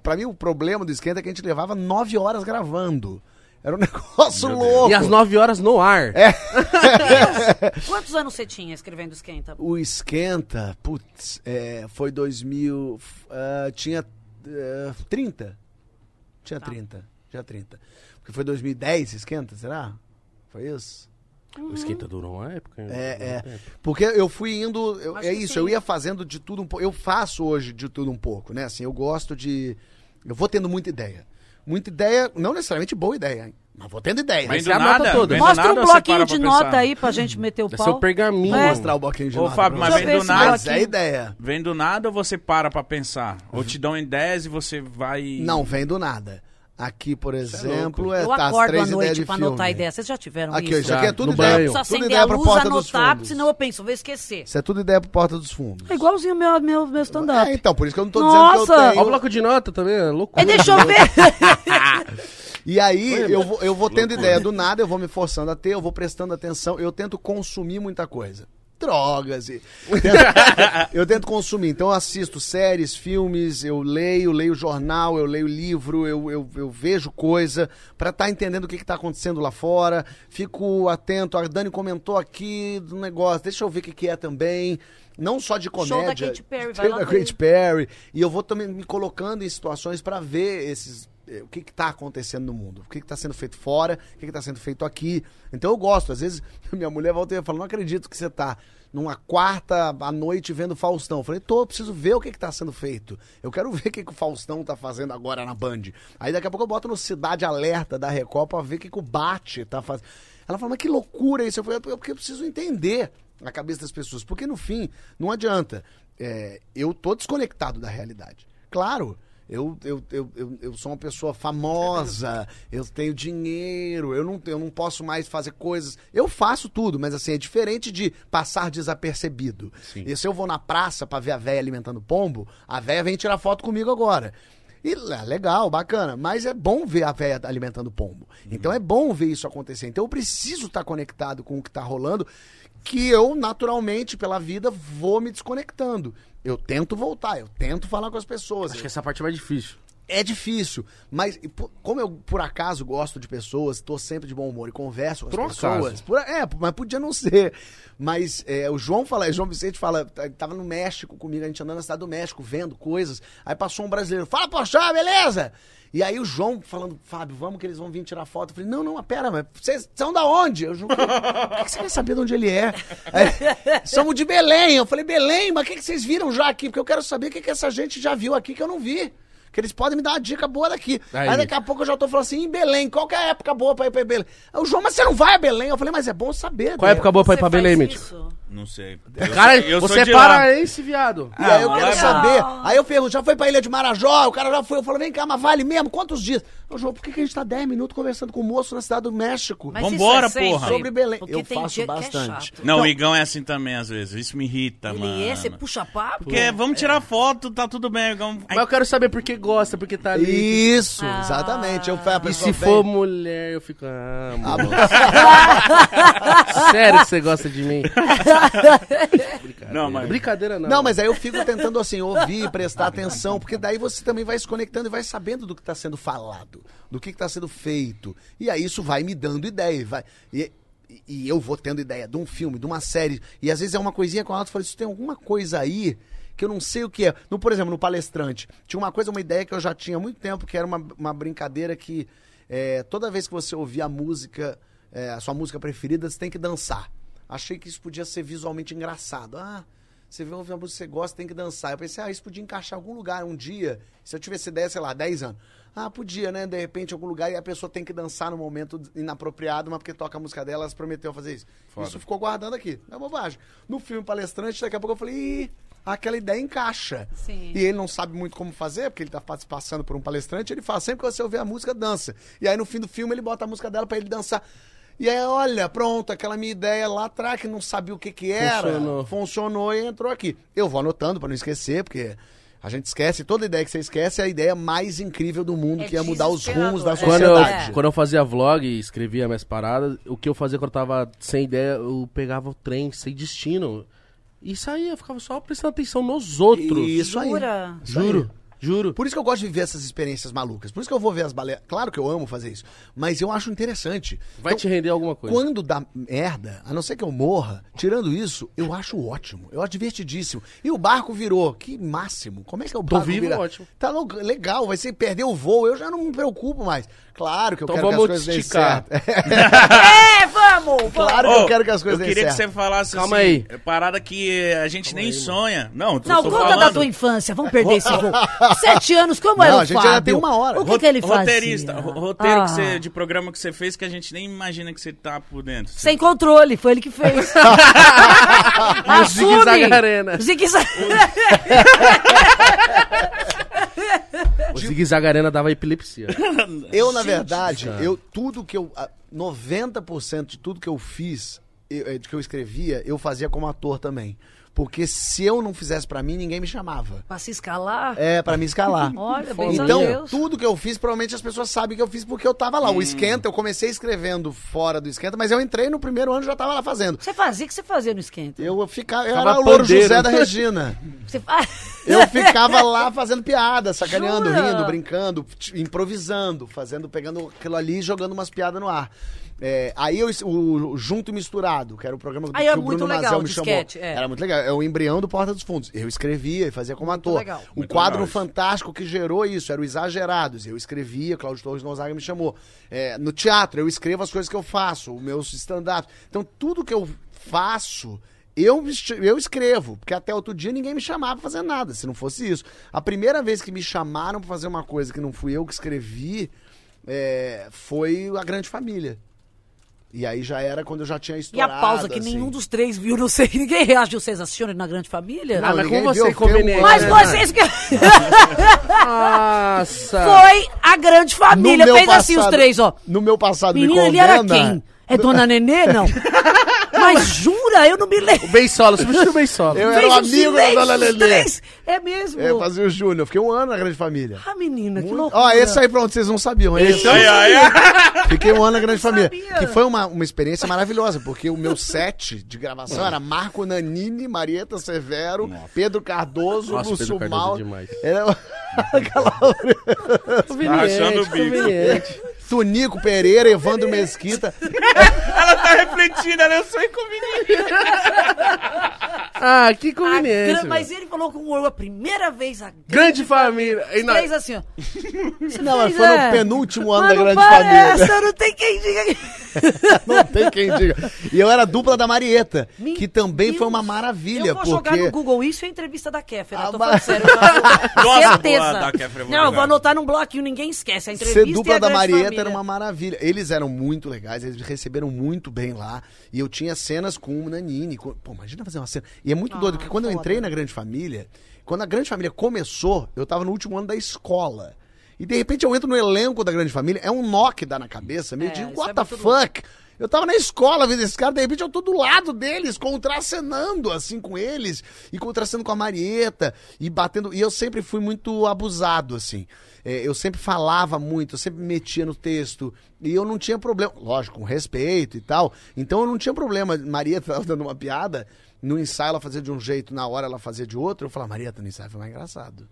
Pra mim, o problema do Esquenta é que a gente levava nove horas gravando. Era um negócio louco. E às 9 horas no ar. É. Quantos anos você tinha escrevendo Esquenta? O Esquenta, putz, é, foi 2000. ah, tinha ah, 30. Tinha 30. Tinha 30. Porque foi 2010 Esquenta, será? Foi isso? O Esquenta durou uma época. É, é. Porque eu fui indo. eu- é isso, sim. eu ia fazendo de tudo um pouco. Eu faço hoje de tudo um pouco, né? Assim, eu gosto de. Eu vou tendo muita ideia. Muita ideia, não necessariamente boa ideia, hein? Mas vou tendo ideia. Mas Você do anota nada, do Mostra nada um bloquinho de nota pensar. aí pra gente meter o É pau. seu pergaminho. É. Vou mostrar o bloquinho de Ô, nota Fábio, pra mas vem do nada. Mas é ideia. Vem do nada ou você para pra pensar? Ou te dão em 10 e você vai. Não, vem do nada. Aqui, por exemplo, é, Eu tá acordo à três ideias noite de pra filme. anotar ideia. Vocês já tiveram Aqui, isso? isso aqui é tudo no ideia. banho. Preciso Tudo acender ideia a pra luz, porta dos anotar, fundos. senão eu penso, vou esquecer. Isso é tudo ideia pro porta dos fundos. É igualzinho o meu, meu, meu stand-up. É, então, por isso que eu não tô dizendo que Nossa! eu Ó, o tenho. bloco de nota também, é loucura. Aí deixa eu ver. E aí, eu vou, eu vou tendo ideia do nada, eu vou me forçando a ter, eu vou prestando atenção, eu tento consumir muita coisa. Drogas e. eu tento consumir. Então eu assisto séries, filmes, eu leio, leio jornal, eu leio livro, eu, eu, eu vejo coisa pra estar entendendo o que, que tá acontecendo lá fora. Fico atento. A Dani comentou aqui do negócio, deixa eu ver o que, que é também. Não só de Show comédia. da Katy Perry, vai Show lá da. Katy Perry. E eu vou também me colocando em situações pra ver esses o que está acontecendo no mundo, o que está sendo feito fora, o que está sendo feito aqui. Então eu gosto. Às vezes minha mulher volta e fala: Não acredito que você está numa quarta à noite vendo Faustão. Eu falei: Tô, eu preciso ver o que está sendo feito. Eu quero ver o que, que o Faustão está fazendo agora na Band. Aí daqui a pouco eu boto no Cidade Alerta da Record pra ver o que, que o Bate tá fazendo. Ela fala: Mas que loucura isso? Eu falei: "É Porque eu preciso entender a cabeça das pessoas. Porque no fim, não adianta. É, eu tô desconectado da realidade. Claro. Eu, eu, eu, eu, eu sou uma pessoa famosa, eu tenho dinheiro, eu não, eu não posso mais fazer coisas. Eu faço tudo, mas assim, é diferente de passar desapercebido. E se eu vou na praça pra ver a véia alimentando pombo, a véia vem tirar foto comigo agora. E é legal, bacana, mas é bom ver a véia alimentando pombo. Então é bom ver isso acontecer. Então eu preciso estar conectado com o que está rolando, que eu, naturalmente, pela vida, vou me desconectando. Eu tento voltar, eu tento falar com as pessoas. Acho que essa parte é mais difícil. É difícil, mas como eu por acaso gosto de pessoas, tô sempre de bom humor e converso com Por as pessoas. por- é, mas podia não ser. Mas é, o João fala, o João Vicente fala, tá- tava no México comigo, a gente andando na cidade do México, vendo coisas. Aí passou um brasileiro, fala, poxa, beleza? E aí o João falando, Fábio, vamos que eles vão vir tirar foto. Eu falei, não, não, pera, mas vocês são da onde? Eu João, por que que você quer saber de onde ele é? Aí, Somos de Belém. Eu falei, Belém, mas o que, que vocês viram já aqui? Porque eu quero saber o que, que essa gente já viu aqui que eu não vi. Que eles podem me dar uma dica boa daqui. Aí. Aí, daqui a pouco eu já tô falando assim, em Belém, qual que é a época boa pra ir pra Belém? Aí o João, mas você não vai a Belém? Eu falei, mas é bom saber. Qual é a época boa pra ir pra Belém, Mítico? Não sei. Cara, eu sou você é paraense, viado. E aí eu Ah, quero é saber. Aí eu pergunto, já foi pra Ilha de Marajó? O cara já foi. Eu falo, vem cá, mas vale mesmo? Quantos dias? Ô, João, por que, que a gente tá 10 minutos conversando com o moço na cidade do México? Mas Vambora, isso é porra. Sobre Belém. porque Eu tem faço dia que é bastante. chato. Não, Não. o Igão é assim também, às vezes. Isso me irrita, Ele mano. é, você puxa papo. Porque vamos tirar foto, tá tudo bem, Igão. Mas eu quero saber por que gosta, porque tá ali. Isso, Ah. exatamente. Eu falo, E se for mulher, eu fico. Ah, Ah. Sério que você gosta de mim? Brincadeira. Não, mas- Brincadeira não. Não, mas aí eu fico tentando assim, ouvir, prestar atenção, porque daí você também vai se conectando e vai sabendo do que está sendo falado, do que está sendo feito. E aí isso vai me dando ideia. Vai, e, e- eu vou tendo ideia de um filme, de uma série. E às vezes é uma coisinha outra, eu falo, isso tem alguma coisa aí que eu não sei o que é. No, por exemplo, no palestrante, tinha uma coisa, uma ideia que eu já tinha há muito tempo, que era uma, uma brincadeira que é, toda vez que você ouvir a música, é, a sua música preferida, você tem que dançar. Achei que isso podia ser visualmente engraçado. Ah, você vê uma música que você gosta, tem que dançar. Eu pensei, ah, isso podia encaixar em algum lugar um dia. Se eu tivesse ideia, sei lá, 10 anos. Ah, podia, né? De repente, em algum lugar e a pessoa tem que dançar no momento inapropriado, mas porque toca a música dela, ela se prometeu fazer isso. Foda. Isso ficou guardando aqui. É bobagem. No filme Palestrante, daqui a pouco eu falei, Ih, aquela ideia encaixa. Sim. E ele não sabe muito como fazer, porque ele tá pas- passando por um palestrante, ele fala, sempre que você ouvir a música, dança. E aí no fim do filme ele bota a música dela pra ele dançar. E aí, olha, pronto, aquela minha ideia lá atrás, que não sabia o que que era, Funcionou. funcionou e entrou aqui. Eu vou anotando pra não esquecer, porque a gente esquece, toda ideia que você esquece é a ideia mais incrível do mundo, É que é mudar os rumos da desesperador. Quando eu, sociedade. quando eu fazia vlog e escrevia minhas paradas, o que eu fazia quando eu tava sem ideia, eu pegava o trem sem destino. E saía, eu ficava só prestando atenção nos outros. Isso aí. Jura? Isso aí. Juro, juro. Por isso que eu gosto de viver essas experiências malucas. Por isso que eu vou ver as baleias. Claro que eu amo fazer isso. Mas eu acho interessante. Vai Então, te render alguma coisa. Quando dá merda, a não ser que eu morra, tirando isso, eu acho ótimo. Eu acho divertidíssimo. E o barco virou. Que máximo. Como é que é o Tô barco vivo, vira? ótimo. Tá louco, legal. Vai ser perder o voo. Eu já não me preocupo mais. Claro que eu Então quero que as coisas esticar. certo. É, vamos! Vamos. Claro que eu quero que as coisas Eu queria que você falasse Calma assim, aí. é Parada que a gente nem sonha. Não, tô, Não, tô conta falando. da tua infância, vamos perder esse voo. Sete anos, como era o a gente Fábio? ainda tem uma hora. O que, que ele fazia? Roteirista, ro- roteiro Ah. que você, de programa que você fez que a gente nem imagina que você tá por dentro. Sem controle, foi ele que fez. E o Zig Zag Arena. Zigue Zag- O Zig Zag Arena dava epilepsia. Eu, na verdade, eu tudo que eu. ah, 90% de tudo que eu fiz, eu, de que eu escrevia, eu fazia como ator também. Porque se eu não fizesse pra mim, ninguém me chamava. Pra se escalar? É, pra me escalar. Olha, bem Então, Deus. tudo que eu fiz, provavelmente as pessoas sabem que eu fiz porque eu tava lá. O Esquenta, eu comecei escrevendo fora do Esquenta, mas eu entrei no primeiro ano e já tava lá fazendo. Você fazia, o que você fazia no esquenta? Eu ficava, eu Tava era o Louro. José da Regina. Você fa- Eu ficava lá fazendo piada, sacaneando, Jura? rindo, brincando, improvisando, fazendo, pegando aquilo ali e jogando umas piadas no ar. É, aí eu, o, o Junto e Misturado, que era o programa Aí que é o muito Bruno legal, Mazel me chamou. sketch, é. Era muito legal. É o embrião do Porta dos Fundos. Eu escrevia e fazia como Muito ator. legal. O Muito quadro legal fantástico que gerou isso era o Exagerados. Eu escrevia, Cláudio Torres Gonzaga me chamou. É, no teatro, eu escrevo as coisas que eu faço, os meus stand-ups. Então, tudo que eu faço, eu, eu escrevo. Porque até outro dia ninguém me chamava pra fazer nada, se não fosse isso. A primeira vez que me chamaram pra fazer uma coisa que não fui eu que escrevi é, foi A Grande Família. E aí já era quando eu já tinha E a estourado. pausa que assim. nenhum dos três viu, não sei, ninguém reagiu. Vocês assistiram na Grande Família? Não, Ah, mas como você conveniente. Mas né, vocês que... Nossa! Foi a Grande Família. Fez assim os passado- três, ó. No meu passado me Menino, ele era condena- quem? É Dona Nenê? Não. Mas jura? Eu não me lembro. O Bem Solo, você assistiu o Bem Solo? Eu era o um amigo da Dona os Lelê. três. É mesmo. É, fazia o Júnior. Fiquei um ano na Grande Família. Ah, menina, que Muito- loucura. Ó, esse aí pronto, vocês não sabiam. Esse Aí, aí. Fiquei um ano na Grande Família. sabia. Que foi uma, uma experiência maravilhosa, porque o meu set de gravação era Marco Nanini, Marieta Severo, Pedro Cardoso, Nossa, Lúcio Pedro Cardoso é Mal. demais. Era aquela... rachando o bico. Conveniente. Tunico Pereira, Evandro Mesquita. Ela tá refletindo, ela eu sou inconveniente. Ah, que A gran- Mas ele falou com a primeira vez a Grande família. E nós- Fez assim, ó. Você Não, mas foi no é? penúltimo ano Mas da grande parece, família. Não tem quem diga. Não tem quem diga. E eu era dupla da Marieta, Meu que também foi Deus. uma maravilha, Eu vou jogar no porque Google isso e a entrevista da Kéfera. Ah, tô mas- falando sério. Nossa, certeza. boa, da Kéfera eu vou Não, eu vou anotar num bloquinho, ninguém esquece. A entrevista ser e dupla a da grande Marieta família. era uma maravilha. Eles eram muito legais, eles receberam muito bem lá. E eu tinha cenas com o Nanini. com- Pô, imagina fazer uma cena. E é muito Ah, doido, porque quando eu foda. entrei na Grande Família, quando a Grande Família começou, eu tava no último ano da escola. E de repente eu entro no elenco da Grande Família, é um nó que dá na cabeça, meio É, de isso what é the fuck? Eu tava na escola vendo esses caras, de repente eu tô do lado deles, contracenando assim com eles, e contracenando com a Marieta, e batendo. E eu sempre fui muito abusado, assim. É, eu sempre falava muito, eu sempre me metia no texto, e eu não tinha problema. Lógico, com respeito e tal. Então eu não tinha problema. Marieta tava dando uma piada, no ensaio ela fazia de um jeito, na hora ela fazia de outro. Eu falava, Marieta, no ensaio foi mais engraçado.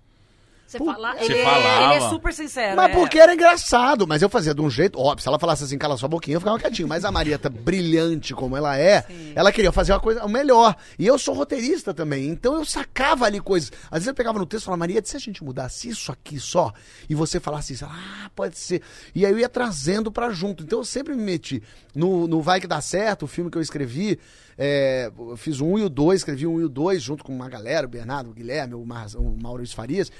Você, fala, ele, é- falava. ele é super sincero. Mas é. porque era engraçado, mas eu fazia de um jeito, óbvio, se ela falasse assim, cala sua boquinha, eu ficava quietinho. Mas a Marieta, brilhante como ela é, ela queria fazer uma coisa o melhor. E eu sou roteirista também, então eu sacava ali coisas. Às vezes eu pegava no texto e falava, Marieta, se a gente mudasse isso aqui só, e você falasse isso, ah, pode ser. E aí eu ia trazendo pra junto. Então eu sempre me meti no, no Vai Que Dá Certo, o filme que eu escrevi. é, eu fiz 1 e o 2, escrevi 1 e o 2 junto com uma galera, o Bernardo, o Guilherme, o, Mar, o Maurício Farias.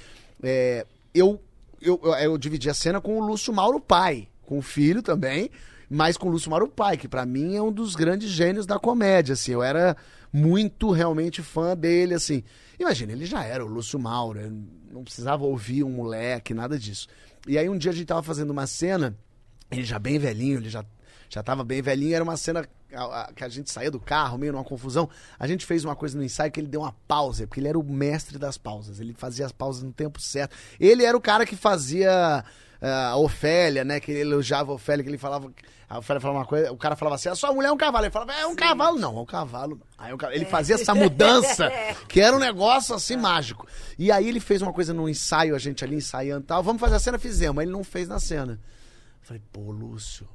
É, eu, eu, eu, dividi a cena com o Lúcio Mauro pai, com o filho também, mas com o Lúcio Mauro pai, que pra mim é um dos grandes gênios da comédia, assim, eu era muito realmente fã dele, assim. Imagina, ele já era o Lúcio Mauro, não precisava ouvir um moleque, nada disso. E aí um dia a gente tava fazendo uma cena, ele já bem velhinho, ele já, já tava bem velhinho, era uma cena que a gente saía do carro, meio numa confusão. A gente fez uma coisa no ensaio que ele deu uma pausa, porque ele era o mestre das pausas. Ele fazia as pausas no tempo certo. Ele era o cara que fazia ah, a Ofélia, né? Que ele elogiava a Ofélia, que ele falava. A Ofélia falava uma coisa, o cara falava assim: a sua mulher é um cavalo. Ele falava, é um cavalo. Não, é um cavalo. Aí ca- ele fazia essa mudança, que era um negócio assim mágico. E aí ele fez uma coisa no ensaio, a gente ali ensaiando e tal. Vamos fazer a cena, fizemos. Aí ele não fez na cena. Eu Falei, pô, Lúcio.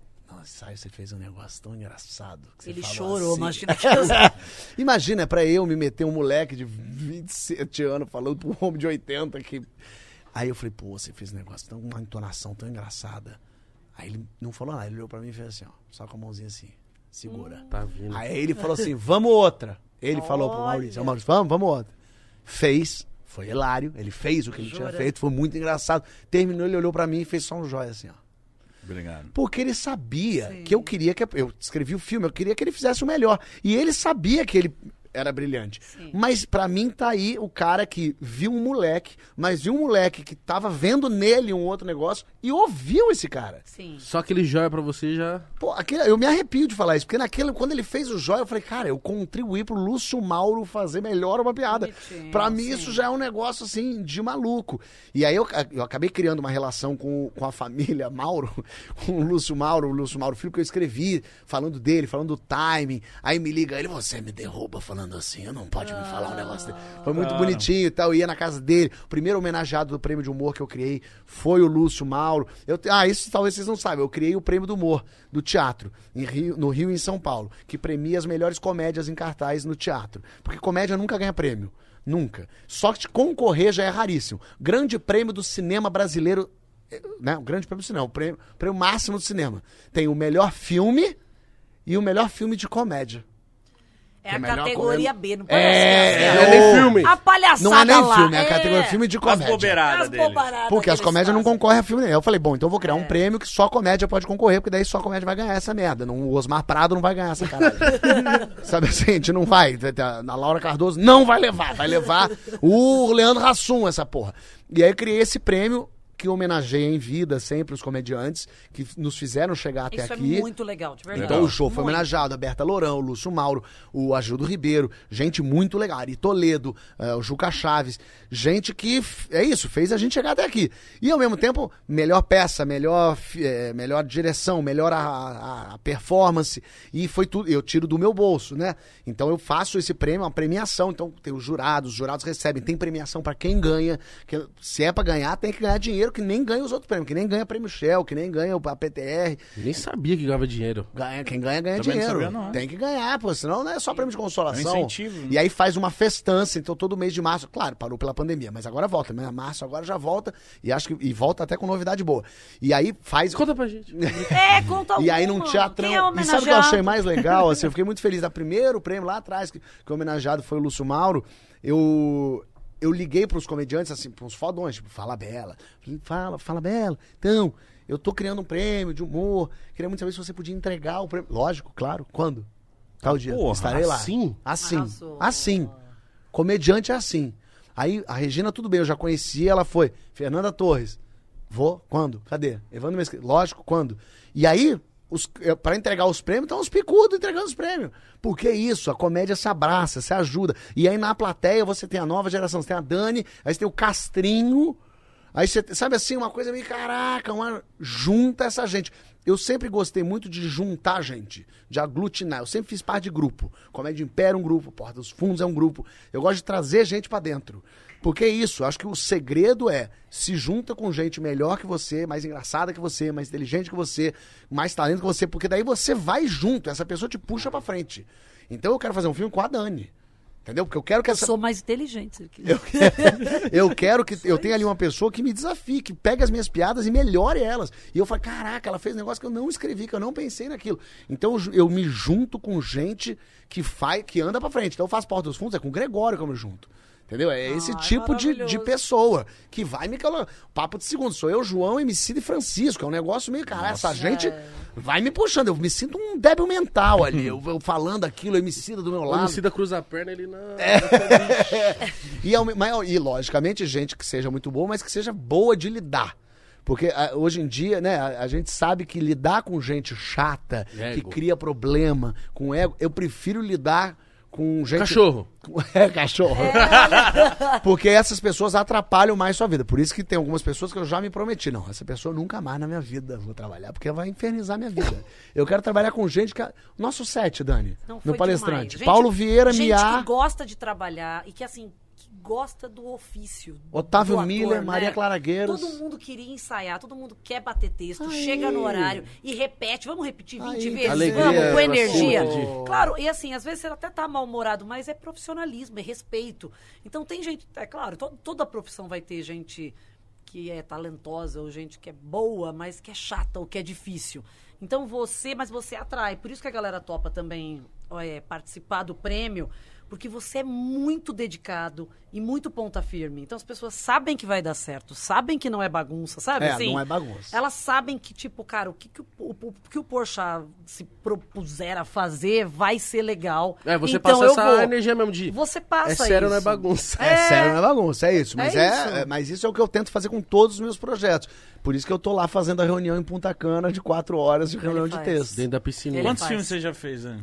Aí você fez um negócio tão engraçado. Ele chorou, assim. imagina que Imagina, é pra eu me meter um moleque de 27 anos falando pra um homem de 80 que. Aí eu falei, pô, você fez um negócio tão, uma entonação tão engraçada. Aí ele não falou nada, ele olhou pra mim e fez assim, ó, só com a mãozinha assim, segura. Tá vindo. Aí ele falou assim, vamos outra. Ele falou pro Maurício, "Ô, Maurício, vamos, vamos outra. Fez, foi hilário, ele fez o que ele tinha Jura? feito, foi muito engraçado. Terminou, ele olhou pra mim e fez só um jóia assim, ó. Obrigado. Porque ele sabia Sim. que eu queria que. Eu escrevi o filme, eu queria que ele fizesse o melhor. E ele sabia que ele era brilhante. Sim. Mas pra mim tá aí o cara que viu um moleque, mas viu um moleque que tava vendo nele um outro negócio e ouviu esse cara. Sim. Só aquele joia pra você já. Pô, aquele, eu me arrepio de falar isso, porque naquele, quando ele fez o Jóia, eu falei, cara, eu contribuí pro Lúcio Mauro fazer melhor uma piada. Pra mim, sim. isso já é um negócio, assim, de maluco. E aí eu, eu acabei criando uma relação com, com a família Mauro, com o Lúcio Mauro, o Lúcio Mauro Filho, que eu escrevi, falando dele, falando do timing. Aí me liga ele, você me derruba falando assim, eu não pode me falar um negócio dele. Foi muito Ah. bonitinho e tal, eu ia na casa dele. O primeiro homenageado do prêmio de humor que eu criei foi o Lúcio Mauro. Eu, ah, isso talvez vocês não saibam. Eu criei o prêmio do humor do teatro Rio- no Rio e em São Paulo, que premia as melhores comédias em cartaz no teatro. Porque comédia nunca ganha prêmio. Nunca. Só que concorrer já é raríssimo. Grande prêmio do cinema brasileiro. eh, Né? O grande prêmio do cinema, o prêmio, prêmio máximo do cinema. Tem o melhor filme e o melhor filme de comédia. É a é categoria B, não É, parece? Não é nem filme. A palhaçada Não é nem lá. filme, é a categoria filme de As comédia. As dele. bobaradas Porque que as comédias não concorrem a filme nenhum. Eu falei, bom, então eu vou criar É. um prêmio que só comédia pode concorrer, porque daí só comédia vai ganhar essa merda. Não, o Osmar Prado não vai ganhar essa caralho. Sabe assim, a gente não vai. A Laura Cardoso não vai levar. Vai levar o Leandro Hassum, essa porra. E aí eu criei esse prêmio que homenageia em vida sempre os comediantes que nos fizeram chegar até Isso aqui. é muito legal, de verdade. Então o show foi Muito. homenageado, a Berta Lourão, o Lúcio Mauro, o Agildo Ribeiro, gente muito legal, Ari Toledo, eh, o Juca Chaves, gente que, é isso, fez a gente chegar até aqui. E ao mesmo tempo, melhor peça, melhor, eh, melhor direção, melhor a, a- performance, e foi tudo, eu tiro do meu bolso, né? Então eu faço esse prêmio, uma premiação, então tem os jurados, os jurados recebem, tem premiação pra quem ganha, que se é pra ganhar, tem que ganhar dinheiro, que nem ganha os outros prêmios, que nem ganha prêmio Shell, que nem ganha a PTR. Nem sabia que ganhava dinheiro. Ganha, quem ganha, ganha Também não dinheiro. sabia, não. Tem que ganhar, pô, senão não é só prêmio de consolação. É um incentivo, né? E aí faz uma festança, então todo mês de março, claro, parou pela pandemia, mas agora volta, né? Março agora já volta, e acho que e volta até com novidade boa. E aí faz. Conta pra gente. É, conta E aí num alguma. teatrão. Quem é e sabe o que eu achei mais legal? Assim, eu fiquei muito feliz. Da primeiro prêmio lá atrás, que, que o homenageado foi o Lúcio Mauro, eu. Eu liguei pros comediantes, assim, pros fodões, tipo, Fala Bela. Falei, Fala, Fala Bela. Então, eu tô criando um prêmio de humor. Queria muito saber se você podia entregar o prêmio. Lógico, claro. Quando? Tal dia. Porra, Estarei lá. assim? Assim. Arrasou. Assim. Comediante é assim. Aí a Regina, tudo bem, eu já conhecia, ela foi. Fernanda Torres. Vou? Quando? Cadê? Evandro Mesquita. Lógico, quando? E aí, eh, pra entregar os prêmios, estão os picudos entregando os prêmios. Porque isso, a comédia se abraça, se ajuda. E aí na plateia você tem a nova geração, você tem a Dani, aí você tem o Castrinho. Aí você, sabe assim, uma coisa meio, caraca, uma, junta essa gente. Eu sempre gostei muito de juntar gente, de aglutinar. Eu sempre fiz parte de grupo. Comédia Império é um grupo, Porta dos Fundos é um grupo. Eu gosto de trazer gente pra dentro. Porque é isso, acho que o segredo é se junta com gente melhor que você, mais engraçada que você, mais inteligente que você, mais talento que você, porque daí você vai junto, essa pessoa te puxa pra frente. Então eu quero fazer um filme com a Dani. Entendeu? Porque eu quero que Eu essa sou mais inteligente. aqui. eu, eu quero que eu tenha ali uma pessoa que me desafie, que pegue as minhas piadas e melhore elas. E eu falo, caraca, ela fez um negócio que eu não escrevi, que eu não pensei naquilo. Então eu, eu me junto com gente que faz, que anda pra frente. Então eu faço Porta dos Fundos, é com o Gregório que eu me junto. Entendeu? É esse Ai, tipo de, de maravilhoso. pessoa que vai me colocar. Papo de segundo, sou eu, João, MC e Francisco. É um negócio meio, cara, essa gente vai me puxando. Eu me sinto um débil mental ali. eu, eu falando aquilo, MC do meu O lado. MC da cruza a perna, ele não. E, ao me- mas, e, logicamente, gente que seja muito boa, mas que seja boa de lidar. Porque ah, hoje em dia, né, a, a gente sabe que lidar com gente chata, Ego. que cria problema, com ego, eu prefiro lidar com gente. Cachorro. É, cachorro. Porque essas pessoas atrapalham mais sua vida. Por isso que tem algumas pessoas que eu já me prometi. Não, essa pessoa nunca mais na minha vida vou trabalhar, porque vai infernizar minha vida. Eu quero trabalhar com gente que. Nosso set, Dani. Não, no palestrante. Gente- Paulo Vieira, gente Miá. que gosta de trabalhar e que, assim, gosta do ofício. Otávio do ator, Miller, né? Maria Clara. Todo mundo queria ensaiar, todo mundo quer bater texto, Aí. chega no horário e repete. Vamos repetir 20 Aí, vezes? alegria Vamos, com energia. de- Claro, e assim, às vezes você até tá mal-humorado, mas é profissionalismo, é respeito. Então tem gente, é claro, to- toda profissão vai ter gente que é talentosa ou gente que é boa, mas que é chata ou que é difícil. Então você, mas você atrai. Por isso que a galera topa também é, participar do prêmio, porque você é muito dedicado e muito ponta firme. Então as pessoas sabem que vai dar certo, sabem que não é bagunça, sabe? É, assim, não é bagunça. Elas sabem que, tipo, cara, o que, que o, o, o que o Porchat se propuser a fazer vai ser legal. É, você então passa essa vou. energia mesmo de. Você passa É sério, isso. não é bagunça. É, sério, não é bagunça, é isso. Mas, É é, isso. é- mas isso é o que eu tento fazer com todos os meus projetos. Por isso que eu tô lá fazendo a reunião em Punta Cana de quatro horas de reunião de texto. Dentro da piscina. Ele Quantos faz. filmes você já fez, né?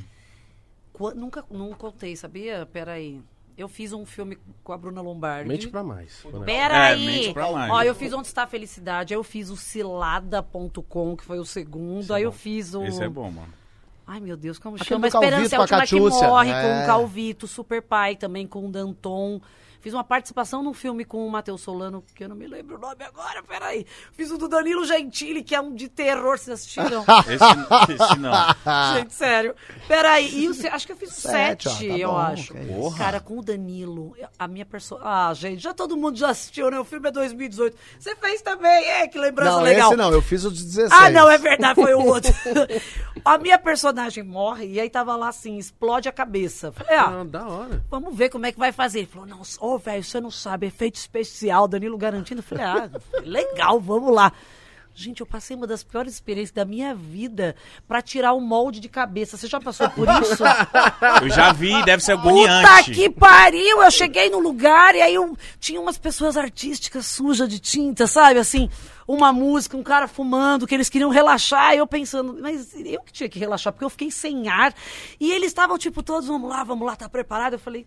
Nunca não contei, sabia? Peraí. Eu fiz um filme com a Bruna Lombardi. Mente pra mais. Peraí! É, mente pra mais. Ó, eu fiz Onde Está a Felicidade, aí eu fiz o Cilada.com, que foi o segundo, aí eu fiz o... Esse é bom, mano. Ai, meu Deus, como Aquele chama? Esperança é com a última que morre, É. com o Calvito, Super Pai também, com o Danton. Fiz uma participação num filme com o Matheus Solano, que eu não me lembro o nome agora, peraí. Fiz o do Danilo Gentili, que é um de terror, vocês assistiram? Esse, esse não. Gente, sério. Peraí, e o, acho que eu fiz Sete, sete, ó, tá eu bom, acho. é. Cara, com o Danilo, a minha pessoa. Ah, gente, já todo mundo já assistiu, né? O filme é 2018. Você fez também, é, que lembrança Não, legal. esse não, eu fiz o de 16. Ah, não, é verdade, foi o outro. a minha personagem morre e aí tava lá assim, explode a cabeça. Falei, ah, Ah, da hora. vamos ver como é que vai fazer. Ele falou, não, ô, velho, você não sabe, efeito especial, Danilo garantindo. Eu falei, ah, legal, vamos lá. Gente, eu passei uma das piores experiências da minha vida pra tirar o molde de cabeça. Você já passou por isso? Eu já vi, deve ser Puta agoniante. que pariu! Eu cheguei no lugar e aí eu, tinha umas pessoas artísticas sujas de tinta, sabe? Assim, uma música, um cara fumando, que eles queriam relaxar, e eu pensando, mas eu que tinha que relaxar, porque eu fiquei sem ar. E eles estavam, tipo, todos, vamos lá, vamos lá, tá preparado? Eu falei,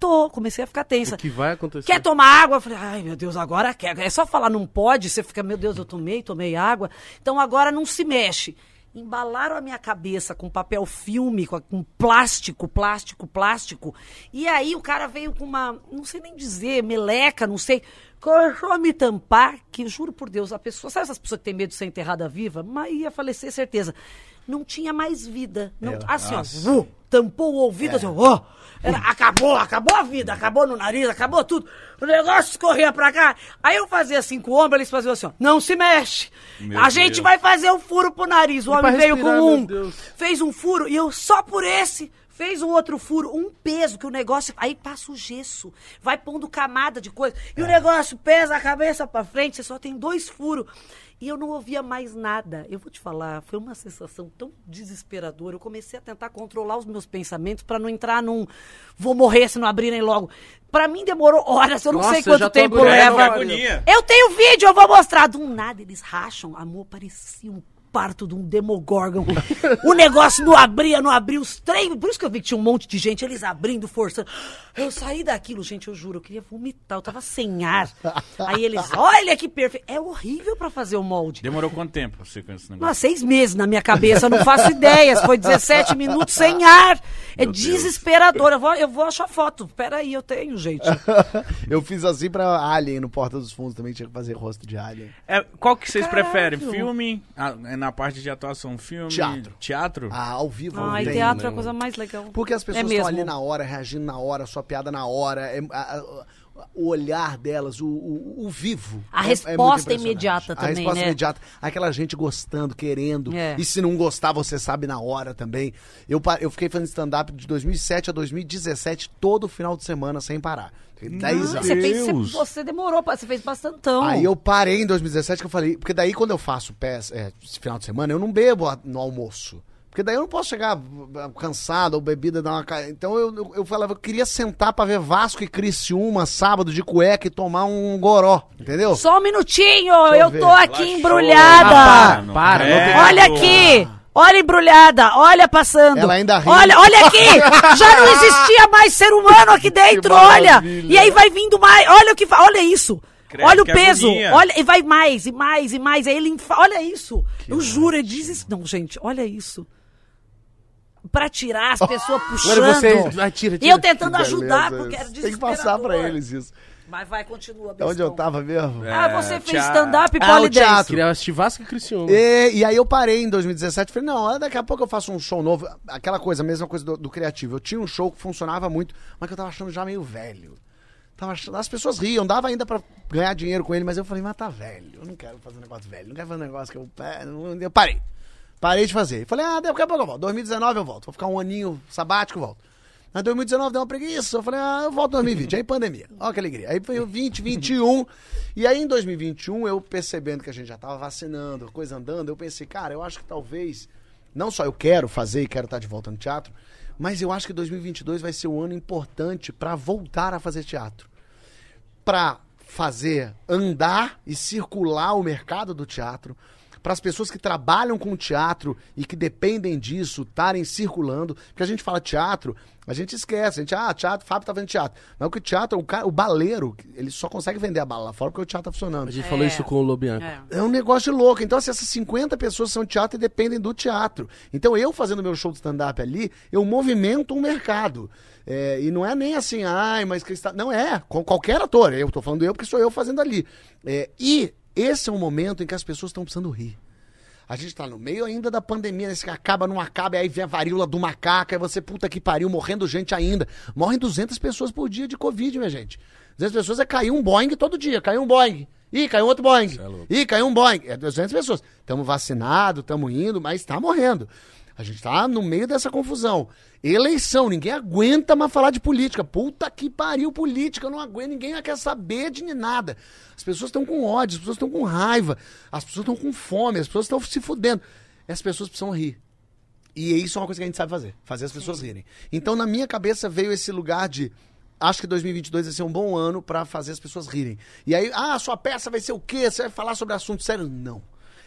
tô, comecei a ficar tensa. O que vai acontecer? Quer tomar água? Eu falei, ai meu Deus, agora quer. É só falar não pode, você fica, meu Deus, eu tomei, tomei água. Então agora não se mexe. embalaram a minha cabeça com papel filme, com, plástico, plástico, plástico. E aí o cara veio com uma, não sei nem dizer, meleca, não sei, começou a me tampar, que juro por Deus, a pessoa, sabe essas pessoas que têm medo de ser enterrada viva? Mas ia falecer, certeza. Não tinha mais vida. Não, assim, ó, vu, tampou o ouvido, assim, ó. Era, acabou, acabou a vida, acabou no nariz, acabou tudo. O negócio escorria pra cá. Aí eu fazia assim com o ombro, eles faziam assim, ó, não se mexe. Meu a gente Deus. vai fazer um furo pro nariz. O E homem veio respirar, com um, fez um furo e eu só por esse fez um outro furo, um peso que o negócio aí passa o gesso, vai pondo camada de coisa e o negócio pesa a cabeça pra frente, você só tem dois furos. E eu não ouvia mais nada. Eu vou te falar, foi uma sensação tão desesperadora. Eu comecei a tentar controlar os meus pensamentos pra não entrar num vou morrer se não abrirem logo. Pra mim demorou horas, eu não Nossa, sei quanto tempo leva. agonia. Eu tenho vídeo, eu vou mostrar. Do nada, eles racham. Amor, parecia um parto de um demogorgon. o negócio não abria, não abria os trem. Por isso que eu vi que tinha um monte de gente, eles abrindo, forçando. Eu saí daquilo, gente, eu juro, eu queria vomitar, eu tava sem ar. Aí eles, olha que perfeito. É horrível pra fazer o molde. Demorou quanto tempo pra você com esse negócio? Nossa, seis meses na minha cabeça, eu não faço ideias. Foi 17 minutos sem ar. É Meu Deus. desesperador. Eu vou, eu vou achar foto. Peraí, eu tenho, gente. Eu fiz assim pra Alien, no Porta dos Fundos também tinha que fazer rosto de Alien. É, qual que vocês Caralho. preferem? Filme? Ah, é na parte de atuação, filme? Teatro. Teatro? Ah, ao vivo Ai, tem, teatro é né, a coisa mano? mais legal. Porque as É pessoas estão mesmo. ali na hora, reagindo na hora, sua piada na hora, é- a- a- o olhar delas, o, o- o vivo. A é- é resposta impressionante. imediata também, A resposta né? imediata. Aquela gente gostando, querendo. É. E se não gostar, você sabe na hora também. Eu, eu fiquei fazendo stand-up de 2007 a 2017, todo final de semana, sem parar. Fiquei 10 Nossa, anos. Você, fez, você, Deus. você demorou, você fez bastantão. Aí eu parei em 2017 que eu falei, porque daí quando eu faço pés, é, esse final de semana, eu não bebo a- no almoço. Porque daí eu não posso chegar uh, cansado ou bebida dar uma ca... Então eu, eu, eu falava, eu queria sentar pra ver Vasco e Criciúma sábado de cueca e tomar um goró, entendeu? Só um minutinho, eu eu ver. tô aqui embrulhada. Ah, para, para, não tem- Olha aqui. Olha embrulhada, olha passando. Ela ainda ri. Olha, olha aqui. Já não existia mais ser humano aqui dentro, olha. E aí vai vindo mais. Olha o que olha isso. Credo, olha o que peso. agonia. Olha, e vai mais e mais e mais. Aí ele olha isso. eu juro, ele diz isso. Não, gente, olha isso. Pra tirar as pessoas puxando. Agora você. Vai, tira, E eu tentando Que ajudar, beleza porque era isso. desesperador. Tem que passar pra eles isso. Mas vai, continua. É onde eu bestão. tava mesmo? É, Ah, você fez teatro. stand-up e Ah, o polidense. teatro. Queria assistir Vasco e Criciúma. E, e aí eu parei em 2017 falei, não, daqui a pouco eu faço um show novo. Aquela coisa, a mesma coisa do, do criativo. Eu tinha um show que funcionava muito, mas que eu tava achando já meio velho. Tava achando- as pessoas riam, dava ainda pra ganhar dinheiro com ele, mas eu falei, mas tá velho. Eu não quero fazer um negócio velho, não quero fazer um negócio que eu. é, Eu parei. Parei de fazer. Falei, ah, daqui a pouco eu volto. 2019 eu volto. Vou ficar um aninho sabático e volto. Mas 2019 deu uma preguiça. Eu falei, ah, eu volto em 2020. Aí pandemia. Olha que alegria. Aí foi o 20, 21. E aí em 2021, eu percebendo que a gente já tava vacinando, coisa andando, eu pensei, cara, eu acho que talvez. Não só eu quero fazer e quero estar de volta no teatro, mas eu acho que 2022 vai ser um ano importante para voltar a fazer teatro para fazer andar e circular o mercado do teatro, para as pessoas que trabalham com teatro e que dependem disso estarem circulando, porque a gente fala teatro, a gente esquece, a gente, ah, teatro, Fábio tá vendo teatro. Mas o que teatro, o, cara, o baleiro, ele só consegue vender a bala lá fora porque o teatro tá funcionando. A gente falou É. isso com o Lobianco. É. É um negócio de louco. Então, assim, essas 50 pessoas são teatro e dependem do teatro. Então, eu fazendo meu show de stand-up ali, eu movimento um mercado. É, e não é nem assim, ai, mas que está. Não é, com qualquer ator. Eu tô falando eu porque sou eu fazendo ali. É, e esse é um momento em que as pessoas estão precisando rir. A gente tá no meio ainda da pandemia, nesse que acaba, não acaba, e aí vem a varíola do macaco, aí você, puta que pariu, morrendo gente ainda. Morrem 200 pessoas por dia de Covid, minha gente. 200 pessoas é cair um Boeing todo dia, caiu um Boeing. Ih, caiu outro Boeing. Ih, caiu um Boeing. É 200 pessoas. Estamos vacinados, estamos indo, mas está morrendo. A gente tá no meio dessa confusão. Eleição, ninguém aguenta mais falar de política. Puta que pariu, política, eu não aguento, ninguém quer saber de nada. As pessoas estão com ódio, as pessoas estão com raiva, as pessoas estão com fome, as pessoas estão se fudendo. As pessoas precisam rir. E isso é uma coisa que a gente sabe fazer, fazer as pessoas rirem. Então, na minha cabeça veio esse lugar de acho que 2022 vai ser um bom ano pra fazer as pessoas rirem. E aí, ah, sua peça vai ser o quê? Você vai falar sobre assunto sério? Não.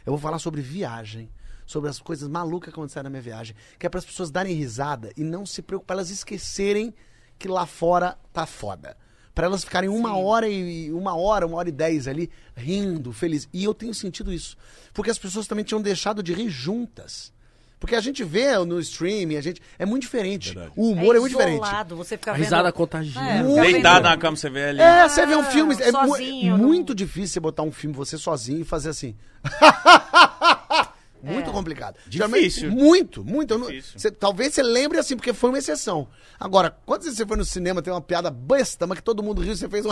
Eu vou falar sobre viagem, sobre as coisas malucas que aconteceram na minha viagem, que é para as pessoas darem risada e não se preocupar, elas esquecerem que lá fora tá foda. Pra elas ficarem uma hora e uma hora, uma hora e dez ali, rindo, feliz. E eu tenho sentido isso. Porque as pessoas também tinham deixado de rir juntas. Porque a gente vê no streaming, a gente. É muito diferente. O humor é, muito diferente. Você fica A vendo... risada contagia. É, Deitado vendo- na cama, você vê ali. É, você vê um filme. É, mu- sozinho, é não- muito difícil você botar um filme você sozinho e fazer assim. muito complicado. Difícil. Muito, muito. Não- Difícil. você- talvez você lembre assim, porque foi uma exceção. Agora, quantas vezes você foi no cinema, tem uma piada besta, mas que todo mundo riu, você fez um.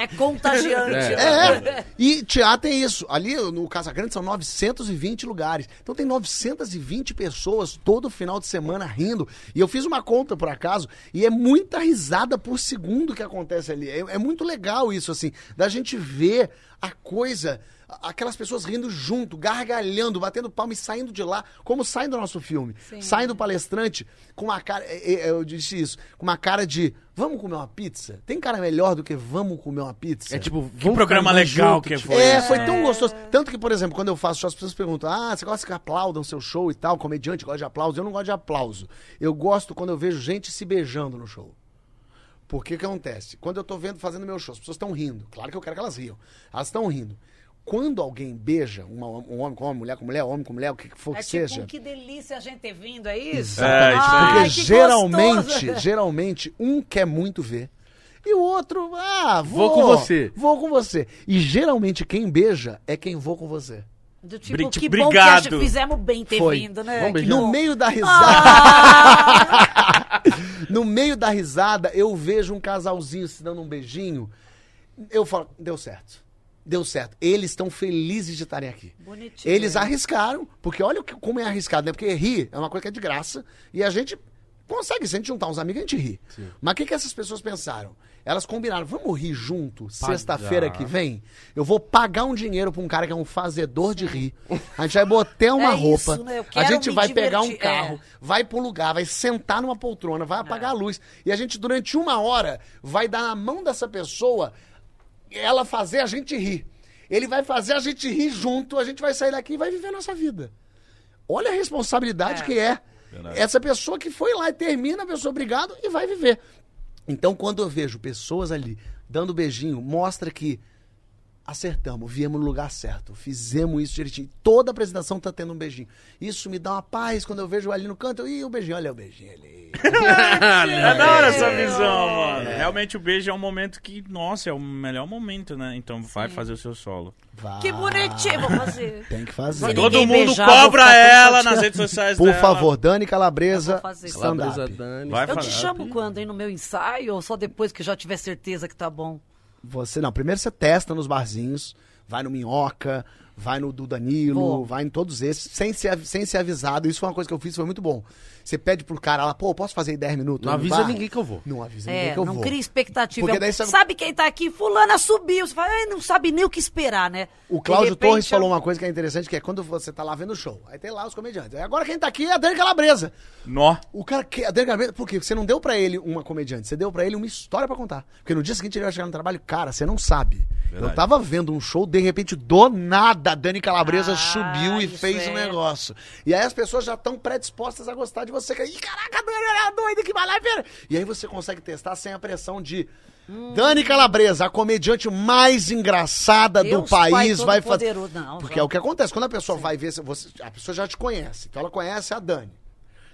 É contagiante. É. né? É, e teatro é isso. Ali no Casa Grande são 920 lugares. Então tem 920 pessoas todo final de semana rindo. E eu fiz uma conta por acaso, e é muita risada por segundo que acontece ali. É, é muito legal isso, assim, da gente ver a coisa. Aquelas pessoas rindo junto, gargalhando, batendo palma e saindo de lá, como saem do nosso filme. Saem do palestrante com uma cara. é, é, Eu disse isso, com uma cara de vamos comer uma pizza? Tem cara melhor do que vamos comer uma pizza? É tipo, Que programa legal que foi. É, foi tão gostoso. Tanto que, por exemplo, quando eu faço show, as pessoas perguntam: Ah, você gosta que aplaudam seu show e tal? Comediante gosta de aplauso. Eu não gosto de aplauso. Eu gosto quando eu vejo gente se beijando no show. Porque o que acontece? Quando eu tô vendo, fazendo meu show, as pessoas estão rindo. Claro que eu quero que elas riam. Elas estão rindo. Quando alguém beija, uma- um homem com homem, mulher com mulher, homem com mulher, o que que for É que tipo, seja. que delícia a gente ter vindo, é isso? É, isso aí. Ai, Porque que geralmente, gostoso. geralmente, um quer muito ver. E o outro, ah, vou, Vou com você. Vou com você. E geralmente quem beija é quem vou com você. Do tipo, Bri- que tipo, bom que obrigado. fizemos bem ter Foi. vindo, né? No meio da risada, Ah! no meio da risada, eu vejo um casalzinho se dando um beijinho. Eu falo, deu certo. Deu certo. Eles estão felizes de estarem aqui. Bonitinho. Eles arriscaram, porque olha o que- como é arriscado, né? Porque rir é uma coisa que é de graça e a gente consegue, se a gente juntar uns amigos, a gente ri. Mas o que, que essas pessoas pensaram? Elas combinaram, vamos rir junto, sexta-feira que vem? Eu vou pagar um dinheiro pra um cara que é um fazedor de rir. A gente vai botar uma É roupa, isso, né? Eu a gente vai pegar um divertir, carro, é. vai pro lugar, vai sentar numa poltrona, vai apagar a luz. E a gente, durante uma hora, vai dar na mão dessa pessoa ela fazer a gente rir. Ele vai fazer a gente rir junto, a gente vai sair daqui e vai viver a nossa vida. Olha a responsabilidade É. que é. Essa pessoa que foi lá e termina, a pessoa obrigado e vai viver. Então, quando eu vejo pessoas ali dando beijinho, mostra que acertamos, viemos no lugar certo, fizemos isso direitinho. Toda apresentação tá tendo um beijinho. Isso me dá uma paz quando eu vejo ali no canto. Ih, o beijinho, olha o beijinho ali. É da hora essa visão, mano. Realmente o beijo é um momento que, nossa, é o melhor momento, né? Então vai fazer o seu solo. Vai. Que bonitinho, vou fazer. Tem que fazer. Todo mundo beijar, cobra ela nas redes sociais Por dela. favor, Dani Calabresa. Calabresa Dani. Vai Eu te chamo quando, hein? No meu ensaio ou só depois que já tiver certeza que tá bom? Você não, primeiro você testa nos barzinhos, vai no Minhoca, vai no do Danilo, vai em todos esses, sem ser, sem ser avisado. Isso foi uma coisa que eu fiz, foi muito bom. Você pede pro cara lá, pô, posso fazer em 10 minutos? Não avisa bar? ninguém que eu vou. Não avisa ninguém É, que eu não vou. cria expectativa. Porque É um- daí você- Sabe quem tá aqui? Fulana subiu. Você fala, "Ai, não sabe nem o que esperar, né? O Cláudio repente, Torres falou eu- uma coisa que é interessante, que é quando você tá lá vendo o show. Aí tem lá os comediantes. Aí agora quem tá aqui é a Dani Calabresa. Nó. O cara que. A Dani Calabresa. Por quê? Porque você não deu pra ele uma comediante, você deu pra ele uma história pra contar. Porque no dia seguinte ele vai chegar no trabalho, cara, você não sabe. Eu tava vendo um show, de repente, do nada, a Dani Calabresa Ah, subiu e fez um é. negócio. E aí as pessoas já estão predispostas a gostar de você. Que- Ih, caraca, a Dani era doida, que vai lá ver. E aí você consegue testar sem a pressão de. Dani Calabresa, a comediante mais engraçada do Deus Pai país, vai fazer. Não, Porque já- é o que acontece. Quando a pessoa vai ver, você, a pessoa já te conhece. Então ela conhece a Dani.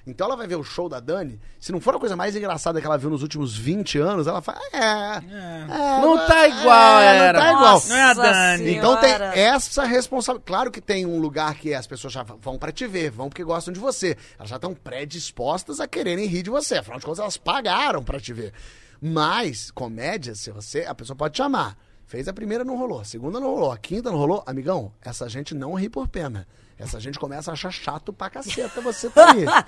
Então ela vai ver o show da Dani. Se não for a coisa mais engraçada que ela viu nos últimos 20 anos, ela fala: É. é, Não tá igual, é, era. Não tá igual. Nossa Não é a Dani. Então tem essa responsabilidade. Claro que tem um lugar que as pessoas já vão pra te ver, vão porque gostam de você. Elas já estão predispostas a quererem rir de você. Afinal de contas, elas pagaram pra te ver. Mas, comédia, se você. A pessoa pode te amar. Fez a primeira, não rolou. A segunda não rolou. A quinta não rolou. Amigão, essa gente não ri por pena. Essa gente começa a achar chato pra caceta você tá aí.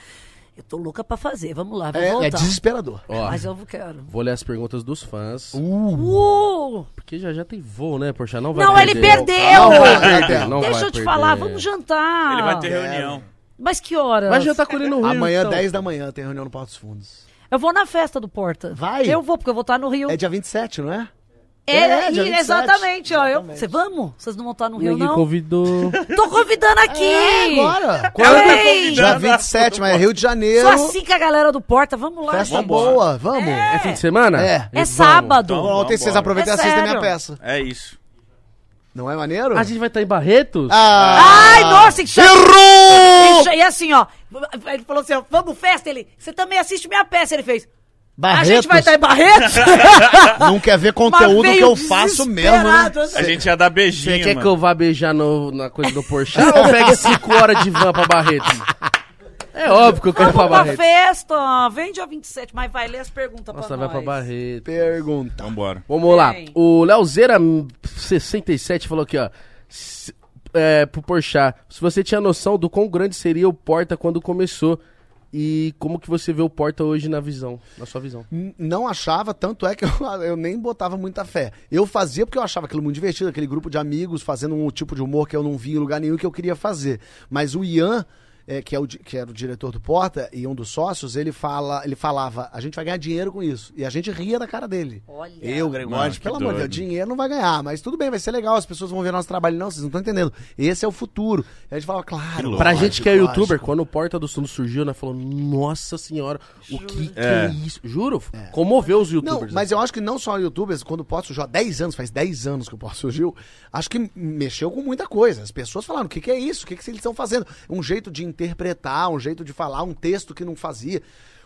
Eu tô louca pra fazer. Vamos lá, vou É, é voltar. desesperador. Ó, Mas eu quero. vou ler as perguntas dos fãs. Uh! Porque já já tem voo, né, Poxa? Não vai Não, ele perdeu! Não vai perder. Não Deixa vai eu te perder. falar, vamos jantar. Ele vai ter reunião. Mas que horas? Vai jantar com ele no Rio, Amanhã, então. 10 da manhã, tem reunião no Porto dos Fundos. Eu vou na festa do Porta. Vai? Eu vou, porque eu vou estar no Rio. É dia 27, não é? É, É, e- dia 27. exatamente, ó. Eu, você vamos? Vocês não vão estar no Rio, não? convidou. Tô convidando aqui! É, agora. Quando? Ei! Dia 27, mas é Rio de Janeiro. Só assim com a galera do Porta, vamos lá. Festa boa, vamos. É fim de semana? É. É sábado. Então, Ontem vocês aproveitem É e assistem a minha peça. É isso. Não é maneiro? A gente vai estar em Barretos? Ah! Ai, nossa, que chato. Errou! E assim, ó. Ele falou assim, ó, vamos festa? Ele, você também assiste minha peça? Ele fez. A gente vai estar em Barretos? Não quer ver conteúdo que eu faço mesmo, né? assim. A gente ia dar beijinho, Você quer mano. que eu vá beijar no- na coisa do Porsche ou pegue 5 horas de van pra Barretos? É óbvio que eu quero ir pra Vamos pra Barretos. festa. Vem dia 27, mas vai ler as perguntas Nossa, pra vai nós. pra Barretos. Pergunta. Vambora. Vamos lá. Vem. O Leozeira67 falou aqui, ó. Se- É, pro Porchat, se você tinha noção do quão grande seria o Porta quando começou e como que você vê o Porta hoje na visão, na sua visão. Não achava, tanto é que eu, eu nem botava muita fé. Eu fazia porque eu achava aquilo muito divertido, aquele grupo de amigos fazendo um tipo de humor que eu não vi em lugar nenhum que eu queria fazer. Mas o Ian, é, que, é o, que era o diretor do Porta e um dos sócios, ele, fala, ele falava: a gente vai ganhar dinheiro com isso. E a gente ria da cara dele. Olha. Eu, Gregório, pelo amor de Deus, dinheiro não vai ganhar, mas tudo bem, vai ser legal, as pessoas vão ver nosso trabalho. Não, vocês não estão entendendo. Esse é o futuro. E a gente fala, claro. louco. Pra lógico, gente que é lógico. youtuber, quando o Porta do Sul surgiu, né, falou, nossa senhora, o que, que é. É. isso? Juro, comoveu os Não, youtubers. mas eu acho que não só youtubers, quando o Porto surgiu há 10 anos, faz 10 anos que o Porto surgiu, acho que mexeu com muita coisa. As pessoas falaram, o que, que é isso? O que, que eles estão fazendo? Um jeito de interpretar, um jeito de falar, um texto que não fazia.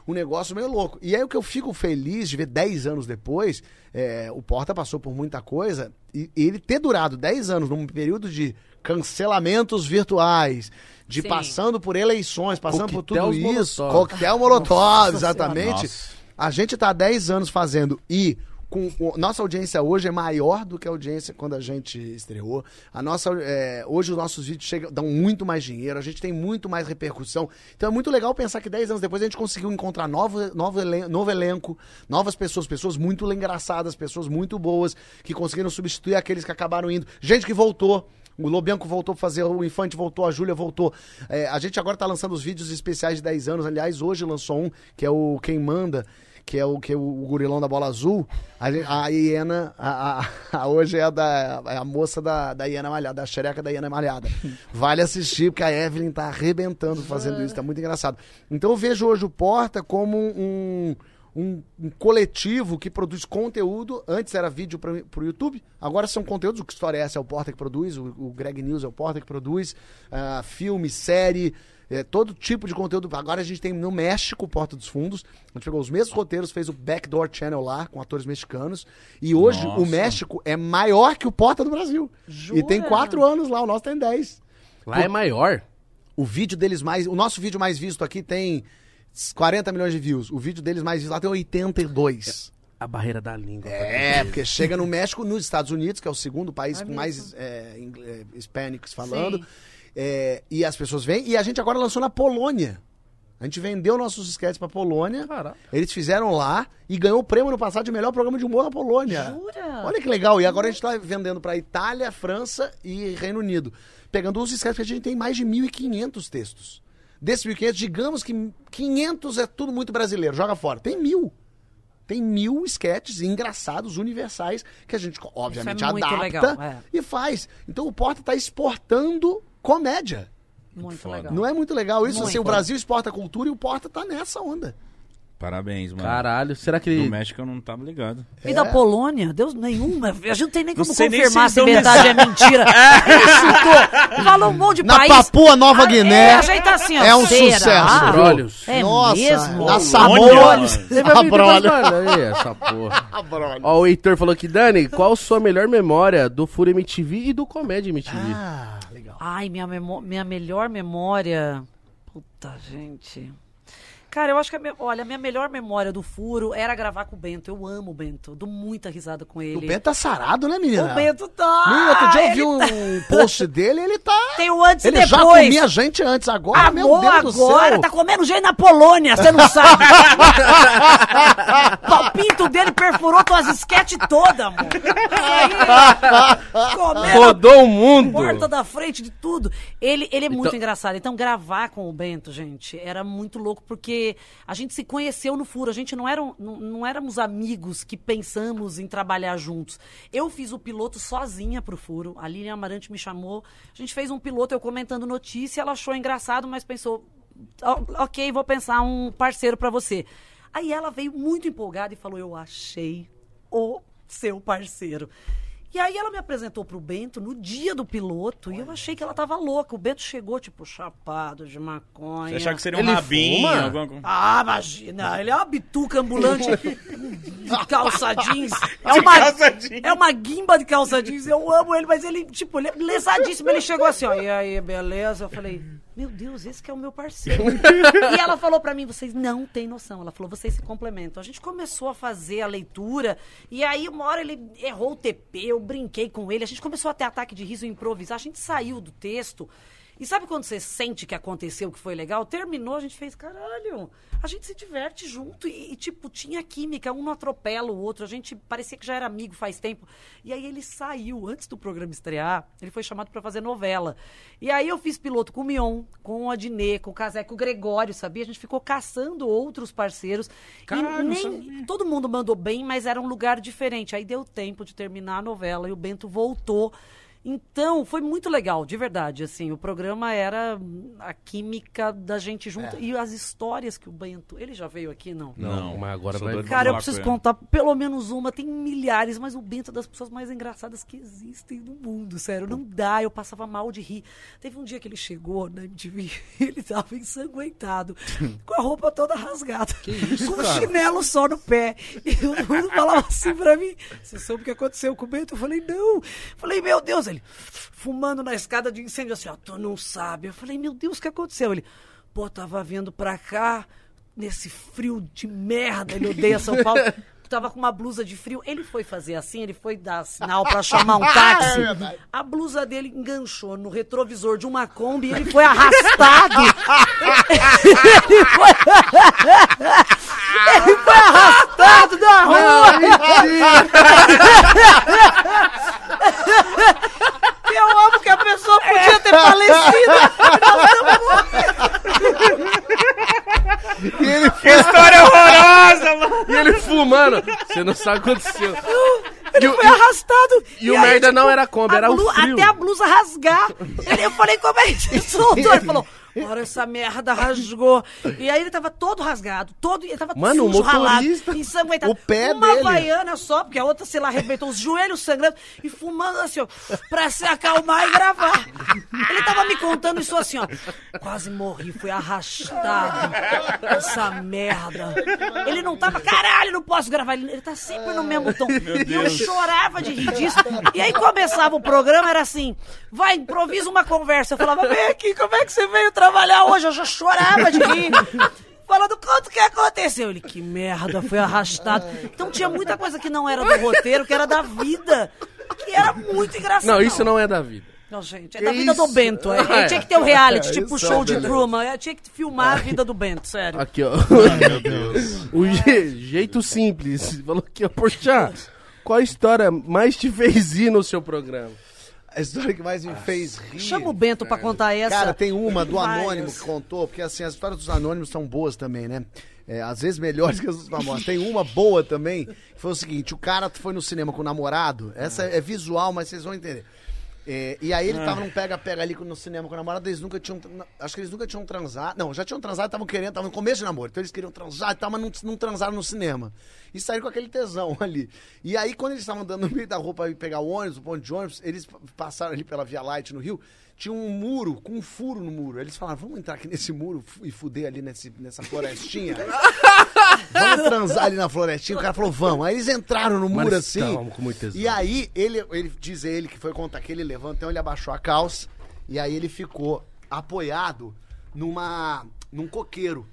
Um negócio meio louco. E aí o que eu fico feliz de ver 10 anos depois, é, o Porta passou por muita coisa, e ele ter durado 10 anos num período de cancelamentos virtuais, de Sim. passando por eleições, passando por tudo isso, Molotov. coquetel molotov, exatamente. Nossa. A gente tá há 10 anos fazendo e com, nossa audiência hoje é maior do que a audiência quando a gente estreou. A nossa, é, hoje os nossos vídeos chegam, dão muito mais dinheiro, a gente tem muito mais repercussão. Então é muito legal pensar que 10 anos depois a gente conseguiu encontrar novo, novo, novo elenco, novas pessoas, pessoas muito engraçadas, pessoas muito boas, que conseguiram substituir aqueles que acabaram indo. Gente que voltou. O Lobianco voltou pra fazer, o Infante voltou, a Júlia voltou. É, a gente agora tá lançando os vídeos especiais de 10 anos. Aliás, hoje lançou um, que é o Quem Manda, que é o que é o gurilão da bola azul. A, a Iena, a, a- a- hoje é a, da, é a moça da, da Iena Malhada, da xereca da Iena Malhada. Vale assistir, porque a Evelyn tá arrebentando fazendo isso, tá muito engraçado. Então eu vejo hoje o Porta como um, um, um coletivo que produz conteúdo. Antes era vídeo para pro YouTube, agora são conteúdos. O que história é essa é o Porta que produz, o, o Greg News é o Porta que produz, ah, filme, série. É, todo tipo de conteúdo. Agora a gente tem no México o Porta dos Fundos. A gente pegou os mesmos roteiros, fez o Backdoor Channel lá, com atores mexicanos. E hoje Nossa. o México é maior que o Porta do Brasil. E tem Jura? quatro anos lá, o nosso tem dez. Lá é maior. O vídeo deles mais. O nosso vídeo mais visto aqui tem 40 milhões de views. O vídeo deles mais visto lá tem 82. A barreira da língua. É, porque chega no México, nos Estados Unidos, que é o segundo país com mais é, é, hispanics falando. Sim. É, e as pessoas vêm. E a gente agora lançou na Polônia. A gente vendeu nossos sketches pra Polônia. Caraca. Eles fizeram lá e ganhou o prêmio no passado de melhor programa de humor na Polônia. Jura? Olha que legal. E agora a gente tá vendendo pra Itália, França e Reino Unido. Pegando os sketches que a gente tem mais de 1.500 textos. Desses 1.500, digamos que 500 é tudo muito brasileiro. Joga fora. Tem mil. Tem mil sketches engraçados, universais, que a gente, obviamente, muito adapta legal, é. e faz. Então o Porta tá exportando comédia. Muito foda. legal. Não é muito legal isso? Muito. Assim, o Brasil exporta cultura e o Porta tá nessa onda. Parabéns, mano. Caralho, será que Do. México eu não tava ligado. E da Polônia? Deus nenhuma. A gente não tem nem Não como confirmar se se dão verdade é mentira. Ele chutou. Falou um monte de Na país. Papua Nova Ah, Guiné, É, a gente tá assim, ó. é um será? sucesso, viu? Brolhos. É Nossa, mesmo? na Olha, Samoa. vai Ah, essa porra. Ó, o Heitor falou aqui, Dani, qual sua melhor memória do Fúria MTV e do Comédia MTV? Ah. Ai, minha, minha melhor memória. Puta, gente. Cara, eu acho que, a me- olha, a minha melhor memória do furo era gravar com o Bento. Eu amo o Bento. Dou muita risada com ele. O Bento tá sarado, né, menina? O Bento tá. Outro dia eu ele vi um post dele ele tá... Tem o antes Ele e depois. já comia gente antes, agora, Amor, meu Deus do agora céu. tá comendo gente na Polônia, você não sabe. o pinto dele perfurou tuas esquetes todas, amor. Aí, comendo Rodou o mundo. porta da frente de tudo. Ele, ele é muito engraçado. Então, gravar com o Bento, gente, era muito louco, porque a gente se conheceu no furo. A gente não, era, não, não éramos amigos que pensamos em trabalhar juntos. Eu fiz o piloto sozinha pro furo. A Lilian Amarante me chamou. A gente fez um piloto, eu comentando notícia. Ela achou engraçado, mas pensou: "Ó, ok, vou pensar um parceiro pra você. Aí ela veio muito empolgada e falou: Eu achei o seu parceiro. E aí ela me apresentou pro Bento no dia do piloto e eu achei que ela tava louca. O Bento chegou, tipo, chapado de maconha. Você achava que seria um Ele rabinho, fuma? alguma? Ah, imagina, ele é uma bituca ambulante de calça jeans. É uma, calça jeans. é uma guimba de calça jeans. Eu amo ele, mas ele, tipo, ele é lesadíssimo. Ele chegou assim, ó, e aí, beleza? Eu falei, meu Deus, esse que é o meu parceiro. e ela falou pra mim, vocês não têm noção. Ela falou, vocês se complementam. A gente começou a fazer a leitura, e aí uma hora ele errou o TP, eu brinquei com ele, a gente começou a ter ataque de riso e improvisar. A gente saiu do texto. E sabe quando você sente que aconteceu, que foi legal? Terminou, a gente fez, caralho, a gente se diverte junto e, e, tipo, tinha química, um não atropela o outro, a gente parecia que já era amigo faz tempo. E aí ele saiu, antes do programa estrear, ele foi chamado pra fazer novela. E aí eu fiz piloto com o Mion, com o Adnê, com o Casé, com o Gregório, sabia? A gente ficou caçando outros parceiros. Caralho, e nem, todo mundo mandou bem, mas era um lugar diferente. Aí deu tempo de terminar a novela e o Bento voltou. Então, foi muito legal, de verdade, assim, o programa era a química da gente junto e as histórias que o Bento, ele já veio aqui, não? Não, mas agora vai. Cara, eu preciso contar pelo menos uma, tem milhares, mas o Bento é das pessoas mais engraçadas que existem no mundo, sério, não dá, eu passava mal de rir. Teve um dia que ele chegou na MTV, ele tava ensanguentado, com a roupa toda rasgada, com um chinelo só no pé, e todo mundo falava assim pra mim, você soube o que aconteceu com o Bento? Eu falei, não, falei, meu Deus, ele fumando na escada de incêndio, assim, ó, tu não sabe. Eu falei, meu Deus, o que aconteceu? Ele, pô, tava vindo pra cá, nesse frio de merda, ele odeia São Paulo. Tava com uma blusa de frio. Ele foi fazer assim, ele foi dar sinal pra chamar um táxi. A blusa dele enganchou no retrovisor de uma Kombi e ele foi arrastado. ele, foi... ele foi arrastado na rua. Eu amo que a pessoa podia ter falecido. Que história horrorosa, mano! E ele fumando. Você não sabe o que aconteceu. Ele E foi e o- arrastado. e o merda não era Kombi, era o frio. Até a blusa rasgar. Ele- eu falei, como é que soltou? Ele falou, Ora, essa merda rasgou. E aí ele tava todo rasgado, todo, ele tava Mano, o sujo, ralado, ensanguentado. o pé Uma dele. havaiana só, porque a outra, sei lá, arrebentou os joelhos sangrando e fumando assim, ó, pra se acalmar e gravar. Ele tava me contando isso assim, ó. Quase morri, fui arrastado. Essa merda. Ele não tava, caralho, não posso gravar. Ele, ele tá sempre no mesmo tom. E eu chorava de rir disso. E aí começava o programa, era assim, vai, improvisa uma conversa. Eu falava, vem aqui, como é que você veio trabalhar hoje? Eu já chorava de rir. Falando quanto que aconteceu. Ele, que merda, foi arrastado. Então tinha muita coisa que não era do roteiro, que era da vida. Que era muito engraçado. Não, isso não é da vida. Não, gente, é da vida do? Bento. É, É. Tinha que ter um reality, É, tipo o isso show é de. Truman. Eu tinha que filmar a vida do Bento, sério. Aqui, ó. o je- jeito simples. Falou aqui, ó. Porchat, qual a história mais te fez ir no seu programa? A história que mais me fez rir. Chama o Bento pra contar essa. Cara, tem uma do. Anônimo que contou, porque assim, as histórias dos Anônimos são boas também, né? É, às vezes melhores que as dos famosos. Tem uma boa também, que foi o seguinte: o cara foi no cinema com o namorado, essa é visual, mas vocês vão entender. É, e aí ele tava num pega-pega ali no cinema com o namorado, eles nunca tinham. Acho que eles nunca tinham transado. Não, já tinham transado, estavam querendo, estavam no começo de namoro. Então eles queriam transar e tal, mas não, não transaram no cinema. E saíram com aquele tesão ali. E aí, quando eles estavam andando no meio da rua pra pegar o ônibus, o ponto de ônibus, eles passaram ali pela Via Light no Rio, tinha um muro, com um furo no muro. Eles falaram, vamos entrar aqui nesse muro e fuder ali nesse, nessa florestinha. vamos transar ali na florestinha. O cara falou, vamos. Aí eles entraram no muro Mas assim. com muito tesão. E aí, ele, ele diz ele que foi contar que ele levantou, então ele abaixou a calça e aí ele ficou apoiado numa num coqueiro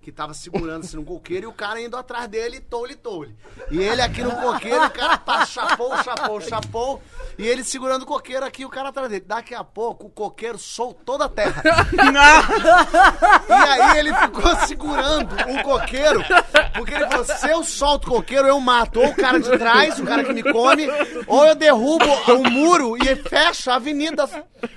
que tava segurando-se num coqueiro e o cara indo atrás dele, tole, tole. E ele aqui no coqueiro, o cara pá, chapou, chapou, chapou, e ele segurando o coqueiro aqui, o cara atrás dele. Daqui a pouco, o coqueiro soltou da terra. E aí ele ficou segurando o coqueiro, porque ele falou: se eu solto o coqueiro, eu mato ou o cara de trás, o cara que me come, ou eu derrubo o muro e fecho a avenida.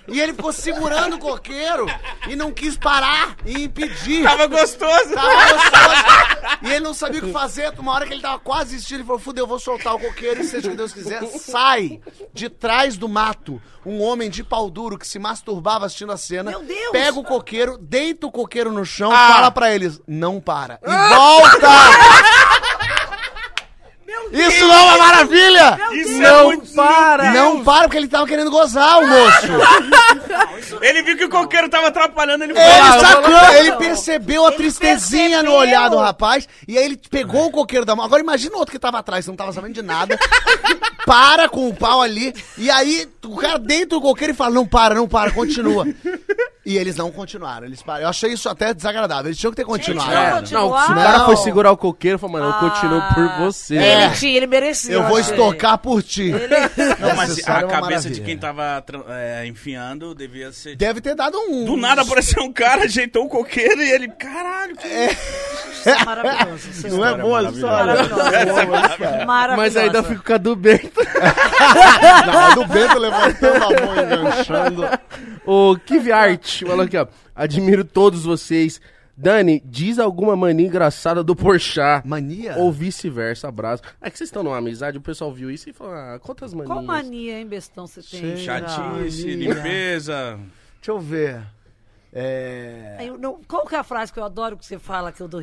E ele ficou segurando o coqueiro e não quis parar e impedir. Tava gostoso, Tava. E ele não sabia o que fazer. Uma hora que ele tava quase desistindo, ele falou: fudeu, eu vou soltar o coqueiro e seja o que Deus quiser. Sai de trás do mato um homem de pau duro que se masturbava assistindo a cena. Meu Deus! Pega o coqueiro, deita o coqueiro no chão, fala pra eles: não para. E volta! Isso não é uma maravilha! Isso é muito para! Não para porque ele tava querendo gozar, o moço. Ele viu que o coqueiro tava atrapalhando, ele foi Ele lá. sacou, ele percebeu a Ele tristezinha no percebeu. olhar do rapaz e aí ele pegou o coqueiro da mão. Agora imagina o outro que tava atrás, não tava sabendo de nada. para com o pau ali e aí o cara dentro do coqueiro e fala: Não para, não para, continua. E eles não continuaram. Eles pararam. Eu achei isso até desagradável. Eles tinham que ter continuado. não É, não, se o Não. cara foi segurar o coqueiro, falou, mano, eu continuo por você. Ele É. tinha, ele merecia. Eu vou estocar por ti. Não, mas a é uma cabeça de quem tava é, enfiando devia ser. Deve ter dado um. Do nada apareceu um cara, ajeitou o coqueiro e ele, caralho, que Isso é maravilhoso. isso Não é boa a história? Maravilhoso. Maravilhoso. Mas ainda fico com a do Bento. Não, do Bento levantando a mão e enganchando. O Kiv Art falou aqui, ó. Admiro todos vocês. Dani, diz alguma mania engraçada do Porchat. Mania? Ou vice-versa, abraço. É que vocês estão numa amizade, o pessoal viu isso e falou, ah, quantas manias? Qual mania, hein, bestão, você tem? chatice, Mania. limpeza. Deixa eu ver. É. Aí eu não- qual que é a frase que eu adoro que você fala que eu dou?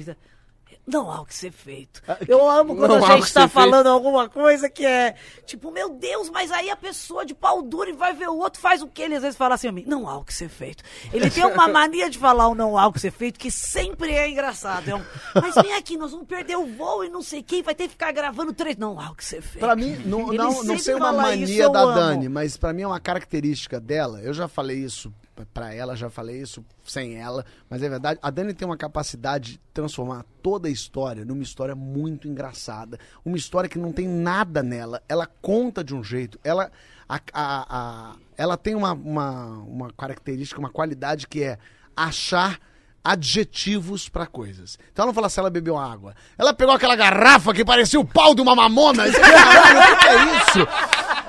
Não há o que ser feito. Ah, Eu amo quando Não a gente tá ser falando alguma coisa que é tipo, meu Deus, mas aí a pessoa de pau duro e vai ver o outro faz o que ele às vezes fala assim a mim, não há o que ser feito. Ele tem uma mania de falar o não há o que ser feito que sempre é engraçado. É um, mas vem aqui, nós vamos perder o voo e não sei quem, vai ter que ficar gravando três. Não há o que ser feito. Pra mim, não, Ele não, não sei uma isso, mania eu da amo. Dani, mas pra mim é uma característica dela. Eu já falei isso pra ela, já falei isso sem ela, mas é verdade. A Dani tem uma capacidade de transformar toda a história numa história muito engraçada. Uma história que não tem nada nela. Ela conta de um jeito. Ela, a, a- a- ela tem uma, uma, uma característica, uma qualidade que é achar adjetivos pra coisas. Então ela não fala se ela bebeu água. Ela pegou aquela garrafa que parecia o pau de uma mamona. Caralho, o que é isso?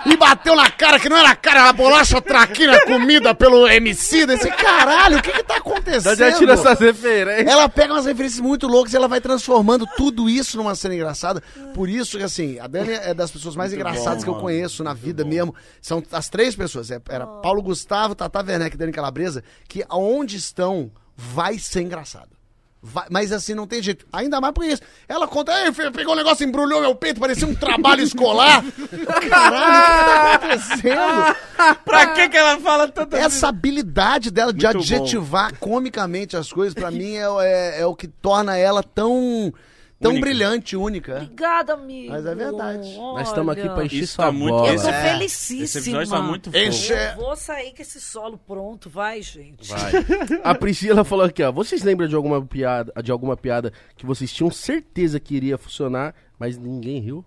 E bateu na cara, que não era a cara, era a bolacha traquina comida pelo MC. Desse caralho, o que que tá acontecendo? Já tira essas referências. Ela pega umas referências muito loucas e ela vai transformando tudo isso numa cena engraçada. Por isso que, assim, a Dani é das pessoas mais engraçadas que eu conheço na vida mesmo. São as três pessoas. É- Era Paulo Gustavo, Tata Werneck e Dani Calabresa, que aonde estão vai ser engraçado. Vai- mas assim, não tem jeito. Ainda mais por isso. Ela conta, "Ei, filho, pegou um negócio, embrulhou meu peito, parecia um trabalho escolar. Caralho, o que tá acontecendo? Pra que que ela fala tanta Essa habilidade dela de Muito bom. adjetivar comicamente as coisas, pra mim, é, é- é o que torna ela tão, tão Única. brilhante, única. Obrigada, amigo. Mas é verdade. Nós estamos aqui pra encher Isso sua tá muito- bola. Eu tô É. felicíssima. Esse episódio tá muito fofo. Enche- Eu vou sair com esse solo pronto, vai, gente. Vai. A Priscila falou aqui, ó. Vocês lembram de alguma piada, de alguma piada que vocês tinham certeza que iria funcionar, mas ninguém riu?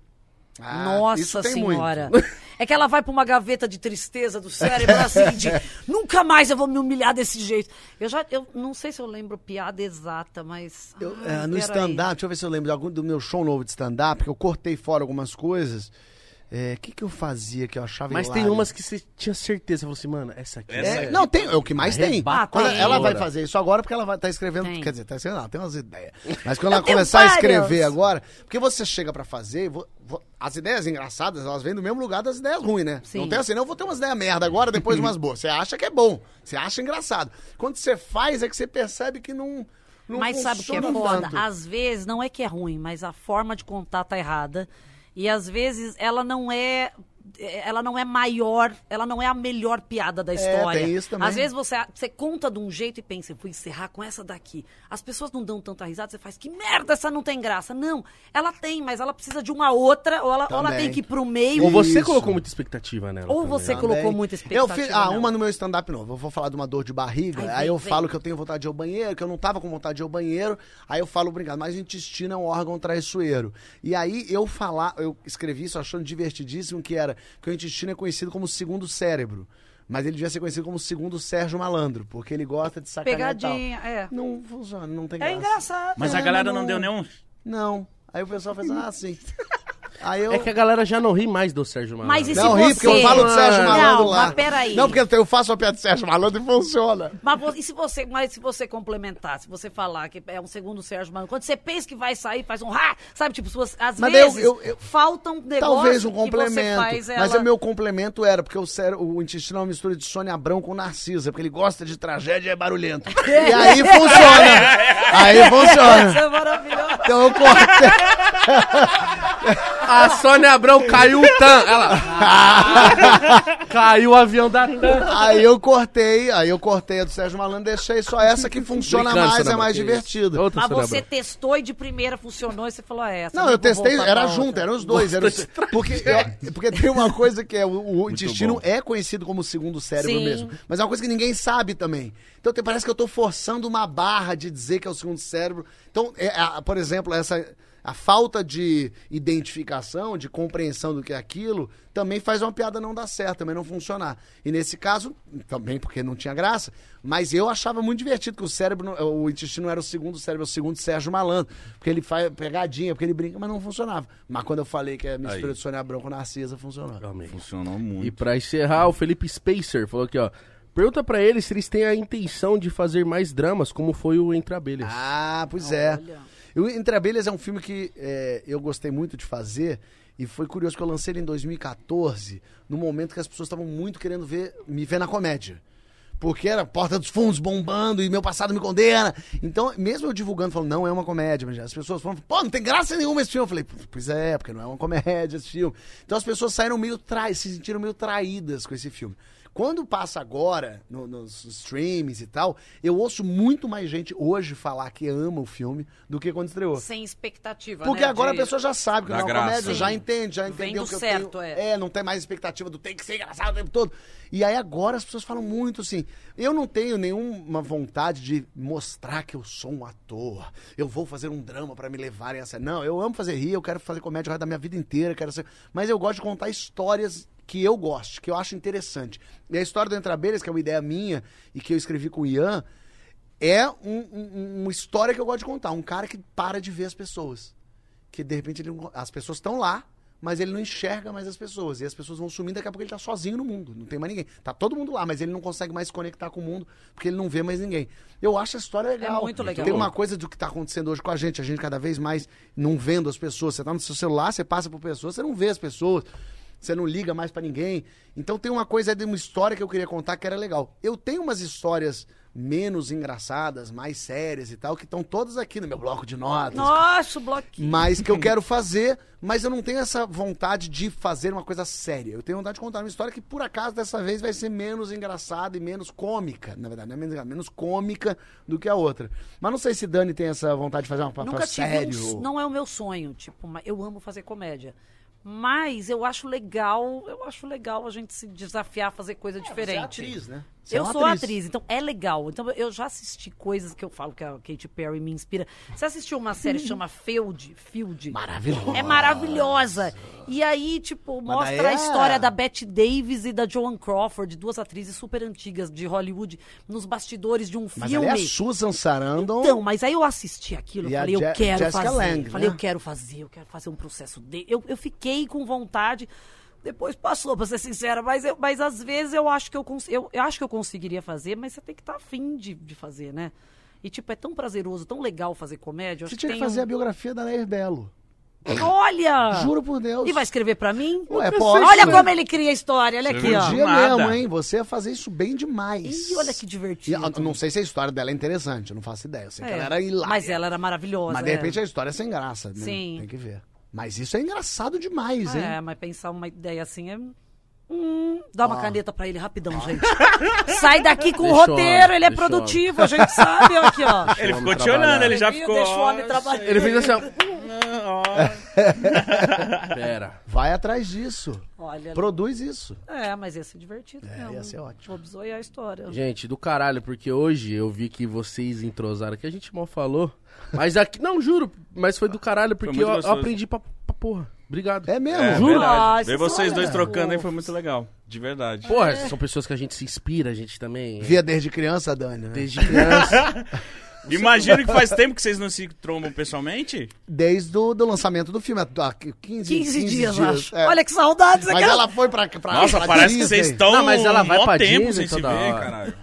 Ah, Nossa senhora. muito. É que ela vai pra uma gaveta de tristeza do cérebro, assim, de nunca mais eu vou me humilhar desse jeito. Eu já, eu não sei se eu lembro piada exata, mas. Eu, Ai, é, no stand-up, deixa eu ver se eu lembro de algum do meu show novo de stand-up, que eu cortei fora algumas coisas. O que, que eu fazia que eu achava Mas tem hilário? umas que você tinha certeza. Você falou assim, mano, essa aqui. Essa É, é- não, tem, é o que mais tem. Arrebatadora. Quando tem. ela vai fazer isso agora porque ela vai estar escrevendo, quer dizer, tá escrevendo, ela tem umas ideias. Mas quando Eu ela começar a escrever agora, porque você chega pra fazer, vo- vo- as ideias engraçadas, elas vêm do mesmo lugar das ideias ruins, né? Sim. Não tem assim, não, eu vou ter umas ideias merda agora, depois umas boas. Você acha que é bom, você acha engraçado. Quando você faz, é que você percebe que não. não Mas sabe o que é foda? tanto. Às vezes, não é que é ruim, mas a forma de contar tá errada. E às vezes ela não é. Ela não é maior, ela não é a melhor piada da história. tem isso também. Às vezes você, você conta de um jeito e pensa, vou encerrar com essa daqui. As pessoas não dão tanta risada, você faz, que merda, essa não tem graça. Não, ela tem, mas ela precisa de uma outra, ou ela, ou ela tem que ir pro meio. Ou você Isso. colocou muita expectativa nela. Ou também. você Também. colocou muita Eu expectativa. fiz, ah, nela. uma no meu stand-up novo. Eu vou falar de uma dor de barriga. Ai, aí vem, eu vem. falo que eu tenho vontade de ir ao banheiro, que eu não tava com vontade de ir ao banheiro. Aí eu falo, obrigado, mas o intestino é um órgão traiçoeiro. E aí eu falar, eu escrevi isso achando divertidíssimo, que era que o intestino é conhecido como segundo cérebro. Mas ele devia ser conhecido como segundo Sérgio Malandro, porque ele gosta de sacanear tal. Pegadinha, é. Não funciona, não tem É graça. engraçado. Mas é, a galera não deu nenhum. Não. Aí o pessoal fez, ah, sim. Aí eu... É que a galera já não ri mais do Sérgio Malandro. Mas e se Não, você... ri, porque eu falo do Sérgio Não, Malandro lá. mas peraí. Não, porque eu faço a piada do Sérgio Malandro e funciona. Mas e se você, mas se você complementar, se você falar que é um segundo Sérgio Malandro, quando você pensa que vai sair, faz um rá, sabe, tipo, você- às Mas eu- vezes eu- eu- faltam negócios Talvez um que você complemento. faz ela... Mas o meu complemento era, porque o, cérebro, o intestino é uma mistura de Sônia Abrão com Narcisa, porque ele gosta de tragédia e é barulhento. E aí funciona. Aí funciona. Isso é maravilhoso. Então eu cortei. A Sônia Abrão caiu o TAM. Ela. caiu o avião da TAM. Aí eu cortei, aí eu cortei a do Sérgio Malandro, deixei só essa que funciona Brincando, mais, Sônia é mais Abrão, que. Outra Mas Sônia você Abrão. testou e de primeira funcionou e você falou, é essa. Não, eu vou testei, era junto, eram os dois. Era os- porque, eu- porque tem uma coisa que é, o, o intestino bom. é conhecido como o segundo cérebro Sim. mesmo. Mas é uma coisa que ninguém sabe também. Então tem- parece que eu tô forçando uma barra de dizer que é o segundo cérebro. Então, é, a- por exemplo, essa... A falta de identificação, de compreensão do que é aquilo, também faz uma piada não dar certo, também não funcionar. E nesse caso, também porque não tinha graça, mas eu achava muito divertido que o cérebro, o intestino era o segundo cérebro, é o segundo Sérgio Malandro, porque ele faz pegadinha, porque ele brinca, mas não funcionava. Mas quando eu falei que a mistura Aí. de Sônia Abrão com Narcisa, funcionou. Funcionou E muito. pra encerrar, o Felipe Spacer falou aqui, ó. Pergunta pra eles se eles têm a intenção de fazer mais dramas, como foi o Entre Abelhas. Ah, pois é. O Entre Abelhas é um filme que é, eu gostei muito de fazer e foi curioso que eu lancei ele em 2014, no momento que as pessoas estavam muito querendo ver, me ver na comédia. Porque era Porta dos Fundos bombando e meu passado me condena. Então, mesmo eu divulgando, falando, não é uma comédia, mas as pessoas falam, pô, não tem graça nenhuma esse filme. Eu falei, pois é, porque não é uma comédia esse filme. Então as pessoas saíram meio tra... se sentiram meio traídas com esse filme. Quando passa agora, no- nos streams e tal, eu ouço muito mais gente hoje falar que ama o filme do que quando estreou. Sem expectativa, Porque né, agora de- a pessoa já sabe que não é uma comédia, Sim. já entende, já entendeu que eu certo, tenho... é. não tem mais expectativa do tem que ser engraçado o tempo todo. E aí agora as pessoas falam muito assim, eu não tenho nenhuma vontade de mostrar que eu sou um ator, eu vou fazer um drama pra me levarem a sério. Não, eu amo fazer rir, eu quero fazer comédia o resto da minha vida inteira, quero ser... mas eu gosto de contar histórias que eu gosto, que eu acho interessante. E a história do Entre Abelhas, que é uma ideia minha e que eu escrevi com o Ian, é um- um- uma história que eu gosto de contar. Um cara que para de ver as pessoas. Que de repente ele as pessoas estão lá, mas ele não enxerga mais as pessoas. E as pessoas vão sumindo, daqui a pouco ele tá sozinho no mundo. Não tem mais ninguém. Tá todo mundo lá, mas ele não consegue mais se conectar com o mundo porque ele não vê mais ninguém. Eu acho a história legal. É muito legal. Tem uma coisa do que tá acontecendo hoje com a gente, a gente cada vez mais não vendo as pessoas. Você tá no seu celular, você passa por pessoas, você não vê as pessoas. Você não liga mais pra ninguém. Então tem uma coisa de uma história que eu queria contar que era legal. Eu tenho umas histórias menos engraçadas, mais sérias e tal, que estão todas aqui no meu bloco de notas. Nossa, o bloquinho. Mas que eu quero fazer, mas eu não tenho essa vontade de fazer uma coisa séria. Eu tenho vontade de contar uma história que, por acaso, dessa vez vai ser menos engraçada e menos cômica. Na verdade, não é menos, menos cômica do que a outra. Mas não sei se Dani tem essa vontade de fazer uma papel Nunca sério. um, não é o meu sonho, tipo, eu amo fazer comédia. Mas eu acho legal, eu acho legal a gente se desafiar a fazer coisa diferente. Você é atriz, né? Você é eu uma sou atriz. então é legal. Então eu já assisti coisas que eu falo que a Katy Perry me inspira. Você assistiu uma série que chama Field? Field? Maravilhosa. É maravilhosa. E aí, tipo, mostra daí a é- história da Bette Davis e da Joan Crawford, duas atrizes super antigas de Hollywood, nos bastidores de um Mas filme. ela é a Susan Sarandon. Então, mas aí eu assisti aquilo, E falei, eu Je- quero Jessica fazer. Lange, falei, né? eu quero fazer, eu quero fazer um processo dele. Eu, eu fiquei com vontade. Depois passou, pra ser sincera, mas, eu, mas às vezes eu acho que eu, cons- eu, eu acho que eu conseguiria fazer, mas você tem que estar afim de, de fazer, né? E, tipo, é tão prazeroso, tão legal fazer comédia. Você acho tinha que fazer um- a biografia da Nair Belo. Olha! Juro por Deus. E vai escrever pra mim? Ué, pode. Olha como ele cria a história, olha aqui, ó. Dia mesmo, hein? Você ia fazer isso bem demais. Ih, olha que E, divertido. eu não sei se a história dela é interessante, eu não faço ideia. Eu sei que É, ela era hilária. Mas ela era maravilhosa. Mas de é. repente a história é sem graça, né? Sim. Tem que ver. Mas isso é engraçado demais, hein? É, mas pensar uma ideia assim é. Hum, dá uma Ó. caneta pra ele rapidão, gente. Sai daqui com o Deixa o roteiro, homem, ele é deixa o produtivo, a gente sabe, ó, aqui, ó. Ele ficou homem te olhando, ele já ficou. Deixa o homem trabalhar. Ele fez assim, ó. Pera. Vai atrás disso. Olha. Produz isso. É, mas ia ser divertido. É, mesmo. ia ser ótimo. Vou bisoiar a história. Gente, do caralho, porque hoje eu vi que vocês entrosaram aqui, a gente mal falou. Mas aqui, não, juro, mas foi do caralho, porque muito eu, eu gostoso. aprendi pra, pra porra. Obrigado. É mesmo, É, juro. verdade. Ah, Ver vocês vocês dois trocando aí foi muito legal. De verdade. Porra, são pessoas que a gente se inspira, a gente também. Via desde criança, Dani, né? Desde criança. Imagino que faz tempo que vocês não se trombam pessoalmente. Desde o do lançamento do filme, há 15, 15, dias, acho. é. Olha que saudades Mas aquela- ela foi pra, pra Nossa, pra parece que Disney. vocês estão Não, mas ela vai mó pra tempo Disney sem se toda ver, hora. caralho.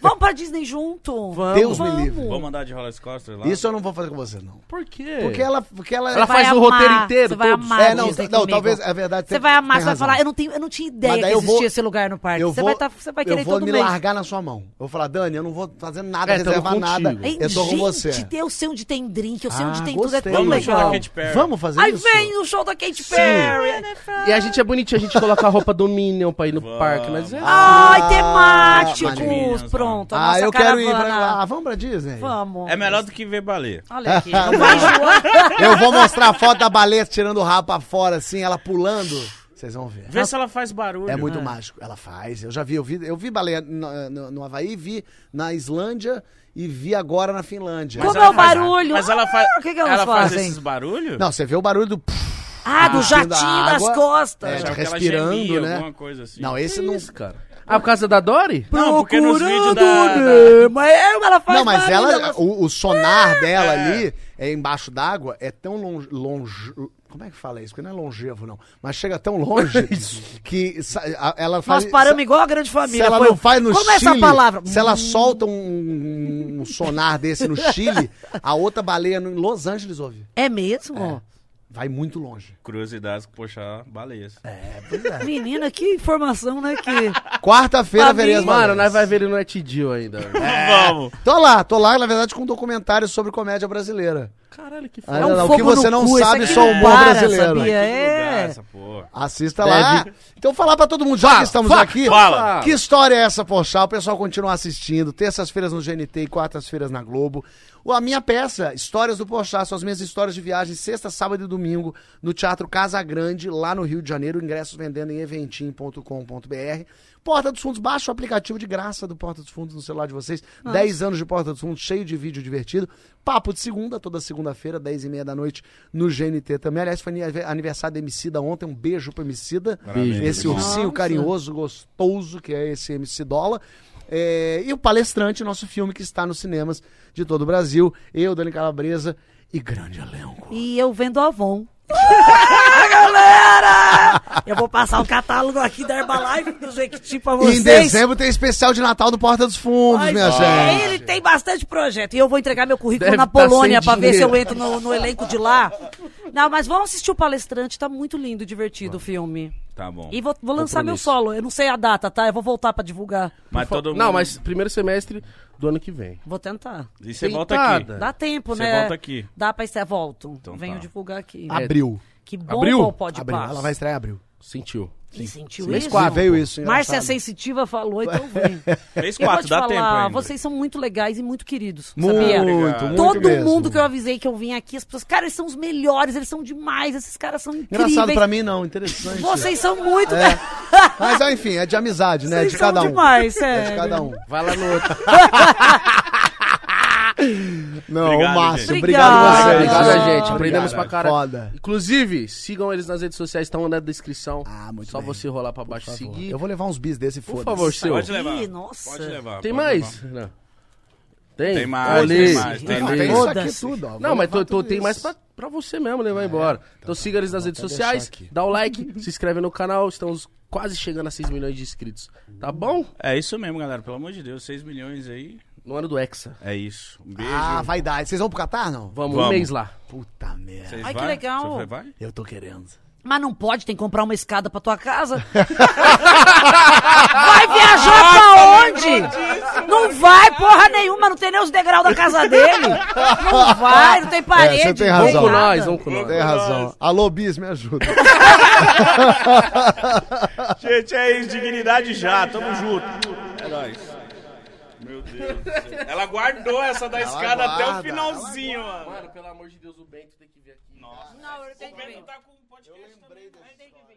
Vamos pra Disney junto. Vamos. Deus me livre. Vamos andar de roller coaster lá. Isso eu não vou fazer com você, não. Por quê? Porque ela, porque ela, Ela faz o amar, roteiro inteiro, Você vai todos. amar É, não, Disney não, comigo. talvez, é verdade. Você vai amar, você vai falar, eu não, tenho, eu não tinha ideia que existia vou- esse lugar no parque. Eu você, vai tá, você vai querer eu vou todo me mês. largar na sua mão. Eu vou falar, Dani, eu não vou fazer nada, É, reservar nada. Eu tô com gente, você. eu sei onde tem drink, eu sei Ah, onde tem tudo, é tão Vamos legal. Vamos fazer Aí isso? vem o show da Katy Perry. E a gente é bonitinho, a gente coloca a roupa do Minion pra ir no parque. Mas é... Ai, Ah, temáticos. Pronto, a Ah, nossa eu quero ir pra... Ah, vamos pra Disney? Vamos. É melhor do que ver baleia. Olha aqui, não vai enjoar. Eu vou mostrar a foto da baleia tirando o rabo pra fora, assim, ela pulando. Vocês vão ver. Vê se ela faz barulho. É muito mágico. Ela faz. Eu já vi, eu vi, eu vi baleia no, no, no Havaí, vi na Islândia e vi agora na Finlândia. Como ela é o faz- barulho? Mas ela faz. Ah, o que que elas ela faz fazem? esses barulhos? Não, você vê o barulho do. Ah, do jatinho das água. costas. É, ela respirando, gemia, né? Alguma coisa assim. Não, esse Que não. isso, cara? Ah, por causa da Dory? Não, porque nos vídeos da- Procurando Nemo. É, ela faz Não, mas ela, ela- o, o sonar dela ali, é embaixo d'água, é tão longe, longe. Como é que fala isso? Porque não é longevo, não. Mas chega tão longe que ela faz. Nós paramos igual a grande Se família. ela Foi- não faz no Como é Chile, essa palavra? se ela solta um, um sonar desse no Chile, a outra baleia no- em Los Angeles ouve. É mesmo? Vai muito longe. Curiosidades que puxar baleias. É. Menina, que informação, né? Que... Quarta-feira verei as Mano, nós vai ver ele no Etidil ainda. Vamos. Tô lá, tô lá, na verdade, com um documentário sobre comédia brasileira. Caralho, que Ah, foda. não, um o fogo que você não cu, sabe só o humor para, brasileiro. sabia? É. essa. Assista Deve- lá. Então falar pra todo mundo, já Fala, que estamos fala, aqui, fala. que história é essa, Poxa? O pessoal continua assistindo, terças-feiras no GNT e quartas-feiras na Globo. A minha peça, Histórias do Pochá, são as minhas histórias de viagem, sexta, sábado e domingo, no Teatro Casa Grande, lá no Rio de Janeiro, ingressos vendendo em eventim.com.br. Porta dos Fundos, baixa o aplicativo de graça do Porta dos Fundos no celular de vocês. 10 anos de Porta dos Fundos, cheio de vídeo divertido. Papo de segunda, toda segunda-feira, 10 e meia da noite, no GNT também. Aliás, foi anive- aniversário da Emicida ontem, um beijo pro Emicida. Beijo. Esse Nossa. ursinho carinhoso, gostoso, que é esse MC Dola. É, e o Palestrante, nosso filme que está nos cinemas de todo o Brasil. Eu, Dani Calabresa e grande elenco. E eu vendo Avon. Ah, galera! Eu vou passar o catálogo aqui da Herbalife do Jequiti pra E vocês. em dezembro tem especial de Natal do Porta dos Fundos, Mas minha é, gente. ele tem bastante projeto. E eu vou entregar meu currículo Deve na tá Polônia sem pra ver se eu entro no, no elenco de lá. Não, mas vamos assistir o palestrante, tá muito lindo, divertido o filme. Tá bom. E vou, vou lançar meu Compromisso. solo. Eu não sei a data, tá? Eu vou voltar pra divulgar. Mas todo mundo... Não, mas primeiro semestre do ano que vem. Vou tentar. E você volta aqui. Tentada. Dá tempo, Você né? volta aqui. Dá pra estrear, volto. Então Venho tá. divulgar aqui. Abril. Que bom Abril? qual pode Abril. passar. Ela vai estrear em abril. Sentiu. Ih, sentiu Mês isso? quatro, veio isso. Márcia. Sensitiva falou, então vem. Fez quatro, dá falar, tempo ainda. vocês são muito legais e muito queridos, Muito, sabia? muito Todo mesmo. mundo que eu avisei que eu vim aqui, as pessoas, cara, eles são os melhores, eles são demais, esses caras são incríveis. Engraçado pra mim, não. Interessante. Vocês são muito... Mas, ó, enfim, é de amizade, né? Vocês de cada são um. demais, É sério. de cada um. Vai lá no outro. Não, Obrigado, o máximo. gente. Obrigado, Obrigado. vocês. Obrigado, Obrigado. gente. Aprendemos pra caralho. Foda. Inclusive, sigam eles nas redes sociais, estão na descrição. Ah, muito Só bem. você rolar pra baixo Por e seguir. Eu vou levar uns bis desse, Por foda favor, seu. Pode levar. Ih, nossa. Pode levar. Tem pode mais? levar. Não. Tem? Tem mais, Ali. tem mais, tem Não, mais. tem isso aqui Foda-se. tudo, ó. Não, mas tô, tô- tem isso. mais pra, pra você mesmo levar embora. Então siga eles nas redes sociais, dá o like, se inscreve no canal. Estamos quase chegando a 6 milhões de inscritos. Tá bom? É isso mesmo, galera. Pelo amor de Deus, 6 milhões aí. No ano do Hexa. É isso. Um beijo. Ah, vai dar. Vocês vão pro Catar, não? Vamos, Vamos. um mês lá. Puta merda. Vocês Ai, que vai? legal. Você vai? Eu tô querendo. Mas não pode, tem que comprar uma escada pra tua casa. vai viajar pra onde? Não vai, porra nenhuma, não tem nem os degraus da casa dele. Não vai, não tem parede. É, você tem não razão. Vamos com nada. nós, vamos com nós. Tem razão. Alô, Bis, me ajuda. Gente, é isso. Dignidade já. Tamo junto. É nóis. Meu Deus. do céu. Ela guardou essa da escada até o guarda, finalzinho, mano. Mano, pelo amor de Deus, o Bento tem que vir aqui. Nossa. Não, eu tenho O que Bento vir. tá com um podcast também. Eu tenho que vir.